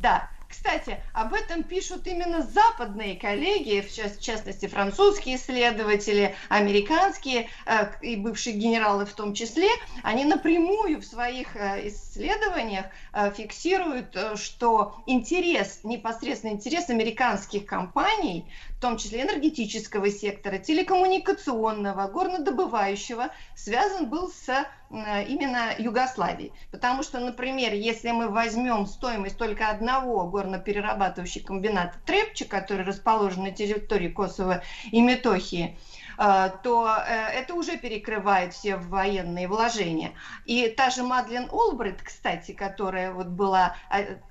L: да, кстати, об этом пишут именно западные коллеги, в част- в частности, французские исследователи, американские э, и бывшие генералы в том числе. Они напрямую в своих э, исследованиях э, фиксируют, что интерес, непосредственно интерес американских компаний, в том числе энергетического сектора, телекоммуникационного, горнодобывающего, связан был с э, именно Югославией. Потому что, например, если мы возьмем стоимость только одного горноперерабатывающего комбината Трепчи, который расположен на территории Косово и Метохии, э, то э, это уже перекрывает все военные вложения. И та же Мадлен Олбрайт, кстати, которая вот была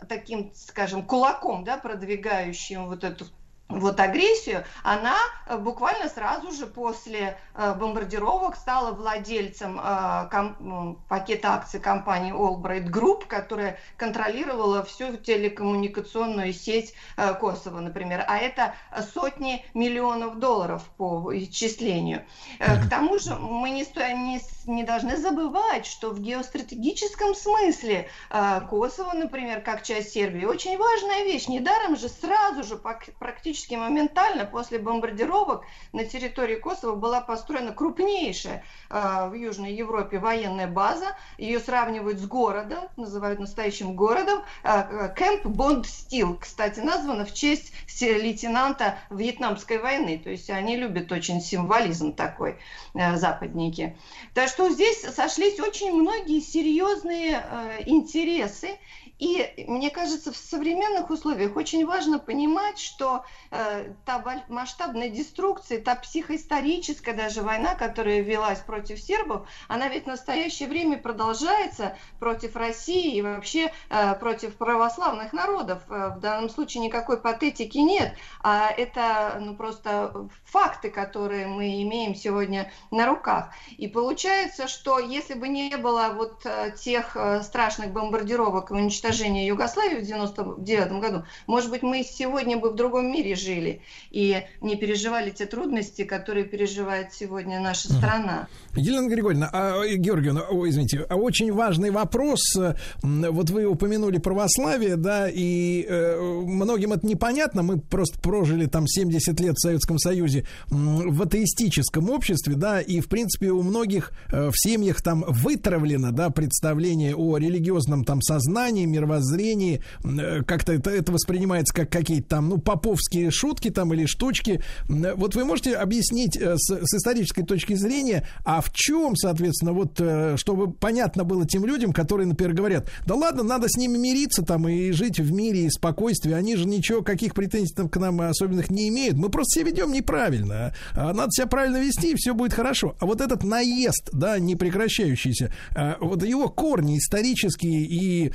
L: таким, скажем, кулаком, да, продвигающим вот эту вот агрессию, она э, буквально сразу же после э, бомбардировок стала владельцем э, пакета акций компании Albright Group, которая контролировала всю телекоммуникационную сеть Косово, например. А это сотни миллионов долларов по исчислению. К тому же мы не, не не должны забывать, что в геостратегическом смысле э, Косово, например, как часть Сербии, очень важная вещь. Недаром же сразу же практически моментально после бомбардировок на территории Косово была построена крупнейшая э, в Южной Европе военная база. Ее сравнивают с городом, называют настоящим городом. Э, Кэмп Бонд Стил, кстати, названа в честь лейтенанта Вьетнамской войны. То есть они любят очень символизм такой, э, западники. Так что здесь сошлись очень многие серьезные э, интересы. И мне кажется, в современных условиях очень важно понимать, что э, та масштабная деструкция, та психоисторическая даже война, которая велась против сербов, она ведь в настоящее время продолжается против России и вообще э, против православных народов. Э, в данном случае никакой патетики нет, а это ну, просто факты, которые мы имеем сегодня на руках. И получается, что если бы не было вот э, тех э, страшных бомбардировок и уничтожения Югославии в 99 году, может быть, мы сегодня бы в другом мире жили и не переживали те трудности, которые переживает сегодня наша страна.
A: Елена Григорьевна, а, э, Георгиевна, ой, извините, а очень важный вопрос. э, Вот вы упомянули православие, да, и э, многим это непонятно. Мы просто прожили там 70 лет в Советском Союзе в атеистическом обществе, да, и, в принципе, у многих э, в семьях там вытравлено, да, представление о религиозном там сознании, мировоззрении. Э, Как-то это, это воспринимается как какие-то там, ну, поповские шутки там или штучки. Э, Вот вы можете объяснить э, с, с исторической точки зрения, а в чем, соответственно, вот, чтобы понятно было тем людям, которые, например, говорят, да ладно, надо с ними мириться там и жить в мире и спокойствии, они же ничего, каких претензий там к нам особенных не имеют, мы просто себя ведем неправильно, а надо себя правильно вести, и все будет хорошо. А вот этот наезд, да, непрекращающийся, э, вот его корни исторические и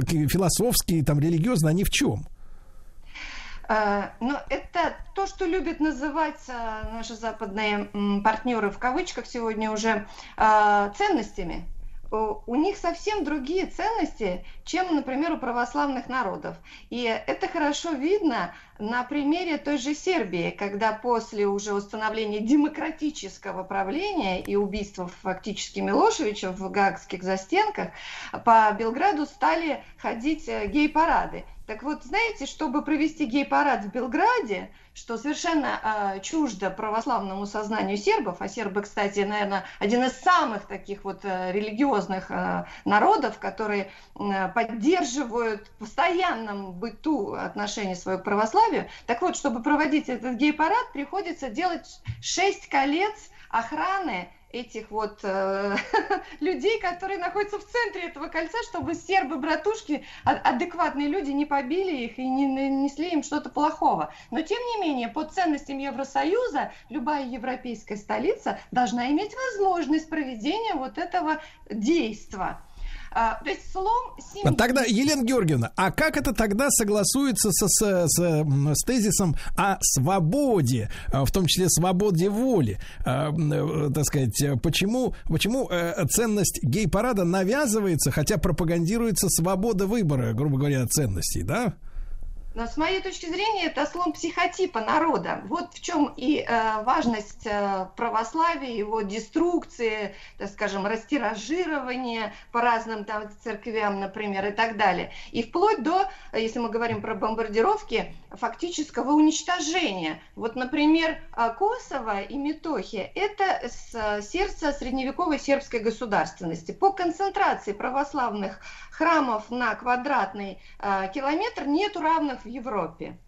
A: философские, там, религиозные, они в чем?
L: Э, Ну, это то, что любят называть э, наши западные партнеры в кавычках сегодня уже э, ценностями. У у них совсем другие ценности, чем, например, у православных народов. И это хорошо видно на примере той же Сербии, когда после уже установления демократического правления и убийства фактически Милошевича в гаагских застенках по Белграду стали ходить э, гей-парады. Так вот, знаете, чтобы провести гей-парад в Белграде, что совершенно э, чуждо православному сознанию сербов, а сербы, кстати, наверное, один из самых таких вот э, религиозных э, народов, которые э, поддерживают в постоянном быту отношение свое к православию. Так вот, чтобы проводить этот гей-парад, приходится делать шесть колец охраны этих вот э, людей, которые находятся в центре этого кольца, чтобы сербы-братушки, а- адекватные люди, не побили их и не нанесли им что-то плохого. Но, тем не менее, по ценностям Евросоюза любая европейская столица должна иметь возможность проведения вот этого действия. А, то есть слом семьи...
A: Тогда, Елена Георгиевна, а как это тогда согласуется со, с, с, с тезисом о свободе, а, в том числе свободе воли? А, э, Так сказать, э, почему, почему э, ценность гей-парада навязывается, хотя пропагандируется свобода выбора, грубо говоря, ценностей, да?
L: Но с моей точки зрения это слом психотипа народа. Вот в чем и э, важность э, православия, его деструкции, так скажем, растиражирования по разным там церквям, например, и так далее. И вплоть до, если мы говорим про бомбардировки, фактического уничтожения. Вот, например, э, Косово и Метохия – это с, сердце средневековой сербской государственности. По концентрации православных храмов на квадратный э, километр нету равных в Европе.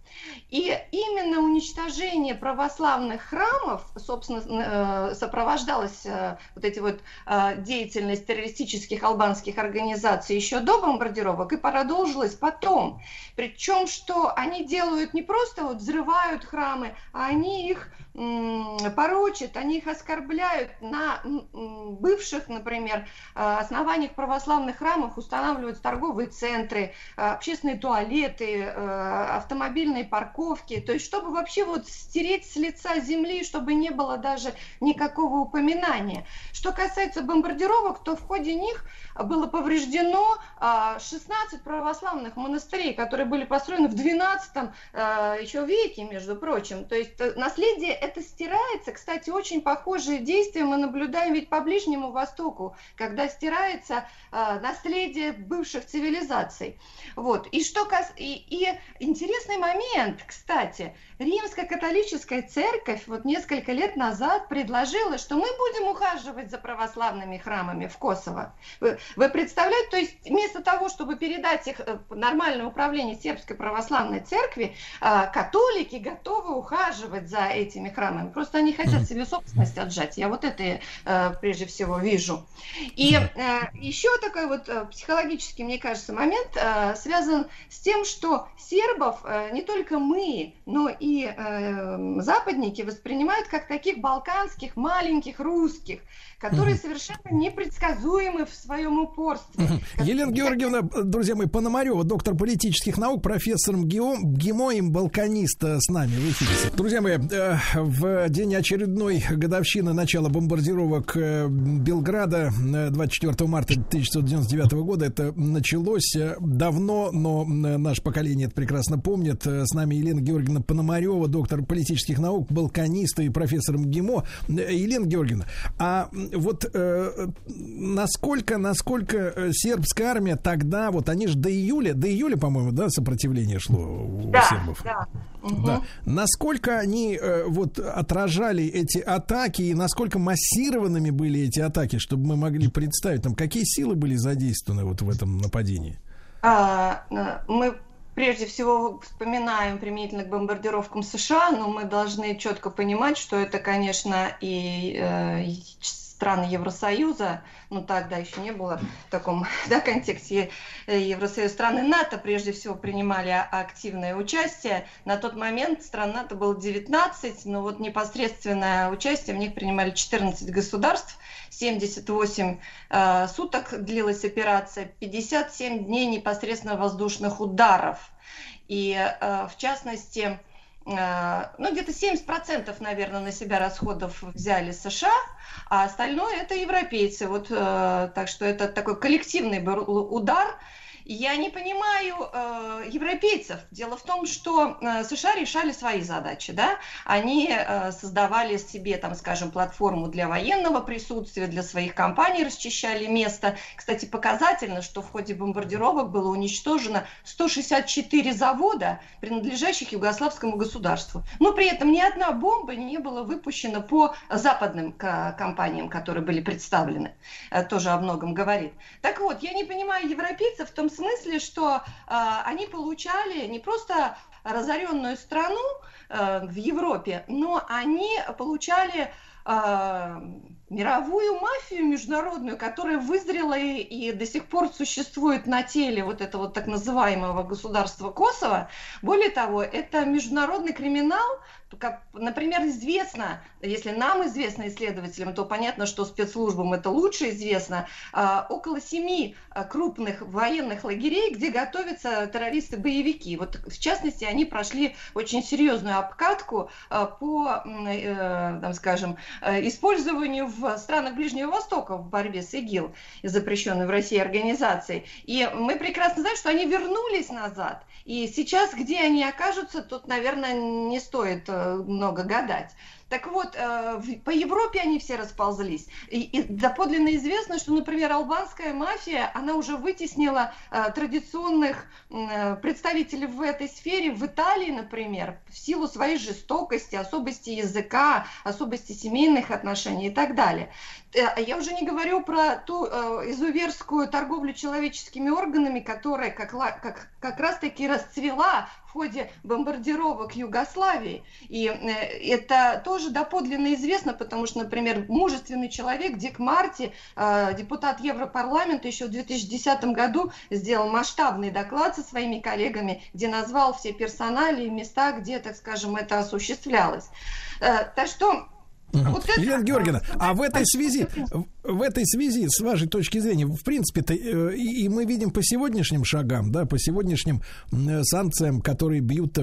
L: И именно уничтожение православных храмов, собственно, э, сопровождалась э, вот эти вот э, деятельность террористических албанских организаций еще до бомбардировок и продолжилась потом. Причем, что они делают не просто вот взрывают храмы, а они их порочат, они их оскорбляют на бывших, например, основаниях православных храмов устанавливают торговые центры, общественные туалеты, автомобильные платные парковки, то есть чтобы вообще вот стереть с лица земли, чтобы не было даже никакого упоминания. Что касается бомбардировок, то в ходе них было повреждено 16 а, православных монастырей, которые были построены в 12 а, еще веке, между прочим. То есть э, наследие это стирается. Кстати, очень похожие действия мы наблюдаем ведь по Ближнему Востоку, когда стирается а, наследие бывших цивилизаций. Вот. И, что кас... и, и интересный момент, кстати, Римская католическая церковь вот несколько лет назад предложила, что мы будем ухаживать за православными храмами в Косово. Вы, вы представляете, то есть вместо того, чтобы передать их э, в нормальное управление сербской православной церкви, а, католики готовы ухаживать за этими храмами. Просто они хотят себе собственность отжать. Я вот это э, прежде всего вижу. И э, еще такой вот психологический, мне кажется, момент связан с тем, что сербов не только мы, но и западники воспринимают как таких балканских маленьких русских, которые совершенно непредсказуемы в своем упорстве.
A: Елена Георгиевна, друзья мои, Пономарева, доктор политических наук, профессор МГИО, ГИМО и балканист с нами в эфире. Друзья мои, э, в день очередной годовщины начала бомбардировок э, Белграда 24 э, марта 1999 года это началось давно, но наше поколение это прекрасно помнит. С нами Елена Георгиевна Пономарева, доктор политических наук, балканист и профессор МГИМО. Елена Георгиевна, а вот э, насколько, насколько э, сербская армия тогда, вот они же до июля, до июля, по-моему, да, сопротивление шло у
L: да,
A: сербов.
L: Да.
A: Да. Насколько они э, вот отражали эти атаки и насколько массированными были эти атаки, чтобы мы могли представить, там, какие силы были задействованы вот в этом нападении?
L: А, э, мы прежде всего вспоминаем применительно к бомбардировкам США, но мы должны четко понимать, что это, конечно, и э, страны Евросоюза, ну тогда еще не было в таком да, контексте э, Евросоюз, страны НАТО прежде всего принимали активное участие. На тот момент стран НАТО было 19, но вот непосредственное участие в них принимали 14 государств, 78 э, суток длилась операция, 57 дней непосредственно воздушных ударов. И э, в частности, э, ну, где-то 70%, наверное, на себя расходов взяли США, а остальное это европейцы. Вот, э, так что это такой коллективный удар, я не понимаю э, европейцев. Дело в том, что э, США решали свои задачи, да, они э, создавали себе, там, скажем, платформу для военного присутствия, для своих компаний расчищали место. Кстати, показательно, что в ходе бомбардировок было уничтожено 164 завода, принадлежащих югославскому государству. Но при этом ни одна бомба не была выпущена по западным компаниям, которые были представлены. Э, тоже о многом говорит. Так вот, я не понимаю европейцев в том смысле, что э, они получали не просто разоренную страну э, в Европе, но они получали э, мировую мафию международную, которая вызрела и, и до сих пор существует на теле вот этого так называемого государства Косово. Более того, это международный криминал, как, например, известно, если нам известно исследователям, то понятно, что спецслужбам это лучше известно, а, около семи а, крупных военных лагерей, где готовятся террористы-боевики. Вот, в частности, они прошли очень серьезную обкатку а, по, э, там, скажем, использованию в странах Ближнего Востока в борьбе с ИГИЛ, запрещенной в России организацией. И мы прекрасно знаем, что они вернулись назад. И сейчас, где они окажутся, тут, наверное, не стоит э, много гадать. Так вот, э, по Европе они все расползлись. И, и доподлинно известно, что, например, албанская мафия, она уже вытеснила э, традиционных э, представителей в этой сфере в Италии, например, в силу своей жестокости, особости языка, особости семейных отношений и так далее. А я уже не говорю про ту э, изуверскую торговлю человеческими органами, которая как, как, как раз-таки расцвела в ходе бомбардировок Югославии. И э, это тоже доподлинно известно, потому что, например, мужественный человек Дик Марти, э, депутат Европарламента, еще в 2010 году сделал масштабный доклад со своими коллегами, где назвал все персонали и места, где, так скажем, это осуществлялось. Э, так что
A: вот Елена Георгиевна, а в этой связи, в этой связи, с вашей точки зрения, в принципе-то, э, и, и мы видим по сегодняшним шагам, да, по сегодняшним санкциям, которые бьют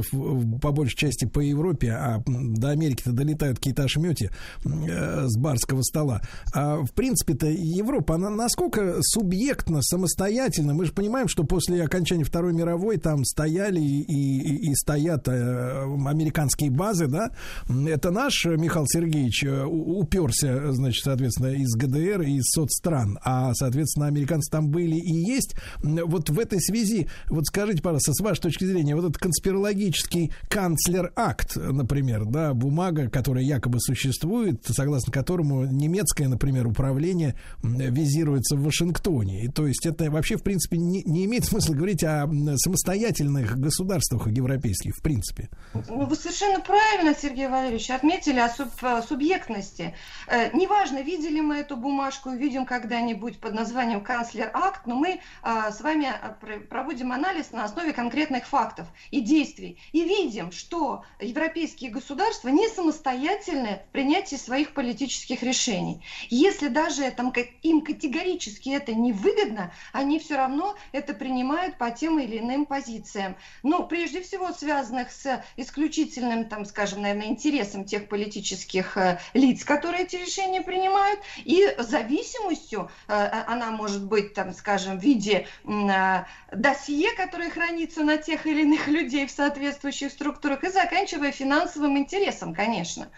A: по большей части по Европе, а до Америки-то долетают какие-то ошмети э, с барского стола. А в принципе-то Европа, она насколько субъектно, самостоятельно? Мы же понимаем, что после окончания Второй мировой там стояли и, и, и стоят э, американские базы, да? Это наш Михаил Сергеевич Э, уперся, значит, соответственно, из ГДР и из соцстран, а, соответственно, американцы там были и есть. Вот в этой связи, вот скажите, пожалуйста, с вашей точки зрения, вот этот конспирологический канцлер-акт, например, да, бумага, которая якобы существует, согласно которому немецкое, например, управление визируется в Вашингтоне. И то есть это вообще, в принципе, не, не имеет смысла говорить о самостоятельных государствах европейских, в принципе.
L: Вы совершенно правильно, Сергей Валерьевич, отметили о суб, субъектности субъектности. Э, неважно, видели мы эту бумажку, видим когда-нибудь под названием «Канцлер-акт», но мы э, с вами э, проводим анализ на основе конкретных фактов и действий. И видим, что европейские государства не самостоятельны в принятии своих политических решений. Если даже там, им категорически это не выгодно, они все равно это принимают по тем или иным позициям. Ну, прежде всего, связанных с исключительным, там, скажем, наверное, интересом тех политических лиц, которые эти решения принимают, и зависимостью, э, э, она может быть, там, скажем, в виде э, досье, которое хранится на тех или иных людей в соответствующих структурах, и заканчивая финансовым интересом, конечно.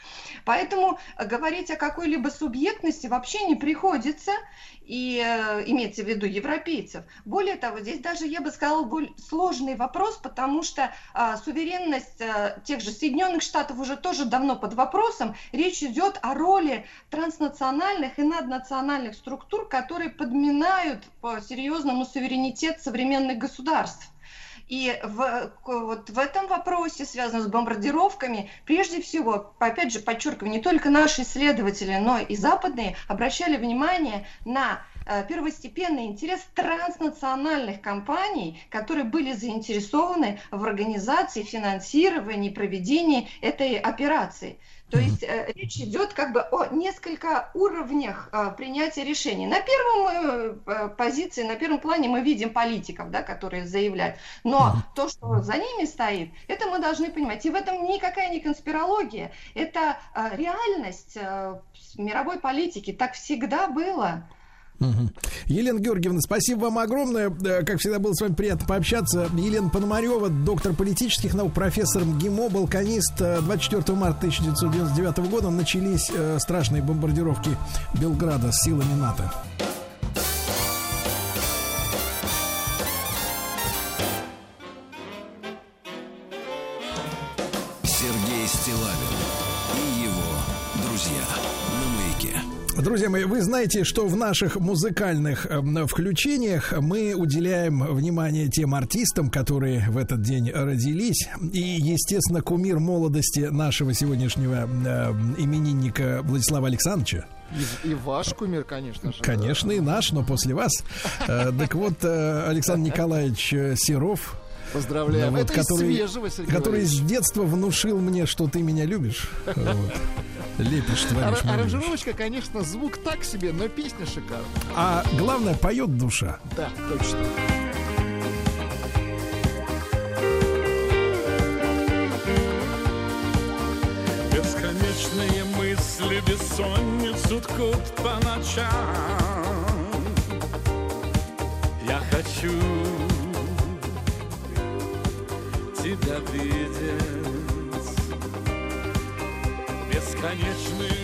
L: Поэтому говорить о какой-либо субъектности вообще не приходится, и э, имеется в виду европейцев. Более того, здесь даже, я бы сказала, более сложный вопрос, потому что э, суверенность э, тех же Соединенных Штатов уже тоже давно под вопросом. Речь идет о роли транснациональных и наднациональных структур, которые подминают по серьезному суверенитет современных государств. И в, вот в этом вопросе, связанном с бомбардировками, прежде всего, опять же, подчеркиваю, не только наши исследователи, но и западные обращали внимание на первостепенный интерес транснациональных компаний, которые были заинтересованы в организации, финансировании, проведении этой операции. То есть э, речь идет как бы о несколько уровнях э, принятия решений. На первом э, позиции, на первом плане мы видим политиков, да, которые заявляют. Но то, что за ними стоит, это мы должны понимать. И в этом никакая не конспирология. Это э, реальность э, мировой политики. Так всегда было.
A: Елена Георгиевна, спасибо вам огромное. Э, как всегда, было с вами приятно пообщаться. Елена Пономарева, доктор политических наук, профессор МГИМО, балканист. 24 э, марта 1999 года начались э, страшные бомбардировки Белграда с силами НАТО. Друзья мои, вы знаете, что в наших музыкальных э, включениях мы уделяем внимание тем артистам, которые в этот день родились. И, естественно, кумир молодости нашего сегодняшнего э, именинника Владислава Александровича.
B: И, и ваш кумир, конечно же.
A: Конечно, и наш, но после вас. Э, так вот, э, Александр Николаевич Серов,
B: Поздравляю. Да,
A: вот, который, свежего, который с детства внушил мне, что ты меня любишь. Вот. Лепишь, творишь.
B: Ар- аранжировочка, конечно, звук так себе, но песня шикарная.
A: А главное, поет душа.
B: Да, точно.
G: Бесконечные мысли, бессонница тут кут по ночам. Я хочу тебя видеть. Бесконечные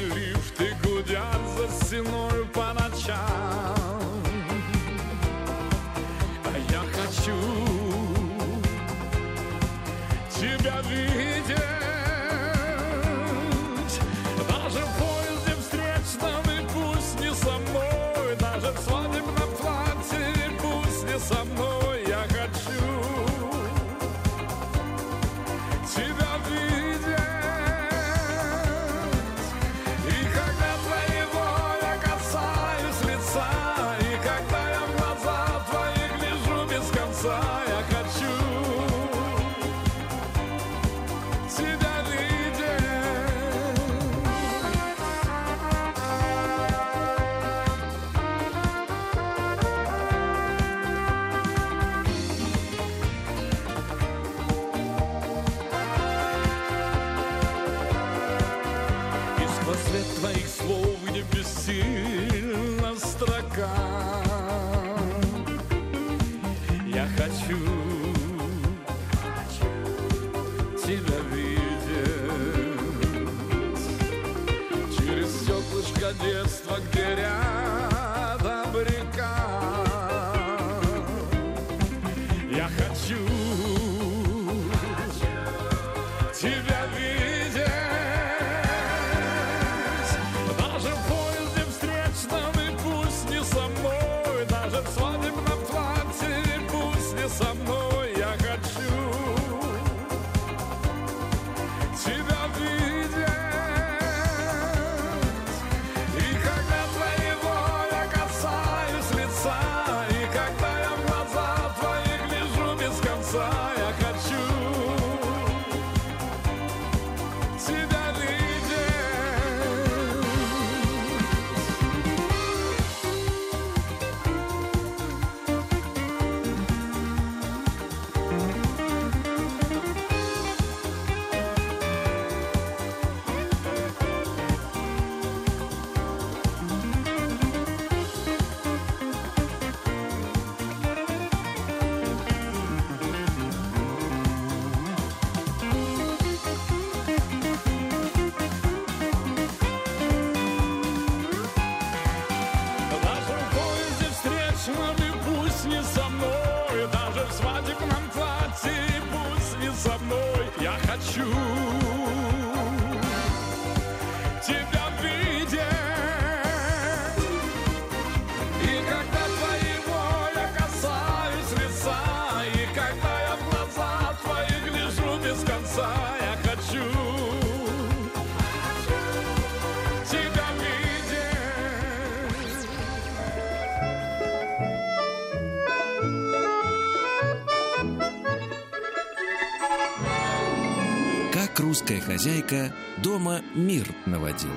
C: Русская хозяйка дома мир наводила.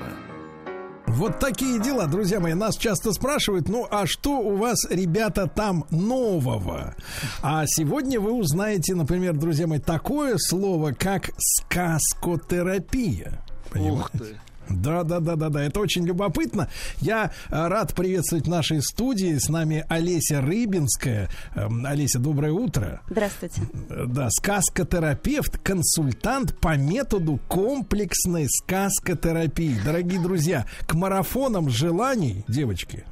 A: Вот такие дела, друзья мои. Нас часто спрашивают, ну а что у вас, ребята, там нового? А сегодня вы узнаете, например, друзья мои, такое слово, как сказкотерапия.
B: Ух ты.
A: Да, да, да, да, да. Это очень любопытно. Я э, рад приветствовать в нашей студии. С нами Олеся Рыбинская. Эм, Олеся, доброе утро.
M: Здравствуйте.
A: Э, Да, сказкотерапевт, консультант по методу комплексной сказкотерапии. Дорогие друзья, к марафонам желаний, девочки,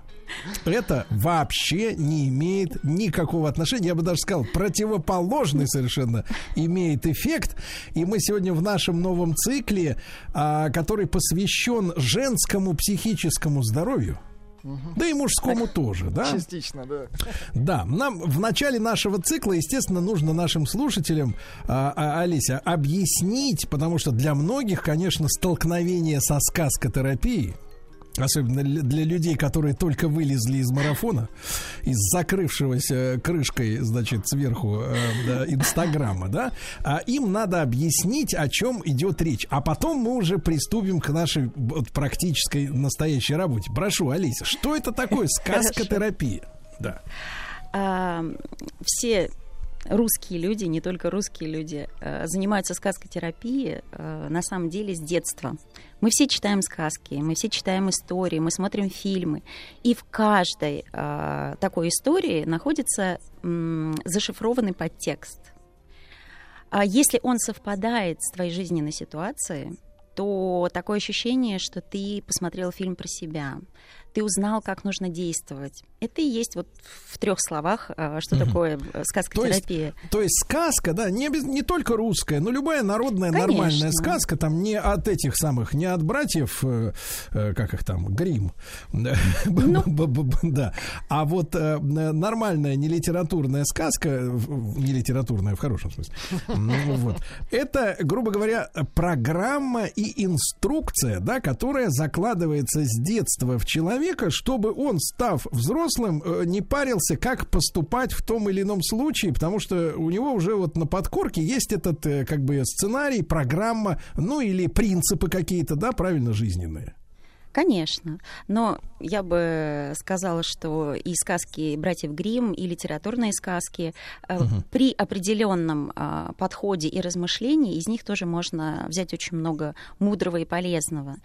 A: это вообще не имеет никакого отношения. Я бы даже сказал, противоположный совершенно имеет эффект. И мы сегодня в нашем новом цикле, а, который посвящен женскому психическому здоровью. Да и мужскому тоже, да?
B: Частично, да.
A: Да, нам в начале нашего цикла, естественно, нужно нашим слушателям, а, а, Олеся, объяснить, потому что для многих, конечно, столкновение со сказкотерапией Особенно для людей, которые только вылезли из марафона, из закрывшегося крышкой, значит, сверху э, Инстаграма, да, а им надо объяснить, о чем идет речь. А потом мы уже приступим к нашей вот, практической настоящей работе. Прошу, Алиса, что это такое сказкотерапия? Да.
M: А, все русские люди, не только русские люди, э, занимаются сказкотерапией э, на самом деле с детства. Мы все читаем сказки, мы все читаем истории, мы смотрим фильмы. И в каждой э, такой истории находится м, зашифрованный подтекст. А если он совпадает с твоей жизненной ситуацией, то такое ощущение, что ты посмотрел фильм про себя, ты узнал, как нужно действовать. Это и есть вот в трех словах, а, что такое э, сказкотерапия.
A: То есть, то есть сказка, да, не, без, не только русская, но любая народная
M: Конечно.
A: нормальная сказка, там не от этих самых, не от братьев, э, э, как их там, Грим,
M: Ну.
A: да, а вот э, нормальная не литературная сказка, в- не литературная в хорошем смысле, ну, вот, это, грубо говоря, программа и инструкция, да, которая закладывается с детства в человека, чтобы он, став взрослым, э, не парился, как поступать в том или ином случае, потому что у него уже вот на подкорке есть этот, э, как бы, сценарий, программа, ну, или принципы какие-то, да, правильно, жизненные.
M: Конечно, но я бы сказала, что и сказки братьев Грим, и литературные сказки э,
N: Мгм.
M: при определенном а, подходе и размышлении из них тоже можно взять очень много мудрого и полезного.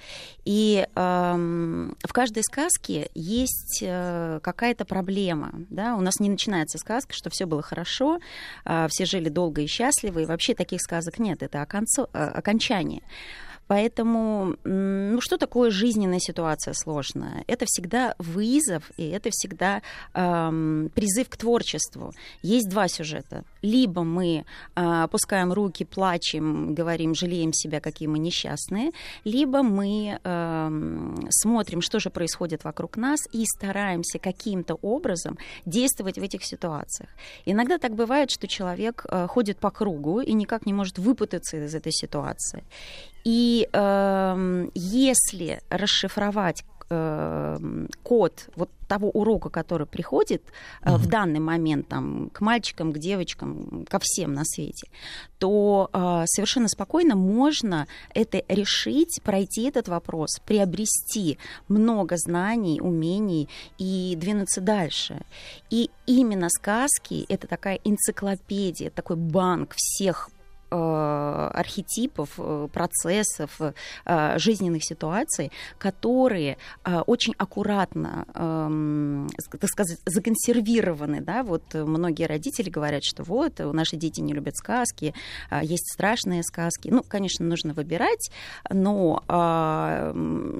M: И эм, в каждой сказке есть э, какая-то проблема. Да? У нас не начинается сказка, что все было хорошо, а, все жили долго и счастливо, и вообще таких сказок нет. Это оконцо- э, окончание. Поэтому, ну что такое жизненная ситуация сложная? Это всегда вызов, и это всегда эм, призыв к творчеству. Есть два сюжета. Либо мы э, опускаем руки, плачем, говорим, жалеем себя, какие мы несчастные, либо мы эм, смотрим, что же происходит вокруг нас, и стараемся каким-то образом действовать в этих ситуациях. Иногда так бывает, что человек э, ходит по кругу и никак не может выпутаться из этой ситуации. И эм, если расшифровать эм, код вот того урока, который приходит э, в данный момент там, к мальчикам, к девочкам, ко всем на свете, то э, совершенно спокойно можно это решить, пройти этот вопрос, приобрести много знаний, умений и двинуться дальше. И именно сказки — это такая энциклопедия, такой банк всех э, архетипов, э, процессов, э, жизненных ситуаций, которые э, очень аккуратно, эм, так сказать, законсервированы. Да? Вот э, многие родители говорят, что вот, э, наши дети не любят сказки, есть страшные сказки. Ну, конечно, нужно выбирать, но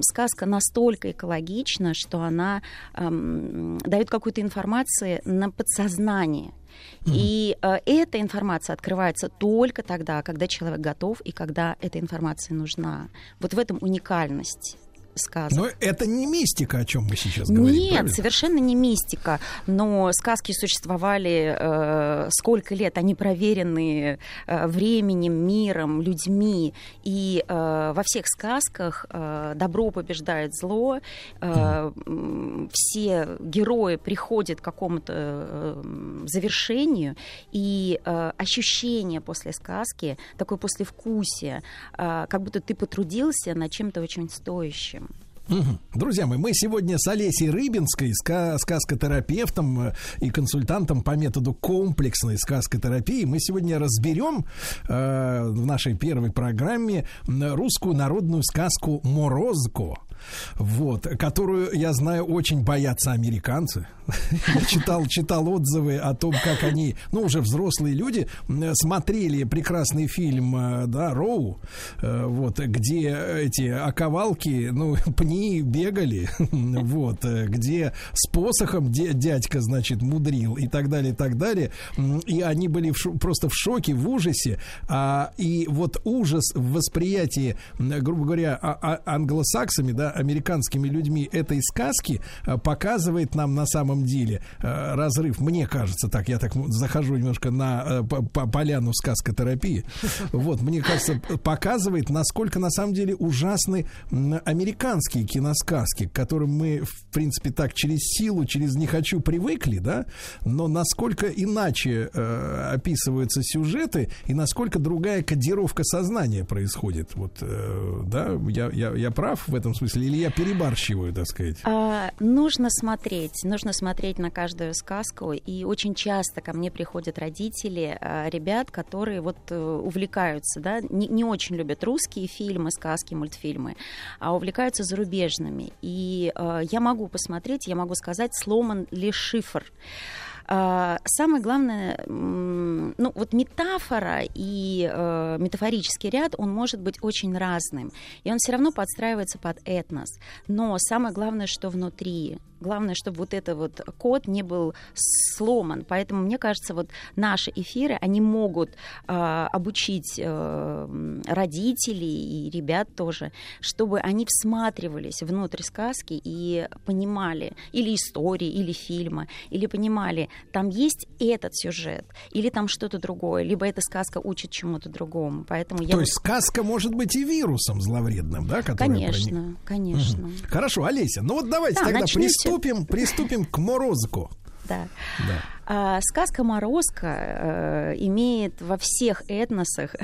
M: сказка настолько экологична, что она эм, дает какую-то информацию на подсознание. И э, эта информация открывается только тогда, когда человек готов и когда эта информация нужна. Вот в этом уникальность сказок.
A: Но это не мистика, о чем мы сейчас говорим.
M: Нет,
A: правильно?
M: совершенно не мистика. Но сказки существовали э, сколько лет, они проверены э, временем, миром, людьми. И э, во всех сказках э, добро побеждает зло, э, м, все герои приходят к какому-то э, завершению, и э, ощущение после сказки, такое послевкусие, э, как будто ты потрудился над чем-то очень стоящим.
A: Друзья мои, мы сегодня с Олесей Рыбинской, ска- сказкотерапевтом э, и консультантом по методу комплексной сказкотерапии, мы сегодня разберем э, в нашей первой программе русскую народную сказку «Морозко». Вот, которую, я знаю, очень боятся американцы. Читал, читал отзывы о том, как они, ну, уже взрослые люди, смотрели прекрасный фильм, э, да, Роу, э, вот, где эти оковалки, ну, пни бегали, вот, э, где с посохом дя- дядька, значит, мудрил и так далее, и так далее. И они были в просто в шоке, в ужасе. А, и вот ужас в восприятии, грубо говоря, а- а- англосаксами, да, американскими людьми этой сказки а, показывает нам на самом деле а, разрыв. Мне кажется так, я так захожу немножко на по- по- поляну сказкотерапии. Вот, мне кажется, показывает, насколько на самом деле ужасны американские киносказки, к которым мы, в принципе, так через силу, через не хочу привыкли, да, но насколько иначе э, описываются сюжеты и насколько другая кодировка сознания происходит. Вот, э, да, я, я, я прав в этом смысле. Или я перебарщиваю, так сказать?
M: А, нужно смотреть, нужно смотреть на каждую сказку, и очень часто ко мне приходят родители а, ребят, которые вот э, увлекаются, да, не, не очень любят русские фильмы, сказки, мультфильмы, а увлекаются зарубежными. И а, я могу посмотреть, я могу сказать, сломан ли шифр. А, Самое главное, ну вот метафора и э, метафорический ряд, он может быть очень разным, и он все равно подстраивается под этнос. Но самое главное, что внутри, главное, чтобы вот этот вот код не был сломан. Поэтому мне кажется, вот наши эфиры, они могут э, обучить э, родителей и ребят тоже, чтобы они всматривались внутрь сказки и понимали, или истории, или фильма, или понимали, там есть этот сюжет, или там что-то другое, либо эта сказка учит чему-то другому. Поэтому я
A: То есть сказка может быть и вирусом зловредным, да? который
M: Конечно,
A: проник-
M: конечно.
A: Мгм. Хорошо, Олеся, ну вот давайте
M: Да,
A: тогда
M: начните.
A: Приступим, приступим к морозку.
M: Да.
A: Да.
M: А, сказка Морозко э, имеет во всех этносах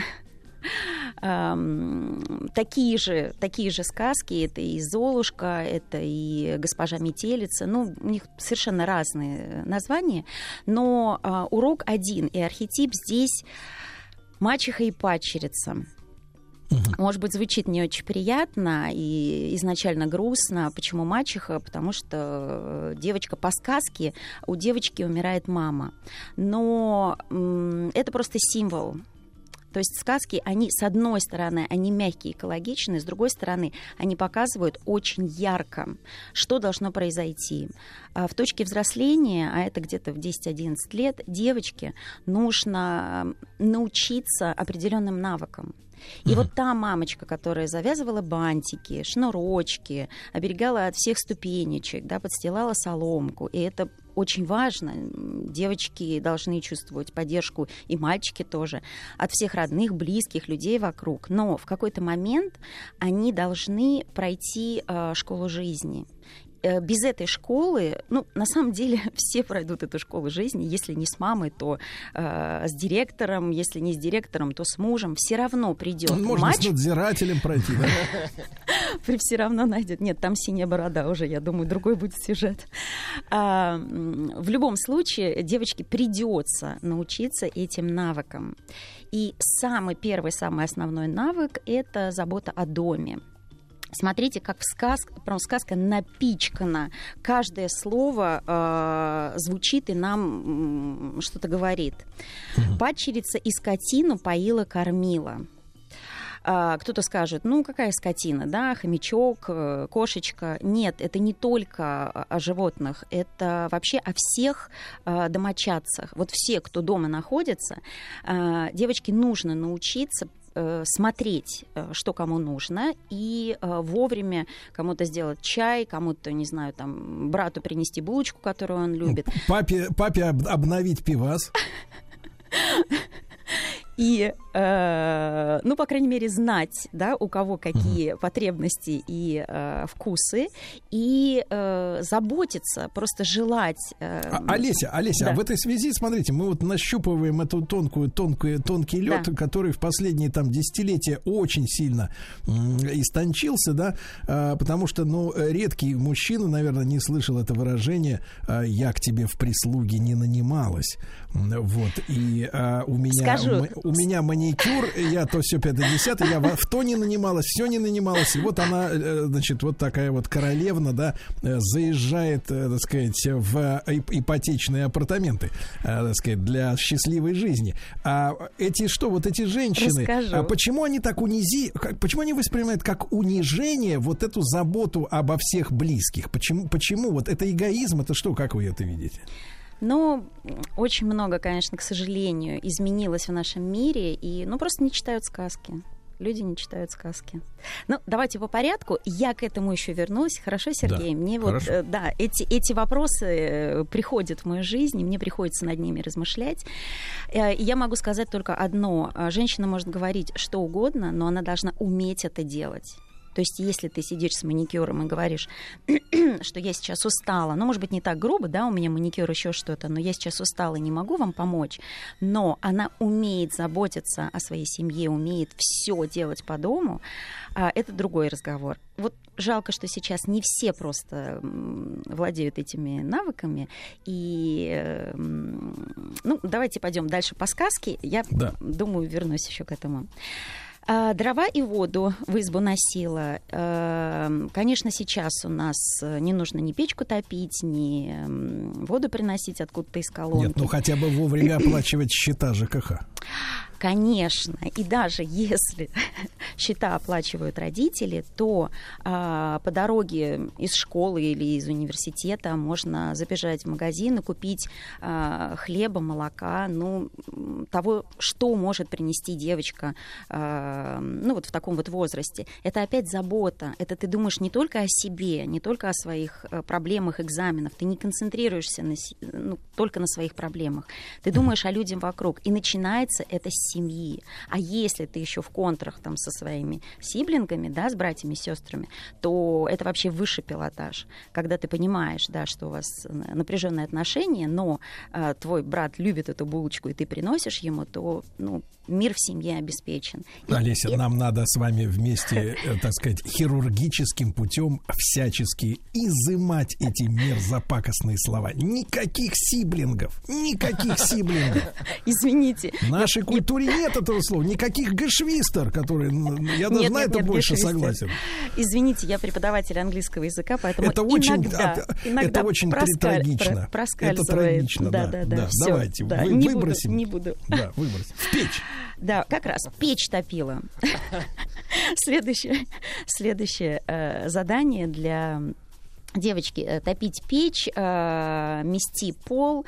M: ам, такие же, такие же сказки. Это и Золушка, это и Госпожа Метелица. Ну, у них совершенно разные названия. Но а, урок один, и архетип здесь мачеха и Может быть, звучит не очень приятно и изначально грустно. Почему мачеха? Потому что э, девочка по сказке, у девочки умирает мама. Но это просто символ. То есть сказки, они, с одной стороны, они мягкие, экологичные, с другой стороны, они показывают очень ярко, что должно произойти. А В точке взросления, а это где-то в 10-11 лет, девочке нужно э, научиться определенным навыкам. И вот та мамочка, которая завязывала бантики, шнурочки, оберегала от всех ступенечек, да, подстилала соломку, и это очень важно. Девочки должны чувствовать поддержку, и мальчики тоже, от всех родных, близких людей вокруг. Но в какой-то момент они должны пройти э, школу жизни. Э, Без этой школы, ну, на самом деле, все пройдут эту школу жизни. Если не с мамой, то э, с директором, если не с директором, то с мужем. Все равно придет
A: Можно
M: матч,
A: с надзирателем пройти, да?
M: все равно найдет. Нет, там синяя борода уже, я думаю, другой будет сюжет. А, в любом случае, девочке придется научиться этим навыкам. И самый первый, самый основной навык — это забота о доме. Смотрите, как в сказке, прям сказка напичкана. Каждое слово э, звучит и нам м, что-то говорит. Падчерица и скотину поила, кормила. А, Кто-то скажет, ну какая скотина, да, хомячок, э, кошечка. Нет, это не только о- животных, это вообще о всех э, домочадцах. Вот все, кто дома находится, э, девочке нужно научиться э, смотреть, э, что кому нужно, и э, вовремя кому-то сделать чай, кому-то, не знаю, там, брату принести булочку, которую он любит.
A: Папе, папе об- обновить пивас.
M: И, э, ну, по крайней мере, знать, да, у кого какие потребности и э, вкусы, и э, заботиться, просто желать. э,
A: А, Олеся, Олеся,
M: да.
A: а в этой связи, смотрите, мы вот нащупываем эту тонкую, тонкую, тонкий лед,
M: Да.
A: который в последние там десятилетия очень сильно истончился, да, а, потому что, ну, редкий мужчина, наверное, не слышал это выражение а, «я к тебе в прислуги не нанималась». Вот, и а, у меня...
M: Скажу.
A: м- у меня маникюр, я то все 5-10, я во- в то не нанималась, все не нанималась. И вот она, э, значит, вот такая вот королевна, да, э, заезжает, э, так сказать, в ип- ипотечные апартаменты, так сказать, для счастливой жизни. А эти что, вот эти женщины,
M: Расскажу.
A: а почему они так унизи, почему они воспринимают как унижение вот эту заботу обо всех близких? Почему, почему вот это эгоизм, это что, как вы это видите?
M: Ну, очень много, конечно, к сожалению, изменилось в нашем мире, и, ну, просто не читают сказки. Люди не читают сказки. Ну, давайте по порядку. Я к этому еще вернусь. Хорошо, Сергей?
N: Да,
M: мне
N: хорошо.
M: вот, э, да, эти, эти вопросы э, приходят в мою жизнь, и мне приходится над ними размышлять. Э, и Я могу сказать только одно. Женщина может говорить что угодно, но она должна уметь это делать. То есть, если ты сидишь с маникюром и говоришь, что я сейчас устала, ну, может быть, не так грубо, да, у меня маникюр еще что-то, но я сейчас устала и не могу вам помочь, но она умеет заботиться о своей семье, умеет все делать по дому, а, это другой разговор. Вот жалко, что сейчас не все просто владеют этими навыками. И, э, м, ну, давайте пойдем дальше по сказке. Я
A: Да.
M: думаю, вернусь еще к этому. А, Дрова и воду в избу носила. Эм, Конечно, сейчас у нас э, не нужно ни печку топить, ни м, воду приносить откуда-то из колонки.
A: Нет, ну хотя бы вовремя оплачивать счета ЖКХ.
M: Конечно, и даже если счета оплачивают родители, то а, по дороге из школы или из университета можно забежать в магазин и купить а, хлеба, молока, ну того, что может принести девочка, а, ну вот в таком вот возрасте. Это опять забота. Это ты думаешь не только о себе, не только о своих э, проблемах, экзаменах. Ты не концентрируешься на, ну, только на своих проблемах. Ты думаешь о людях вокруг. И начинается это с семьи. А если ты еще в контрах там со своими сиблингами, да, с братьями сестрами, то это вообще высший пилотаж. Когда ты понимаешь, да, что у вас напряженные отношения, но э, твой брат любит эту булочку, и ты приносишь ему, то ну, мир в семье обеспечен.
A: Олеся,
M: и-
A: нам надо с вами вместе, э, так сказать, хирургическим путем всячески изымать эти мерзопакостные слова. Никаких сиблингов, никаких сиблингов.
M: Извините.
A: Нашей культуре нет этого слова. Никаких гэшвистер, которые, я даже
M: Нет,
A: на
M: нет,
A: это
M: нет,
A: больше согласен.
M: Извините, я преподаватель английского языка, поэтому
A: Это очень,
M: иногда,
A: это,
M: иногда
A: это очень
M: проскаль-
A: трагично. Это трагично, да.
M: да, да, всё,
A: Давайте,
M: да,
A: вы-
M: не буду,
A: выбросим.
M: не буду.
A: Да, выбросим. В печь.
M: Да, как раз печь топила. Следующее, следующее э, задание для девочки э, топить печь, э, мести пол.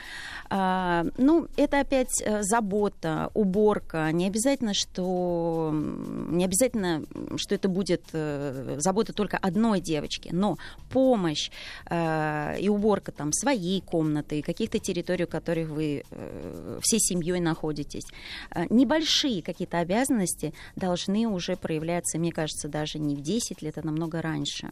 M: Э, ну, это опять забота, уборка. Не обязательно, что не обязательно, что это будет забота только одной девочки, но помощь и уборка там своей комнаты, каких-то территорий, в которых вы всей семьей находитесь. Небольшие какие-то обязанности должны уже проявляться, мне кажется, даже не в 10 лет, а намного раньше.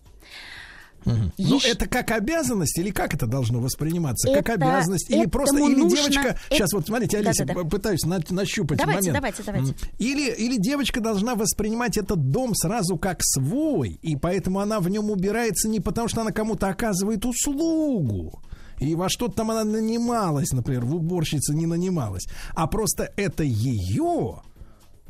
A: Но
M: Ещё-
A: это как обязанность или как это должно восприниматься? как
M: Это-
A: обязанность или просто или
M: нужно-
A: девочка?
M: это-
A: Сейчас вот смотрите, Олеся,
M: Да-да-да.
A: пытаюсь на- нащупать
M: Давайте,
A: момент.
M: давайте, давайте.
A: М, Или или девочка должна воспринимать этот дом сразу как свой, и поэтому она в нем убирается не потому, что она кому-то оказывает услугу. И во что-то там она нанималась, например, в уборщице не нанималась, а просто это ее.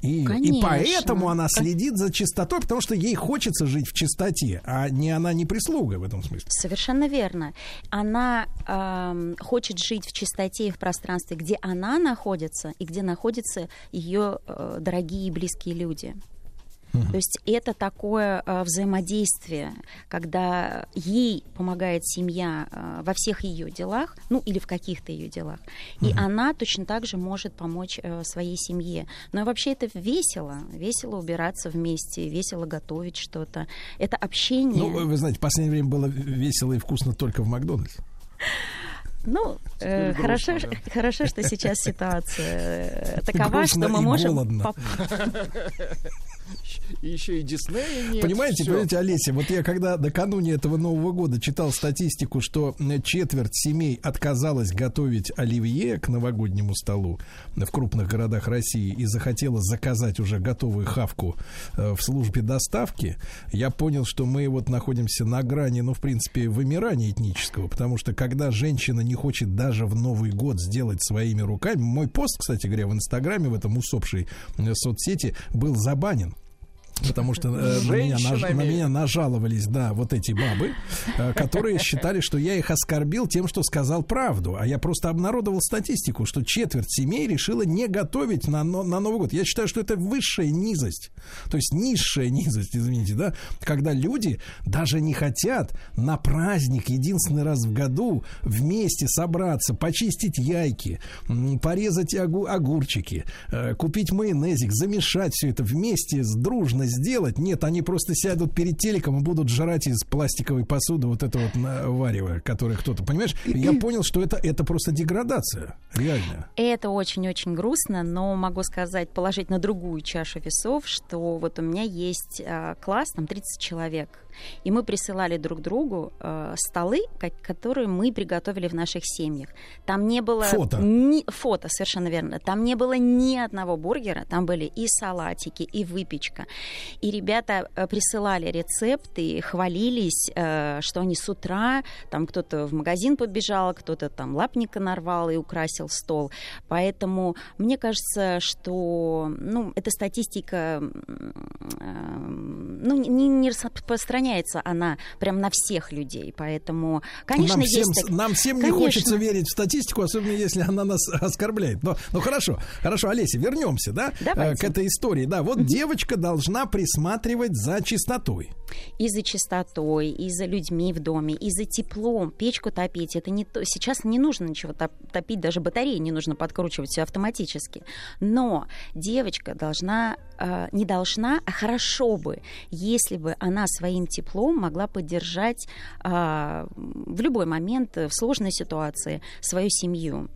A: И, и поэтому она следит за чистотой, потому что ей хочется жить в чистоте, а не она не прислуга в этом смысле.
M: Совершенно верно. Она ам, хочет жить в чистоте и в пространстве, где она находится и где находятся ее э, дорогие и близкие люди. То есть это такое э, взаимодействие, когда ей помогает семья э, во всех ее делах, ну или в каких-то ее делах, и она точно так же может помочь э, своей семье. Но вообще это весело, весело убираться вместе, весело готовить что-то. Это общение.
A: Ну, вы вы знаете, в последнее время было весело и вкусно только в Макдональдсе.
M: Ну, э, хорошо, ш- хорошо, что сейчас ситуация такова,
A: Грустно
M: что мы можем...
A: голодно.
B: И еще и Диснея нет.
A: Понимаете,
B: всё.
A: понимаете, Олеся, вот я когда накануне этого Нового года читал статистику, что м, четверть семей отказалась готовить оливье к новогоднему столу в крупных городах России и захотела заказать уже готовую хавку э, в службе доставки, я понял, что мы вот находимся на грани, ну, в принципе, вымирания этнического, потому что когда женщина не хочет даже в Новый год сделать своими руками, мой пост, кстати говоря, в Инстаграме, в этом усопшей э, соцсети, был забанен. Потому что э, на, меня, наж- на меня нажаловались, да, вот эти бабы, э, которые считали, что я их оскорбил тем, что сказал правду. А я просто обнародовал статистику, что четверть семей решила не готовить на, на Новый год. Я считаю, что это высшая низость. То есть низшая низость, извините, да, когда люди даже не хотят на праздник единственный раз в году вместе собраться, почистить яйки, порезать огу- огурчики, э, купить майонезик, замешать все это вместе с дружной способны сделать. Нет, они просто сядут перед телеком и будут жрать из пластиковой посуды вот это вот на- варево, которое кто-то, понимаешь? Я понял, что это, это просто деградация, реально.
M: Это очень-очень грустно, но могу сказать, положить на другую чашу весов, что вот у меня есть э, класс, там 30 человек, и мы присылали друг другу э, столы, ко- которые мы приготовили в наших семьях. Там не было...
A: Фото.
M: Ни, фото, совершенно верно. Там не было ни одного бургера, там были и салатики, и выпечка. И ребята э, присылали рецепты, хвалились, э, что они с утра, там кто-то в магазин побежал, кто-то там лапника нарвал и украсил стол. Поэтому мне кажется, что ну, эта статистика э, ну, не, не распространяется она прям на всех людей. Поэтому, конечно,
A: нам, всем,
M: есть... так-
A: нам всем не
M: Конечно.
A: хочется верить в статистику, особенно если она нас оскорбляет. Но, ну хорошо, хорошо, Олеся, вернемся, да,
M: Давайте.
A: э, к этой истории. Да, вот девочка должна присматривать за чистотой.
M: и за чистотой, и за людьми в доме, и за теплом. Печку топить. Это не то. Сейчас не нужно ничего топ- топить, даже батареи не нужно подкручивать все автоматически. Но девочка должна, э, не должна, а хорошо бы, если бы она своим теплом могла поддержать а, в любой момент, э, в сложной ситуации, свою семью.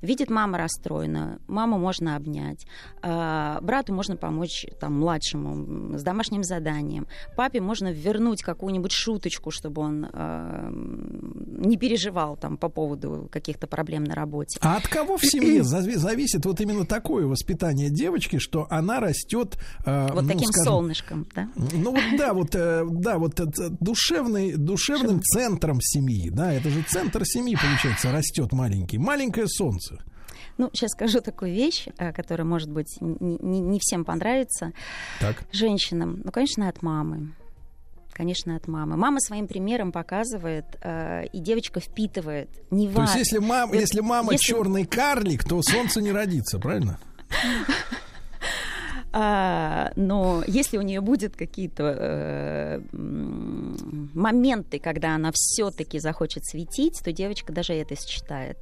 M: Видит мама расстроена, маму можно обнять, а, брату можно помочь там, младшему с домашним заданием, папе можно вернуть какую-нибудь шуточку, чтобы он а, не переживал там, по поводу каких-то проблем на работе.
A: А от кого в семье зави- зависит вот именно такое воспитание девочки, что она растет э,
M: Вот
A: ну,
M: таким
A: скажем,
M: солнышком, да?
A: Ну вот да, вот э, да, вот это душевный, душевным центром семьи, да, это же центр семьи получается растет маленький, маленькое солнце.
M: Ну, сейчас скажу такую вещь, э, которая, может быть, не, не- всем понравится.
A: Так.
M: Женщинам, ну, конечно, от мамы. Конечно, от мамы. Мама своим примером показывает, э, и девочка впитывает. Не
A: То есть если мама,
M: Вот
A: если мама
M: если-
A: черный карлик, то солнце не родится, правильно?
M: А, но если у нее будет какие-то э, моменты, когда она все-таки захочет светить, то девочка даже это считает.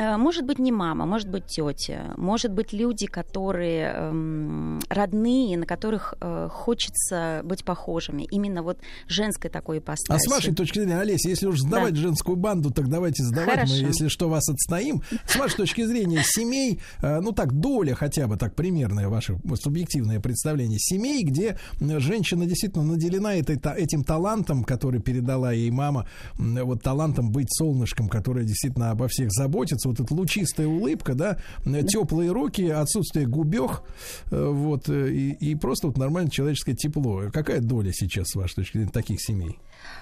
M: Э, Может быть, не мама, может быть, тетя, может быть, люди, которые эм, родные, на которых э, хочется быть похожими. Именно вот женской такой ипостаси.
A: А с вашей точки зрения, Олеся, если уж сдавать
M: Да.
A: женскую банду, так давайте сдавать.
M: Хорошо.
A: Мы, если что, вас отстоим. С вашей точки зрения, семей, э, ну так, доля хотя бы так примерное ваше субъективное представление семей, где женщина действительно наделена этой, та- этим талантом, который передала ей мама, вот талантом быть солнышком, которое действительно обо всех заботится, вот эта лучистая улыбка, да, теплые руки, отсутствие губех, э, вот, э, и, и просто вот нормальное человеческое тепло. Какая доля сейчас, с вашей точки зрения, таких семей?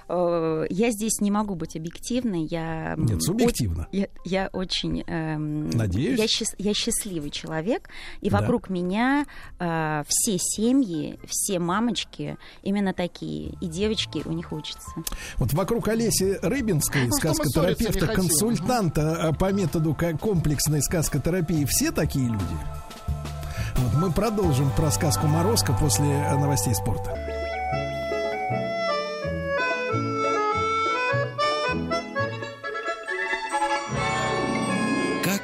M: Э, Я здесь не могу быть объективной. Я,
A: Нет, субъективно.
M: о- Я, я очень... эм,
A: Надеюсь.
M: Я, счаст- я счастливый человек, и
A: Да.
M: вокруг меня э, все семьи, все мамочки именно такие, и девочки у них учатся.
A: Вот вокруг Олеси Рыбинской,
B: Ну,
A: сказкотерапевта, консультанта а, по методу ко- комплексной сказкотерапии, все такие люди. Вот мы продолжим про сказку Морозко после э, новостей спорта.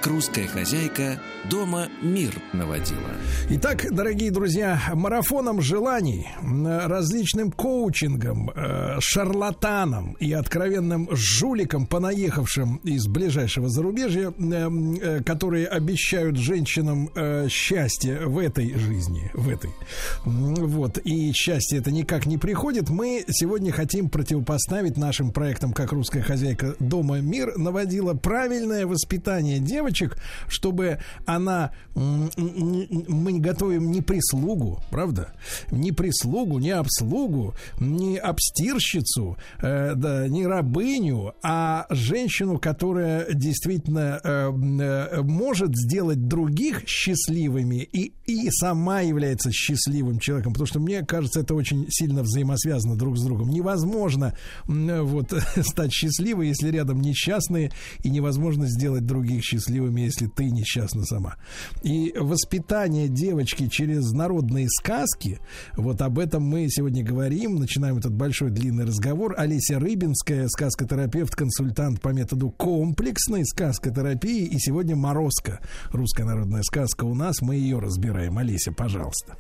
C: Как русская хозяйка дома мир наводила.
A: Итак, дорогие друзья, марафоном желаний, различным коучингом, э, шарлатанам и откровенным жуликам, понаехавшим из ближайшего зарубежья, э, м, э, которые обещают женщинам э, счастье в этой жизни, в этой. Вот, и счастье это никак не приходит. Мы сегодня хотим противопоставить нашим проектам «Как русская хозяйка дома мир» наводила правильное воспитание девочек, чтобы она... Мы готовим не прислугу, правда? Не прислугу, не обслугу, не обстирщицу, э, да, не рабыню, а женщину, которая действительно э, э, может сделать других счастливыми и, и сама является счастливым человеком, потому что мне кажется, это очень сильно взаимосвязано друг с другом. Невозможно м, вот стать счастливой, если рядом несчастные, и невозможно сделать других счастливыми, если ты несчастна сама. И воспитание девочки через народные сказки, вот об этом мы сегодня говорим, начинаем этот большой длинный разговор. Олеся Рыбинская, сказкотерапевт, консультант по методу комплексной сказкотерапии, и сегодня Морозко, русская народная сказка у нас, мы ее разбираем. Олеся, пожалуйста.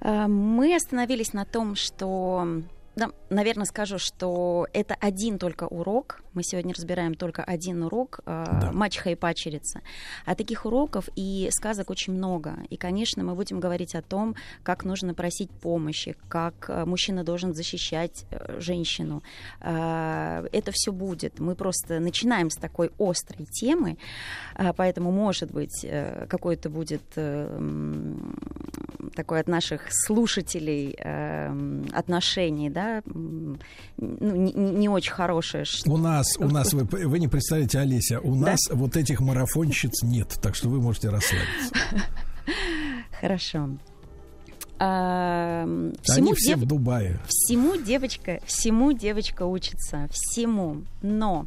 M: Э, Мы остановились на том, что, да, наверное, скажу, что это один только урок. Мы сегодня разбираем только один урок э, мачеха и пачерица. А таких уроков и сказок очень много. И, конечно, мы будем говорить о том, как нужно просить помощи, как э, мужчина должен защищать э, женщину. Э, Это все будет. Мы просто начинаем с такой острой темы, э, поэтому, может быть, э, какой-то будет э, м, такой от наших слушателей э, м, отношений, да, ну, не, не очень хорошее.
A: У нас, у нас, вы, вы не представляете, Олеся, у
M: Да?
A: нас вот этих марафонщиц нет, так что вы можете расслабиться.
M: Хорошо. А,
A: Они все
M: дев-
A: в Дубае.
M: Всему девочка, всему девочка учится, всему. Но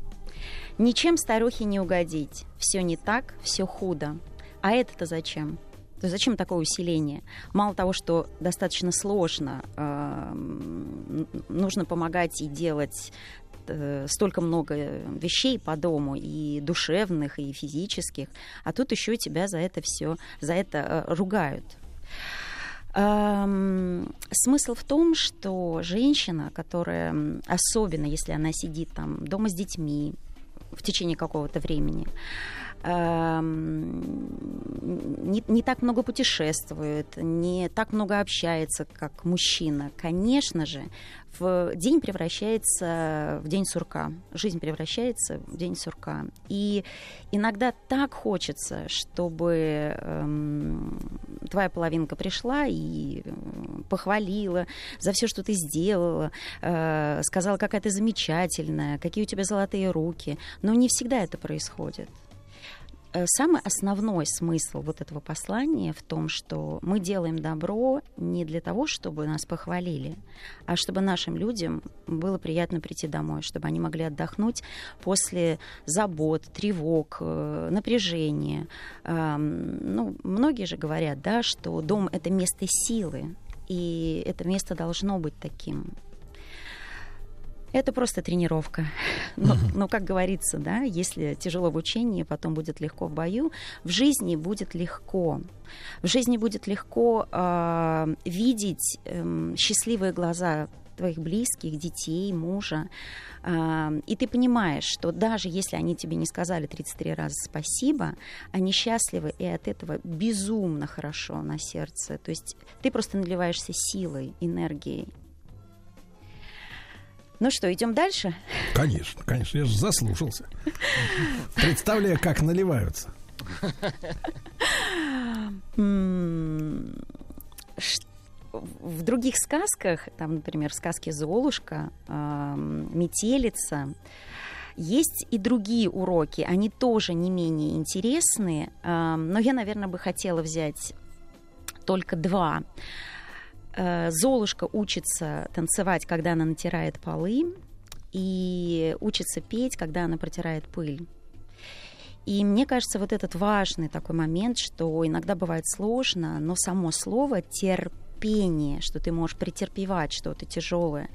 M: ничем старухе не угодить. Все не так, все худо. А это-то зачем? То есть зачем такое усиление? Мало того, что достаточно сложно, эм, нужно помогать и делать э, столько много вещей по дому, и душевных, и физических, а тут еще тебя за это все, за это э, ругают. Эм, смысл в том, что женщина, которая, особенно если она сидит там дома с детьми в течение какого-то времени, не, не так много путешествует, не так много общается, как мужчина, конечно же, в день превращается в день сурка. Жизнь превращается в день сурка. И иногда так хочется, чтобы эм, твоя половинка пришла и э, похвалила за все, что ты сделала, э, сказала, какая ты замечательная, какие у тебя золотые руки. Но не всегда это происходит. Э, Самый основной смысл вот этого послания в том, что мы делаем добро не для того, чтобы нас похвалили, а чтобы нашим людям было приятно прийти домой, чтобы они могли отдохнуть после забот, тревог, э, напряжения. Ну, многие же говорят, да, что дом — это место силы, и это место должно быть таким. Это просто тренировка. Но, но, как говорится, да, если тяжело в учении, потом будет легко в бою. В жизни будет легко. В жизни будет легко э, видеть э, счастливые глаза твоих близких, детей, мужа. Э, и ты понимаешь, что даже если они тебе не сказали 33 раза спасибо, они счастливы, и от этого безумно хорошо на сердце. То есть ты просто наливаешься силой, энергией. Ну что, идем дальше?
A: Конечно, конечно, я же заслушался. Представляю, как наливаются.
M: В других сказках, там, например, в сказке Золушка, Метелица, есть и другие уроки, они тоже не менее интересные, но я, наверное, бы хотела взять только два. Э, Золушка учится танцевать, когда она натирает полы, и учится петь, когда она протирает пыль. И мне кажется, вот этот важный такой момент, что иногда бывает сложно, но само слово терпение, что ты можешь претерпевать что-то тяжелое,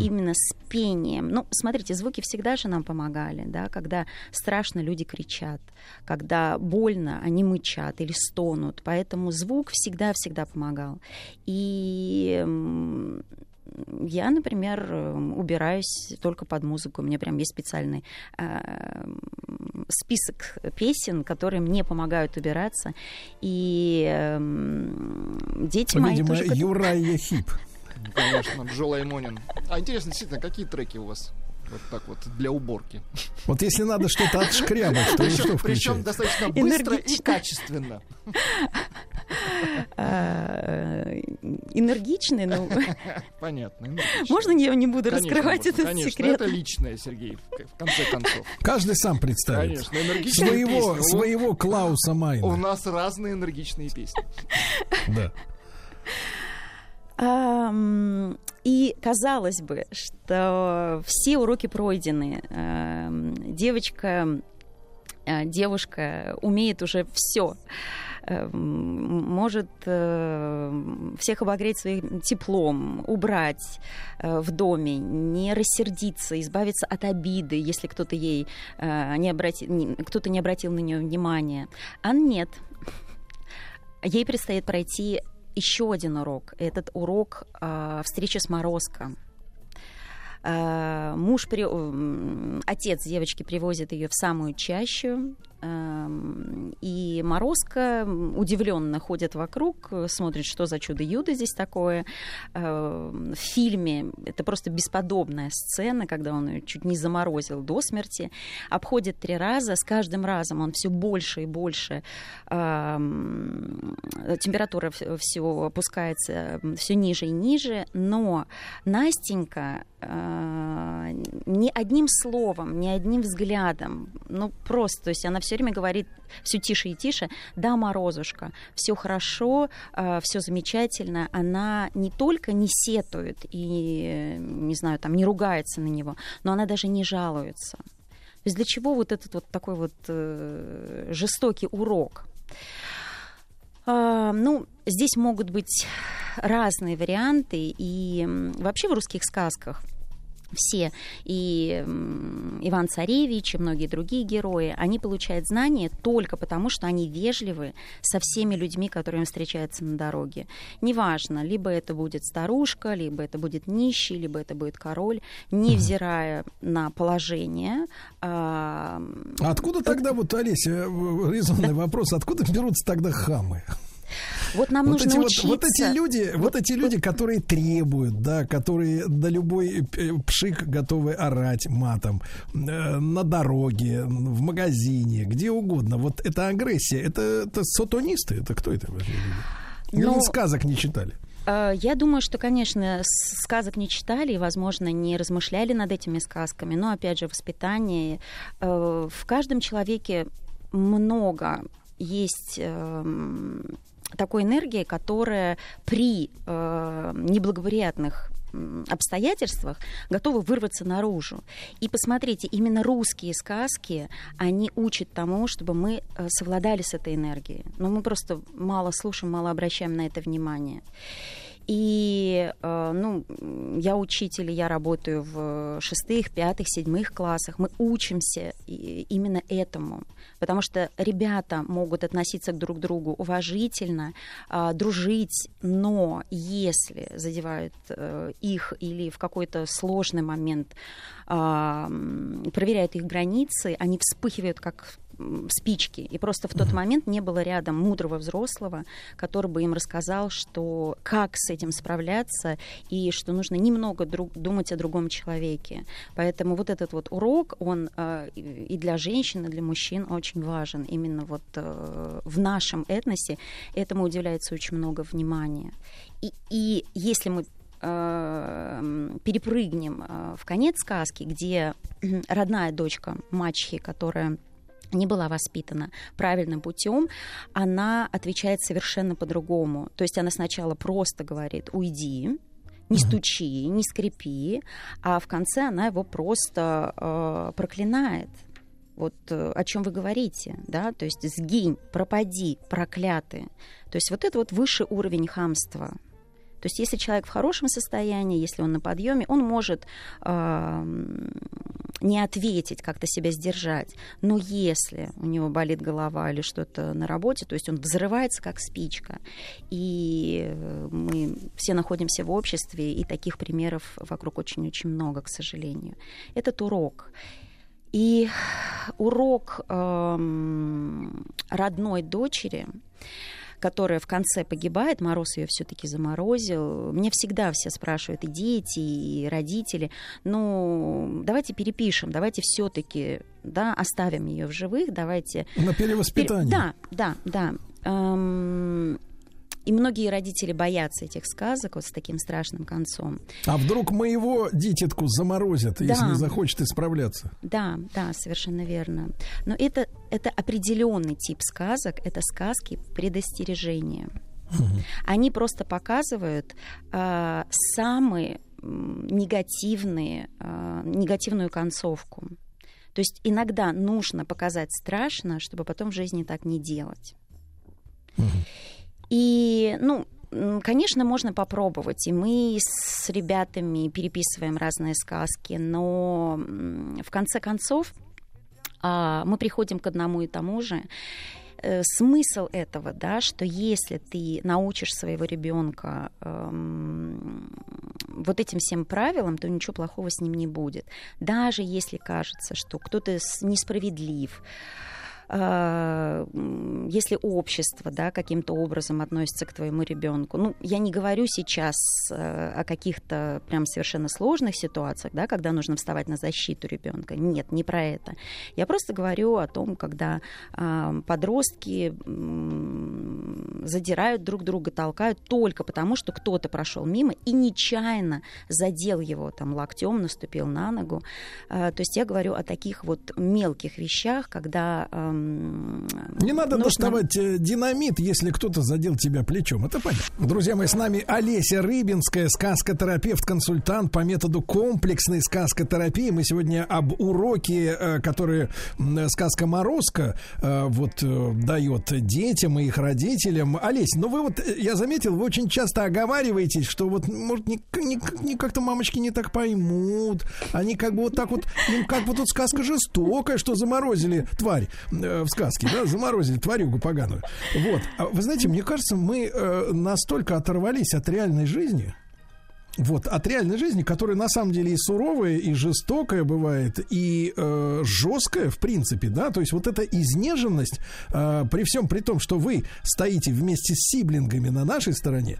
M: именно с пением. Ну, смотрите, звуки всегда же нам помогали, да, когда страшно, люди кричат, когда больно, они мычат или стонут, поэтому звук всегда-всегда помогал. И я, например, эм, убираюсь только под музыку. У меня прям есть специальный э, список песен, которые мне помогают убираться. И эм, дети мои
A: Видимо,
M: тоже... к этому-
A: Юрайя Хип.
B: Конечно, Бжола и Монин. А интересно, действительно, какие треки у вас вот так вот для уборки?
A: Вот если надо что-то отшкрябать, то что
B: Причем, достаточно быстро и качественно.
M: э, энергичный, ну,
B: Понятно.
M: можно я не буду
B: Конечно,
M: раскрывать
B: можно.
M: этот
B: Конечно,
M: секрет?
B: это личное, Сергей, в конце концов.
A: Каждый сам представит.
B: Конечно, энергичные
A: Своего,
B: песни.
A: своего Клауса
B: У
A: Майна.
B: нас разные энергичные песни.
A: Да.
M: И казалось бы, что все уроки пройдены. Девочка, э, девушка умеет уже все. Может э, всех обогреть своим теплом, убрать э, в доме, не рассердиться, избавиться от обиды, если кто-то ей не обрати... не- кто-то не обратил на нее внимания. А нет. Ей предстоит пройти еще один урок. Этот урок э, встречи с Морозко. Э, муж, при... отец девочки привозит ее в самую чащу, и Морозко удивленно ходит вокруг, смотрит, что за чудо-юдо здесь такое. Э, В фильме это просто бесподобная сцена, когда он ее чуть не заморозил до смерти. Обходит три раза, с каждым разом он все больше и больше эм, температура все опускается все ниже и ниже, но Настенька э, ни одним словом, ни одним взглядом, ну просто, то есть она все время говорит все тише и тише, да, Морозушка, все хорошо, все замечательно, она не только не сетует и, не знаю, там, не ругается на него, но она даже не жалуется. То есть для чего вот этот вот такой вот э, жестокий урок? А, ну, здесь могут быть разные варианты, и вообще в русских сказках все, и Иван Царевич, и многие другие герои, они получают знания только потому, что они вежливы со всеми людьми, которые им встречаются на дороге. Неважно, либо это будет старушка, либо это будет нищий, либо это будет король, невзирая на положение. а,
A: А откуда тогда, вот, Олеся, в- резонный вопрос, откуда берутся тогда хамы?
M: Вот нам
A: вот
M: нужно
A: эти вот,
M: учиться.
A: вот эти люди, вот эти люди, которые требуют, да, которые на любой э, пшик готовы орать матом э, на дороге, в магазине, где угодно. Вот это агрессия, это, это сатанисты, это кто это вообще люди? Или
M: Ну,
A: сказок не читали?
M: Э, Я думаю, что, конечно, сказок не читали и, возможно, не размышляли над этими сказками, но, опять же, воспитание. э, В каждом человеке много есть эм, такой энергии, которая при э, неблагоприятных обстоятельствах готова вырваться наружу. И посмотрите, именно русские сказки, они учат тому, чтобы мы э, совладали с этой энергией. Но мы просто мало слушаем, мало обращаем на это внимание. И, э, ну, я учитель, я работаю в шестых, пятых, седьмых классах. Мы учимся именно этому, потому что ребята могут относиться друг к другу уважительно, а, дружить, но если задевают э, их или в какой-то сложный момент а, проверяют их границы, они вспыхивают как спички. И просто в тот момент не было рядом мудрого взрослого, который бы им рассказал, что как с этим справляться и что нужно немного друг, думать о другом человеке. Поэтому вот этот вот урок, он э, и для женщин, и для мужчин очень важен. Именно вот э, в нашем этносе этому уделяется очень много внимания. И, и если мы э, перепрыгнем э, в конец сказки, где родная дочка мачехи, которая не была воспитана правильным путем, она отвечает совершенно по-другому. То есть она сначала просто говорит «уйди», не стучи, не скрипи, а в конце она его просто э, проклинает. Вот э, о чем вы говорите, да, то есть сгинь, пропади, проклятый. То есть вот это вот высший уровень хамства. То есть если человек в хорошем состоянии, если он на подъеме, он может э, не ответить, как-то себя сдержать. Но если у него болит голова или что-то на работе, то есть он взрывается как спичка. И э, мы все находимся в обществе, и таких примеров вокруг очень-очень много, к сожалению. Этот урок. И урок эм, родной дочери, которая в конце погибает, Мороз ее все-таки заморозил. Мне всегда все спрашивают, и дети, и родители, ну, давайте перепишем, давайте все-таки да, оставим ее в живых, давайте...
A: На перевоспитание.
M: Да, да, да. Эм, И многие родители боятся этих сказок вот с таким страшным концом.
A: А вдруг моего дитятку заморозят, если
M: Да.
A: не захочет исправляться?
M: Да, да, совершенно верно. Но это, это определенный тип сказок, это сказки предостережения. Они просто показывают э, самые негативные, э, негативную концовку. То есть иногда нужно показать страшно, чтобы потом в жизни так не делать. И, ну, конечно, можно попробовать. И мы с ребятами переписываем разные сказки, но в конце концов а, мы приходим к одному и тому же. э, смысл этого, да, что если ты научишь своего ребенка эм, вот этим всем правилам, то ничего плохого с ним не будет. Даже если кажется, что кто-то несправедлив, если общество да, каким-то образом относится к твоему ребенку. Ну, я не говорю сейчас э, о каких-то прям совершенно сложных ситуациях, да, когда нужно вставать на защиту ребенка. Нет, не про это. Я просто говорю о том, когда а, подростки задирают друг друга, толкают только потому, что кто-то прошел мимо и нечаянно задел его там локтем, наступил на ногу. А, То есть я говорю о таких вот мелких вещах, когда
A: Не надо
M: нужно-
A: доставать э, динамит, если кто-то задел тебя плечом. Это понятно. Друзья мои, с нами Олеся Рыбинская, сказкотерапевт, консультант по методу комплексной сказкотерапии. Мы сегодня об уроке, э, который сказка Морозко э, вот дает детям и их родителям. Олесь, ну вы вот, я заметил, вы очень часто оговариваетесь, что вот, может, не, не- не как-то мамочки не так поймут. Они как бы вот так вот, им как бы тут сказка жестокая, что заморозили тварь в сказке, да, заморозили тварюгу поганую. Вот. А вы знаете, мне кажется, мы э, настолько оторвались от реальной жизни, вот, от реальной жизни, которая на самом деле и суровая, и жестокая бывает, и э, жесткая, в принципе, да, то есть вот эта изнеженность, э, при всем при том, что вы стоите вместе с сиблингами на нашей стороне,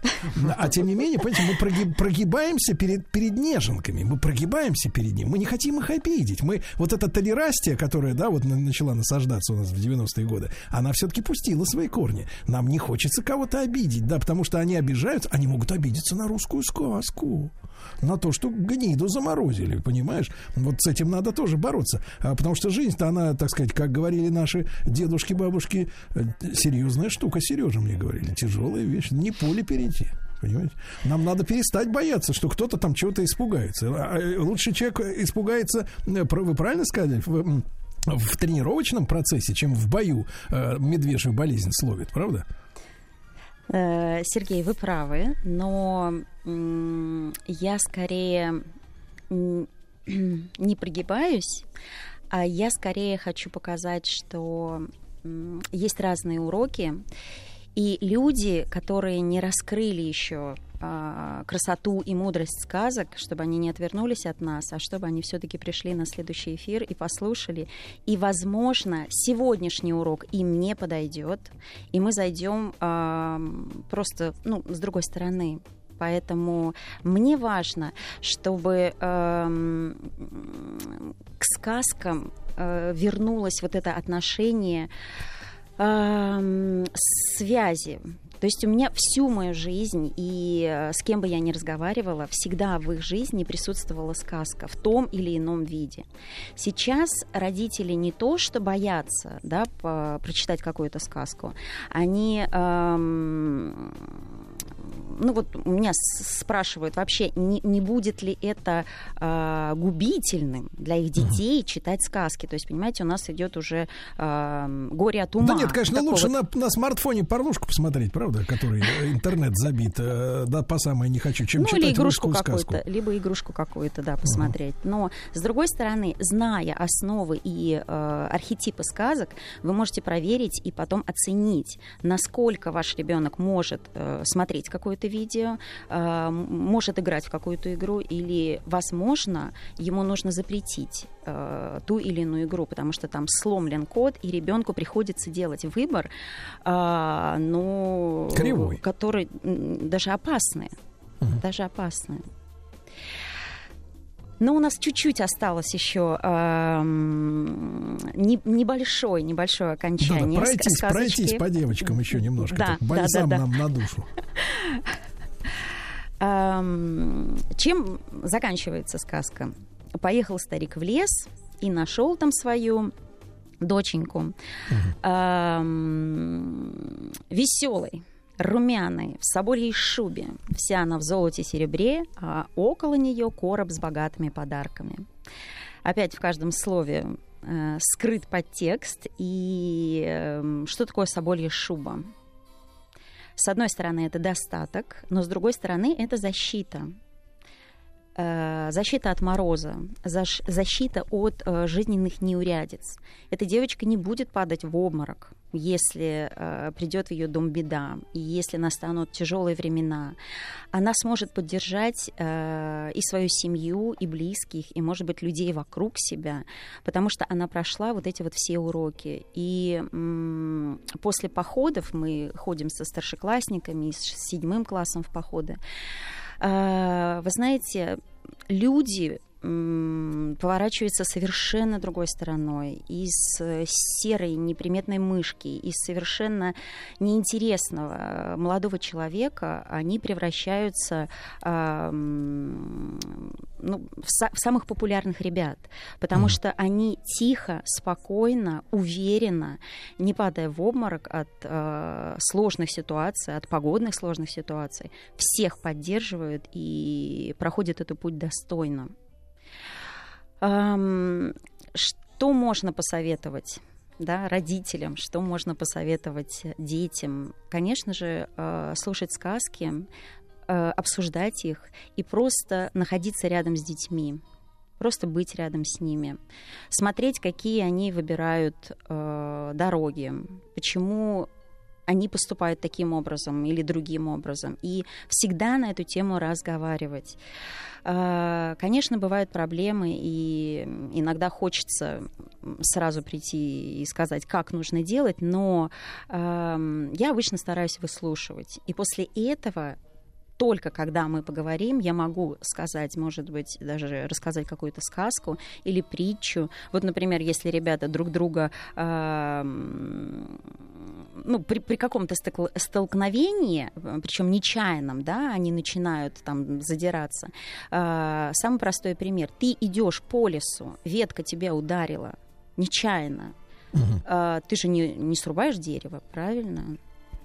A: а тем не менее, понимаете, мы проги- прогибаемся перед, перед неженками, мы прогибаемся перед ним, мы не хотим их обидеть, мы, вот эта толерастия, которая, да, вот на- начала насаждаться у нас в 90-е годы, она все-таки пустила свои корни, нам не хочется кого-то обидеть, да, потому что они обижаются, они могут обидеться на русскую сказку, на то, что гниду заморозили, понимаешь? Вот с этим надо тоже бороться. А, потому что жизнь-то, она, так сказать, как говорили наши дедушки, бабушки, э, серьезная штука, Сережа мне говорили, тяжелая вещь, не поле перейти. Понимаете? Нам надо перестать бояться, что кто-то там чего-то испугается. А, э, Лучше человек испугается, э, вы правильно сказали, в, в тренировочном процессе, чем в бою э, медвежью болезнь словит, правда?
M: Э, Сергей, вы правы, но я скорее не прогибаюсь, а я скорее хочу показать, что есть разные уроки, и люди, которые не раскрыли еще а, красоту и мудрость сказок, чтобы они не отвернулись от нас, а чтобы они все-таки пришли на следующий эфир и послушали. И, возможно, сегодняшний урок им не подойдет, и мы зайдем а, просто, ну, с другой стороны. Поэтому мне важно, чтобы эм, к сказкам э, вернулось вот это отношение эм, связи. То есть у меня всю мою жизнь, и э, с кем бы я ни разговаривала, всегда в их жизни присутствовала сказка в том или ином виде. Сейчас родители не то, что боятся да, по- прочитать какую-то сказку, они... эм, ну вот меня спрашивают вообще, не, не будет ли это э, губительным для их детей читать сказки? То есть, понимаете, у нас идет уже э, горе от ума.
A: Да нет, конечно, лучше
M: вот-
A: на, на смартфоне порнушку посмотреть, правда, который э, интернет забит, э, да, по самое не хочу, чем
M: ну, или
A: читать
M: игрушку
A: русскую сказку.
M: какую-то, либо игрушку какую-то, да, посмотреть. Но, с другой стороны, зная основы и э, архетипы сказок, вы можете проверить и потом оценить, насколько ваш ребенок может э, смотреть какое-то видео, э, может играть в какую-то игру, или, возможно, ему нужно запретить э, ту или иную игру, потому что там сломлен код, и ребенку приходится делать выбор, э, ну,
A: Кривой.
M: который даже опасный даже опасные. Но у нас чуть-чуть осталось еще эм, не- небольшое, небольшое окончание.
A: Да-да, пройтись,
M: ска- сказочки.
A: пройтись по девочкам еще немножко.
M: Да,
A: так,
M: да,
A: бальзам
M: да, да.
A: нам на душу.
M: Эм, Чем заканчивается сказка? Поехал старик в лес и нашел там свою доченьку. Веселой, румяной, в собольей шубе. Вся она в золоте и серебре, а около нее короб с богатыми подарками. Опять в каждом слове э, скрыт подтекст. И э, что такое соболья шуба? С одной стороны, это достаток, но с другой стороны, это защита. Э, защита от мороза, защита от э, жизненных неурядиц. Эта девочка не будет падать в обморок, если э, придет в ее дом беда, и если настанут тяжелые времена. Она сможет поддержать и свою семью, и близких, и, может быть, людей вокруг себя, потому что она прошла вот эти вот все уроки. И после походов мы ходим со старшеклассниками, с седьмым классом в походы. Э, Вы знаете, люди м, поворачиваются совершенно другой стороной. Из э, серой неприметной мышки, из совершенно неинтересного э, молодого человека они превращаются м, ну, в, са- в самых популярных ребят, потому что они тихо, спокойно, уверенно, не падая в обморок от э, сложных ситуаций, от погодных сложных ситуаций, всех поддерживают и проходят этот путь достойно. Что можно посоветовать? Да, родителям, что можно посоветовать детям? Конечно же, э, слушать сказки, э, обсуждать их и просто находиться рядом с детьми, просто быть рядом с ними, смотреть, какие они выбирают э, дороги, почему они поступают таким образом или другим образом, и всегда на эту тему разговаривать. А, Конечно, бывают проблемы, и иногда хочется сразу прийти и сказать, как нужно делать, но я обычно стараюсь выслушивать. И после этого только когда мы поговорим, я могу сказать, может быть, даже рассказать какую-то сказку или притчу. Вот, например, если ребята друг друга ам, ну, при, при каком-то столкновении, причем нечаянном, да, они начинают там задираться. А, самый простой пример. Ты идешь по лесу, ветка тебя ударила нечаянно. А, ты же не, не срубаешь дерево, правильно?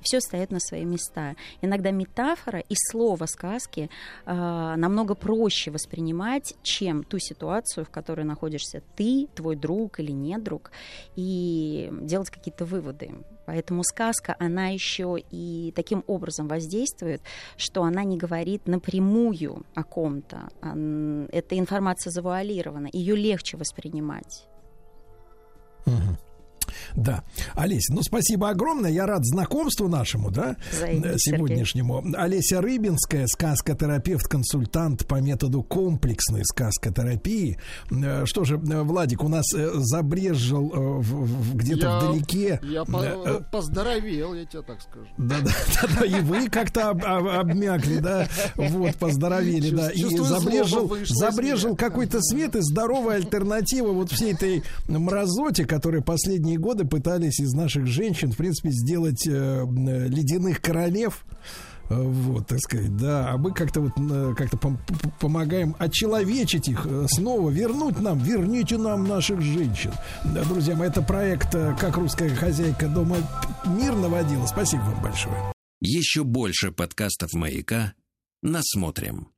M: Все стоит на свои места. Иногда метафора и слово сказки э, намного проще воспринимать, чем ту ситуацию, в которой находишься ты, твой друг или не друг, и делать какие-то выводы. Поэтому сказка, она еще и таким образом воздействует, что она не говорит напрямую о ком-то. Эта информация завуалирована, ее легче воспринимать.
A: Да. Олеся, ну спасибо огромное. Я рад знакомству нашему, да, э, сегодняшнему. Олеся Рыбинская, сказкотерапевт, консультант по методу комплексной сказкотерапии. Э, Что же, э, Владик, у нас э, забрежил где-то вдалеке.
B: Я по- поздоровел, я тебе так скажу.
A: Да, да, да, да, и вы как-то об- об- обмякли, да, вот, поздоровели, да, и забрежил, забрежил какой-то свет и здоровая альтернатива вот всей этой мразоте, которые последние годы пытались из наших женщин, в принципе, сделать э, э, ледяных королев. Э, Вот, так сказать, да. А мы как-то вот э, как-то пом- помогаем очеловечить их снова, вернуть нам, верните нам наших женщин. Да, друзья мои, это проект «Как русская хозяйка дома мир наводила». Спасибо вам большое.
C: Еще больше подкастов «Маяка» насмотрим.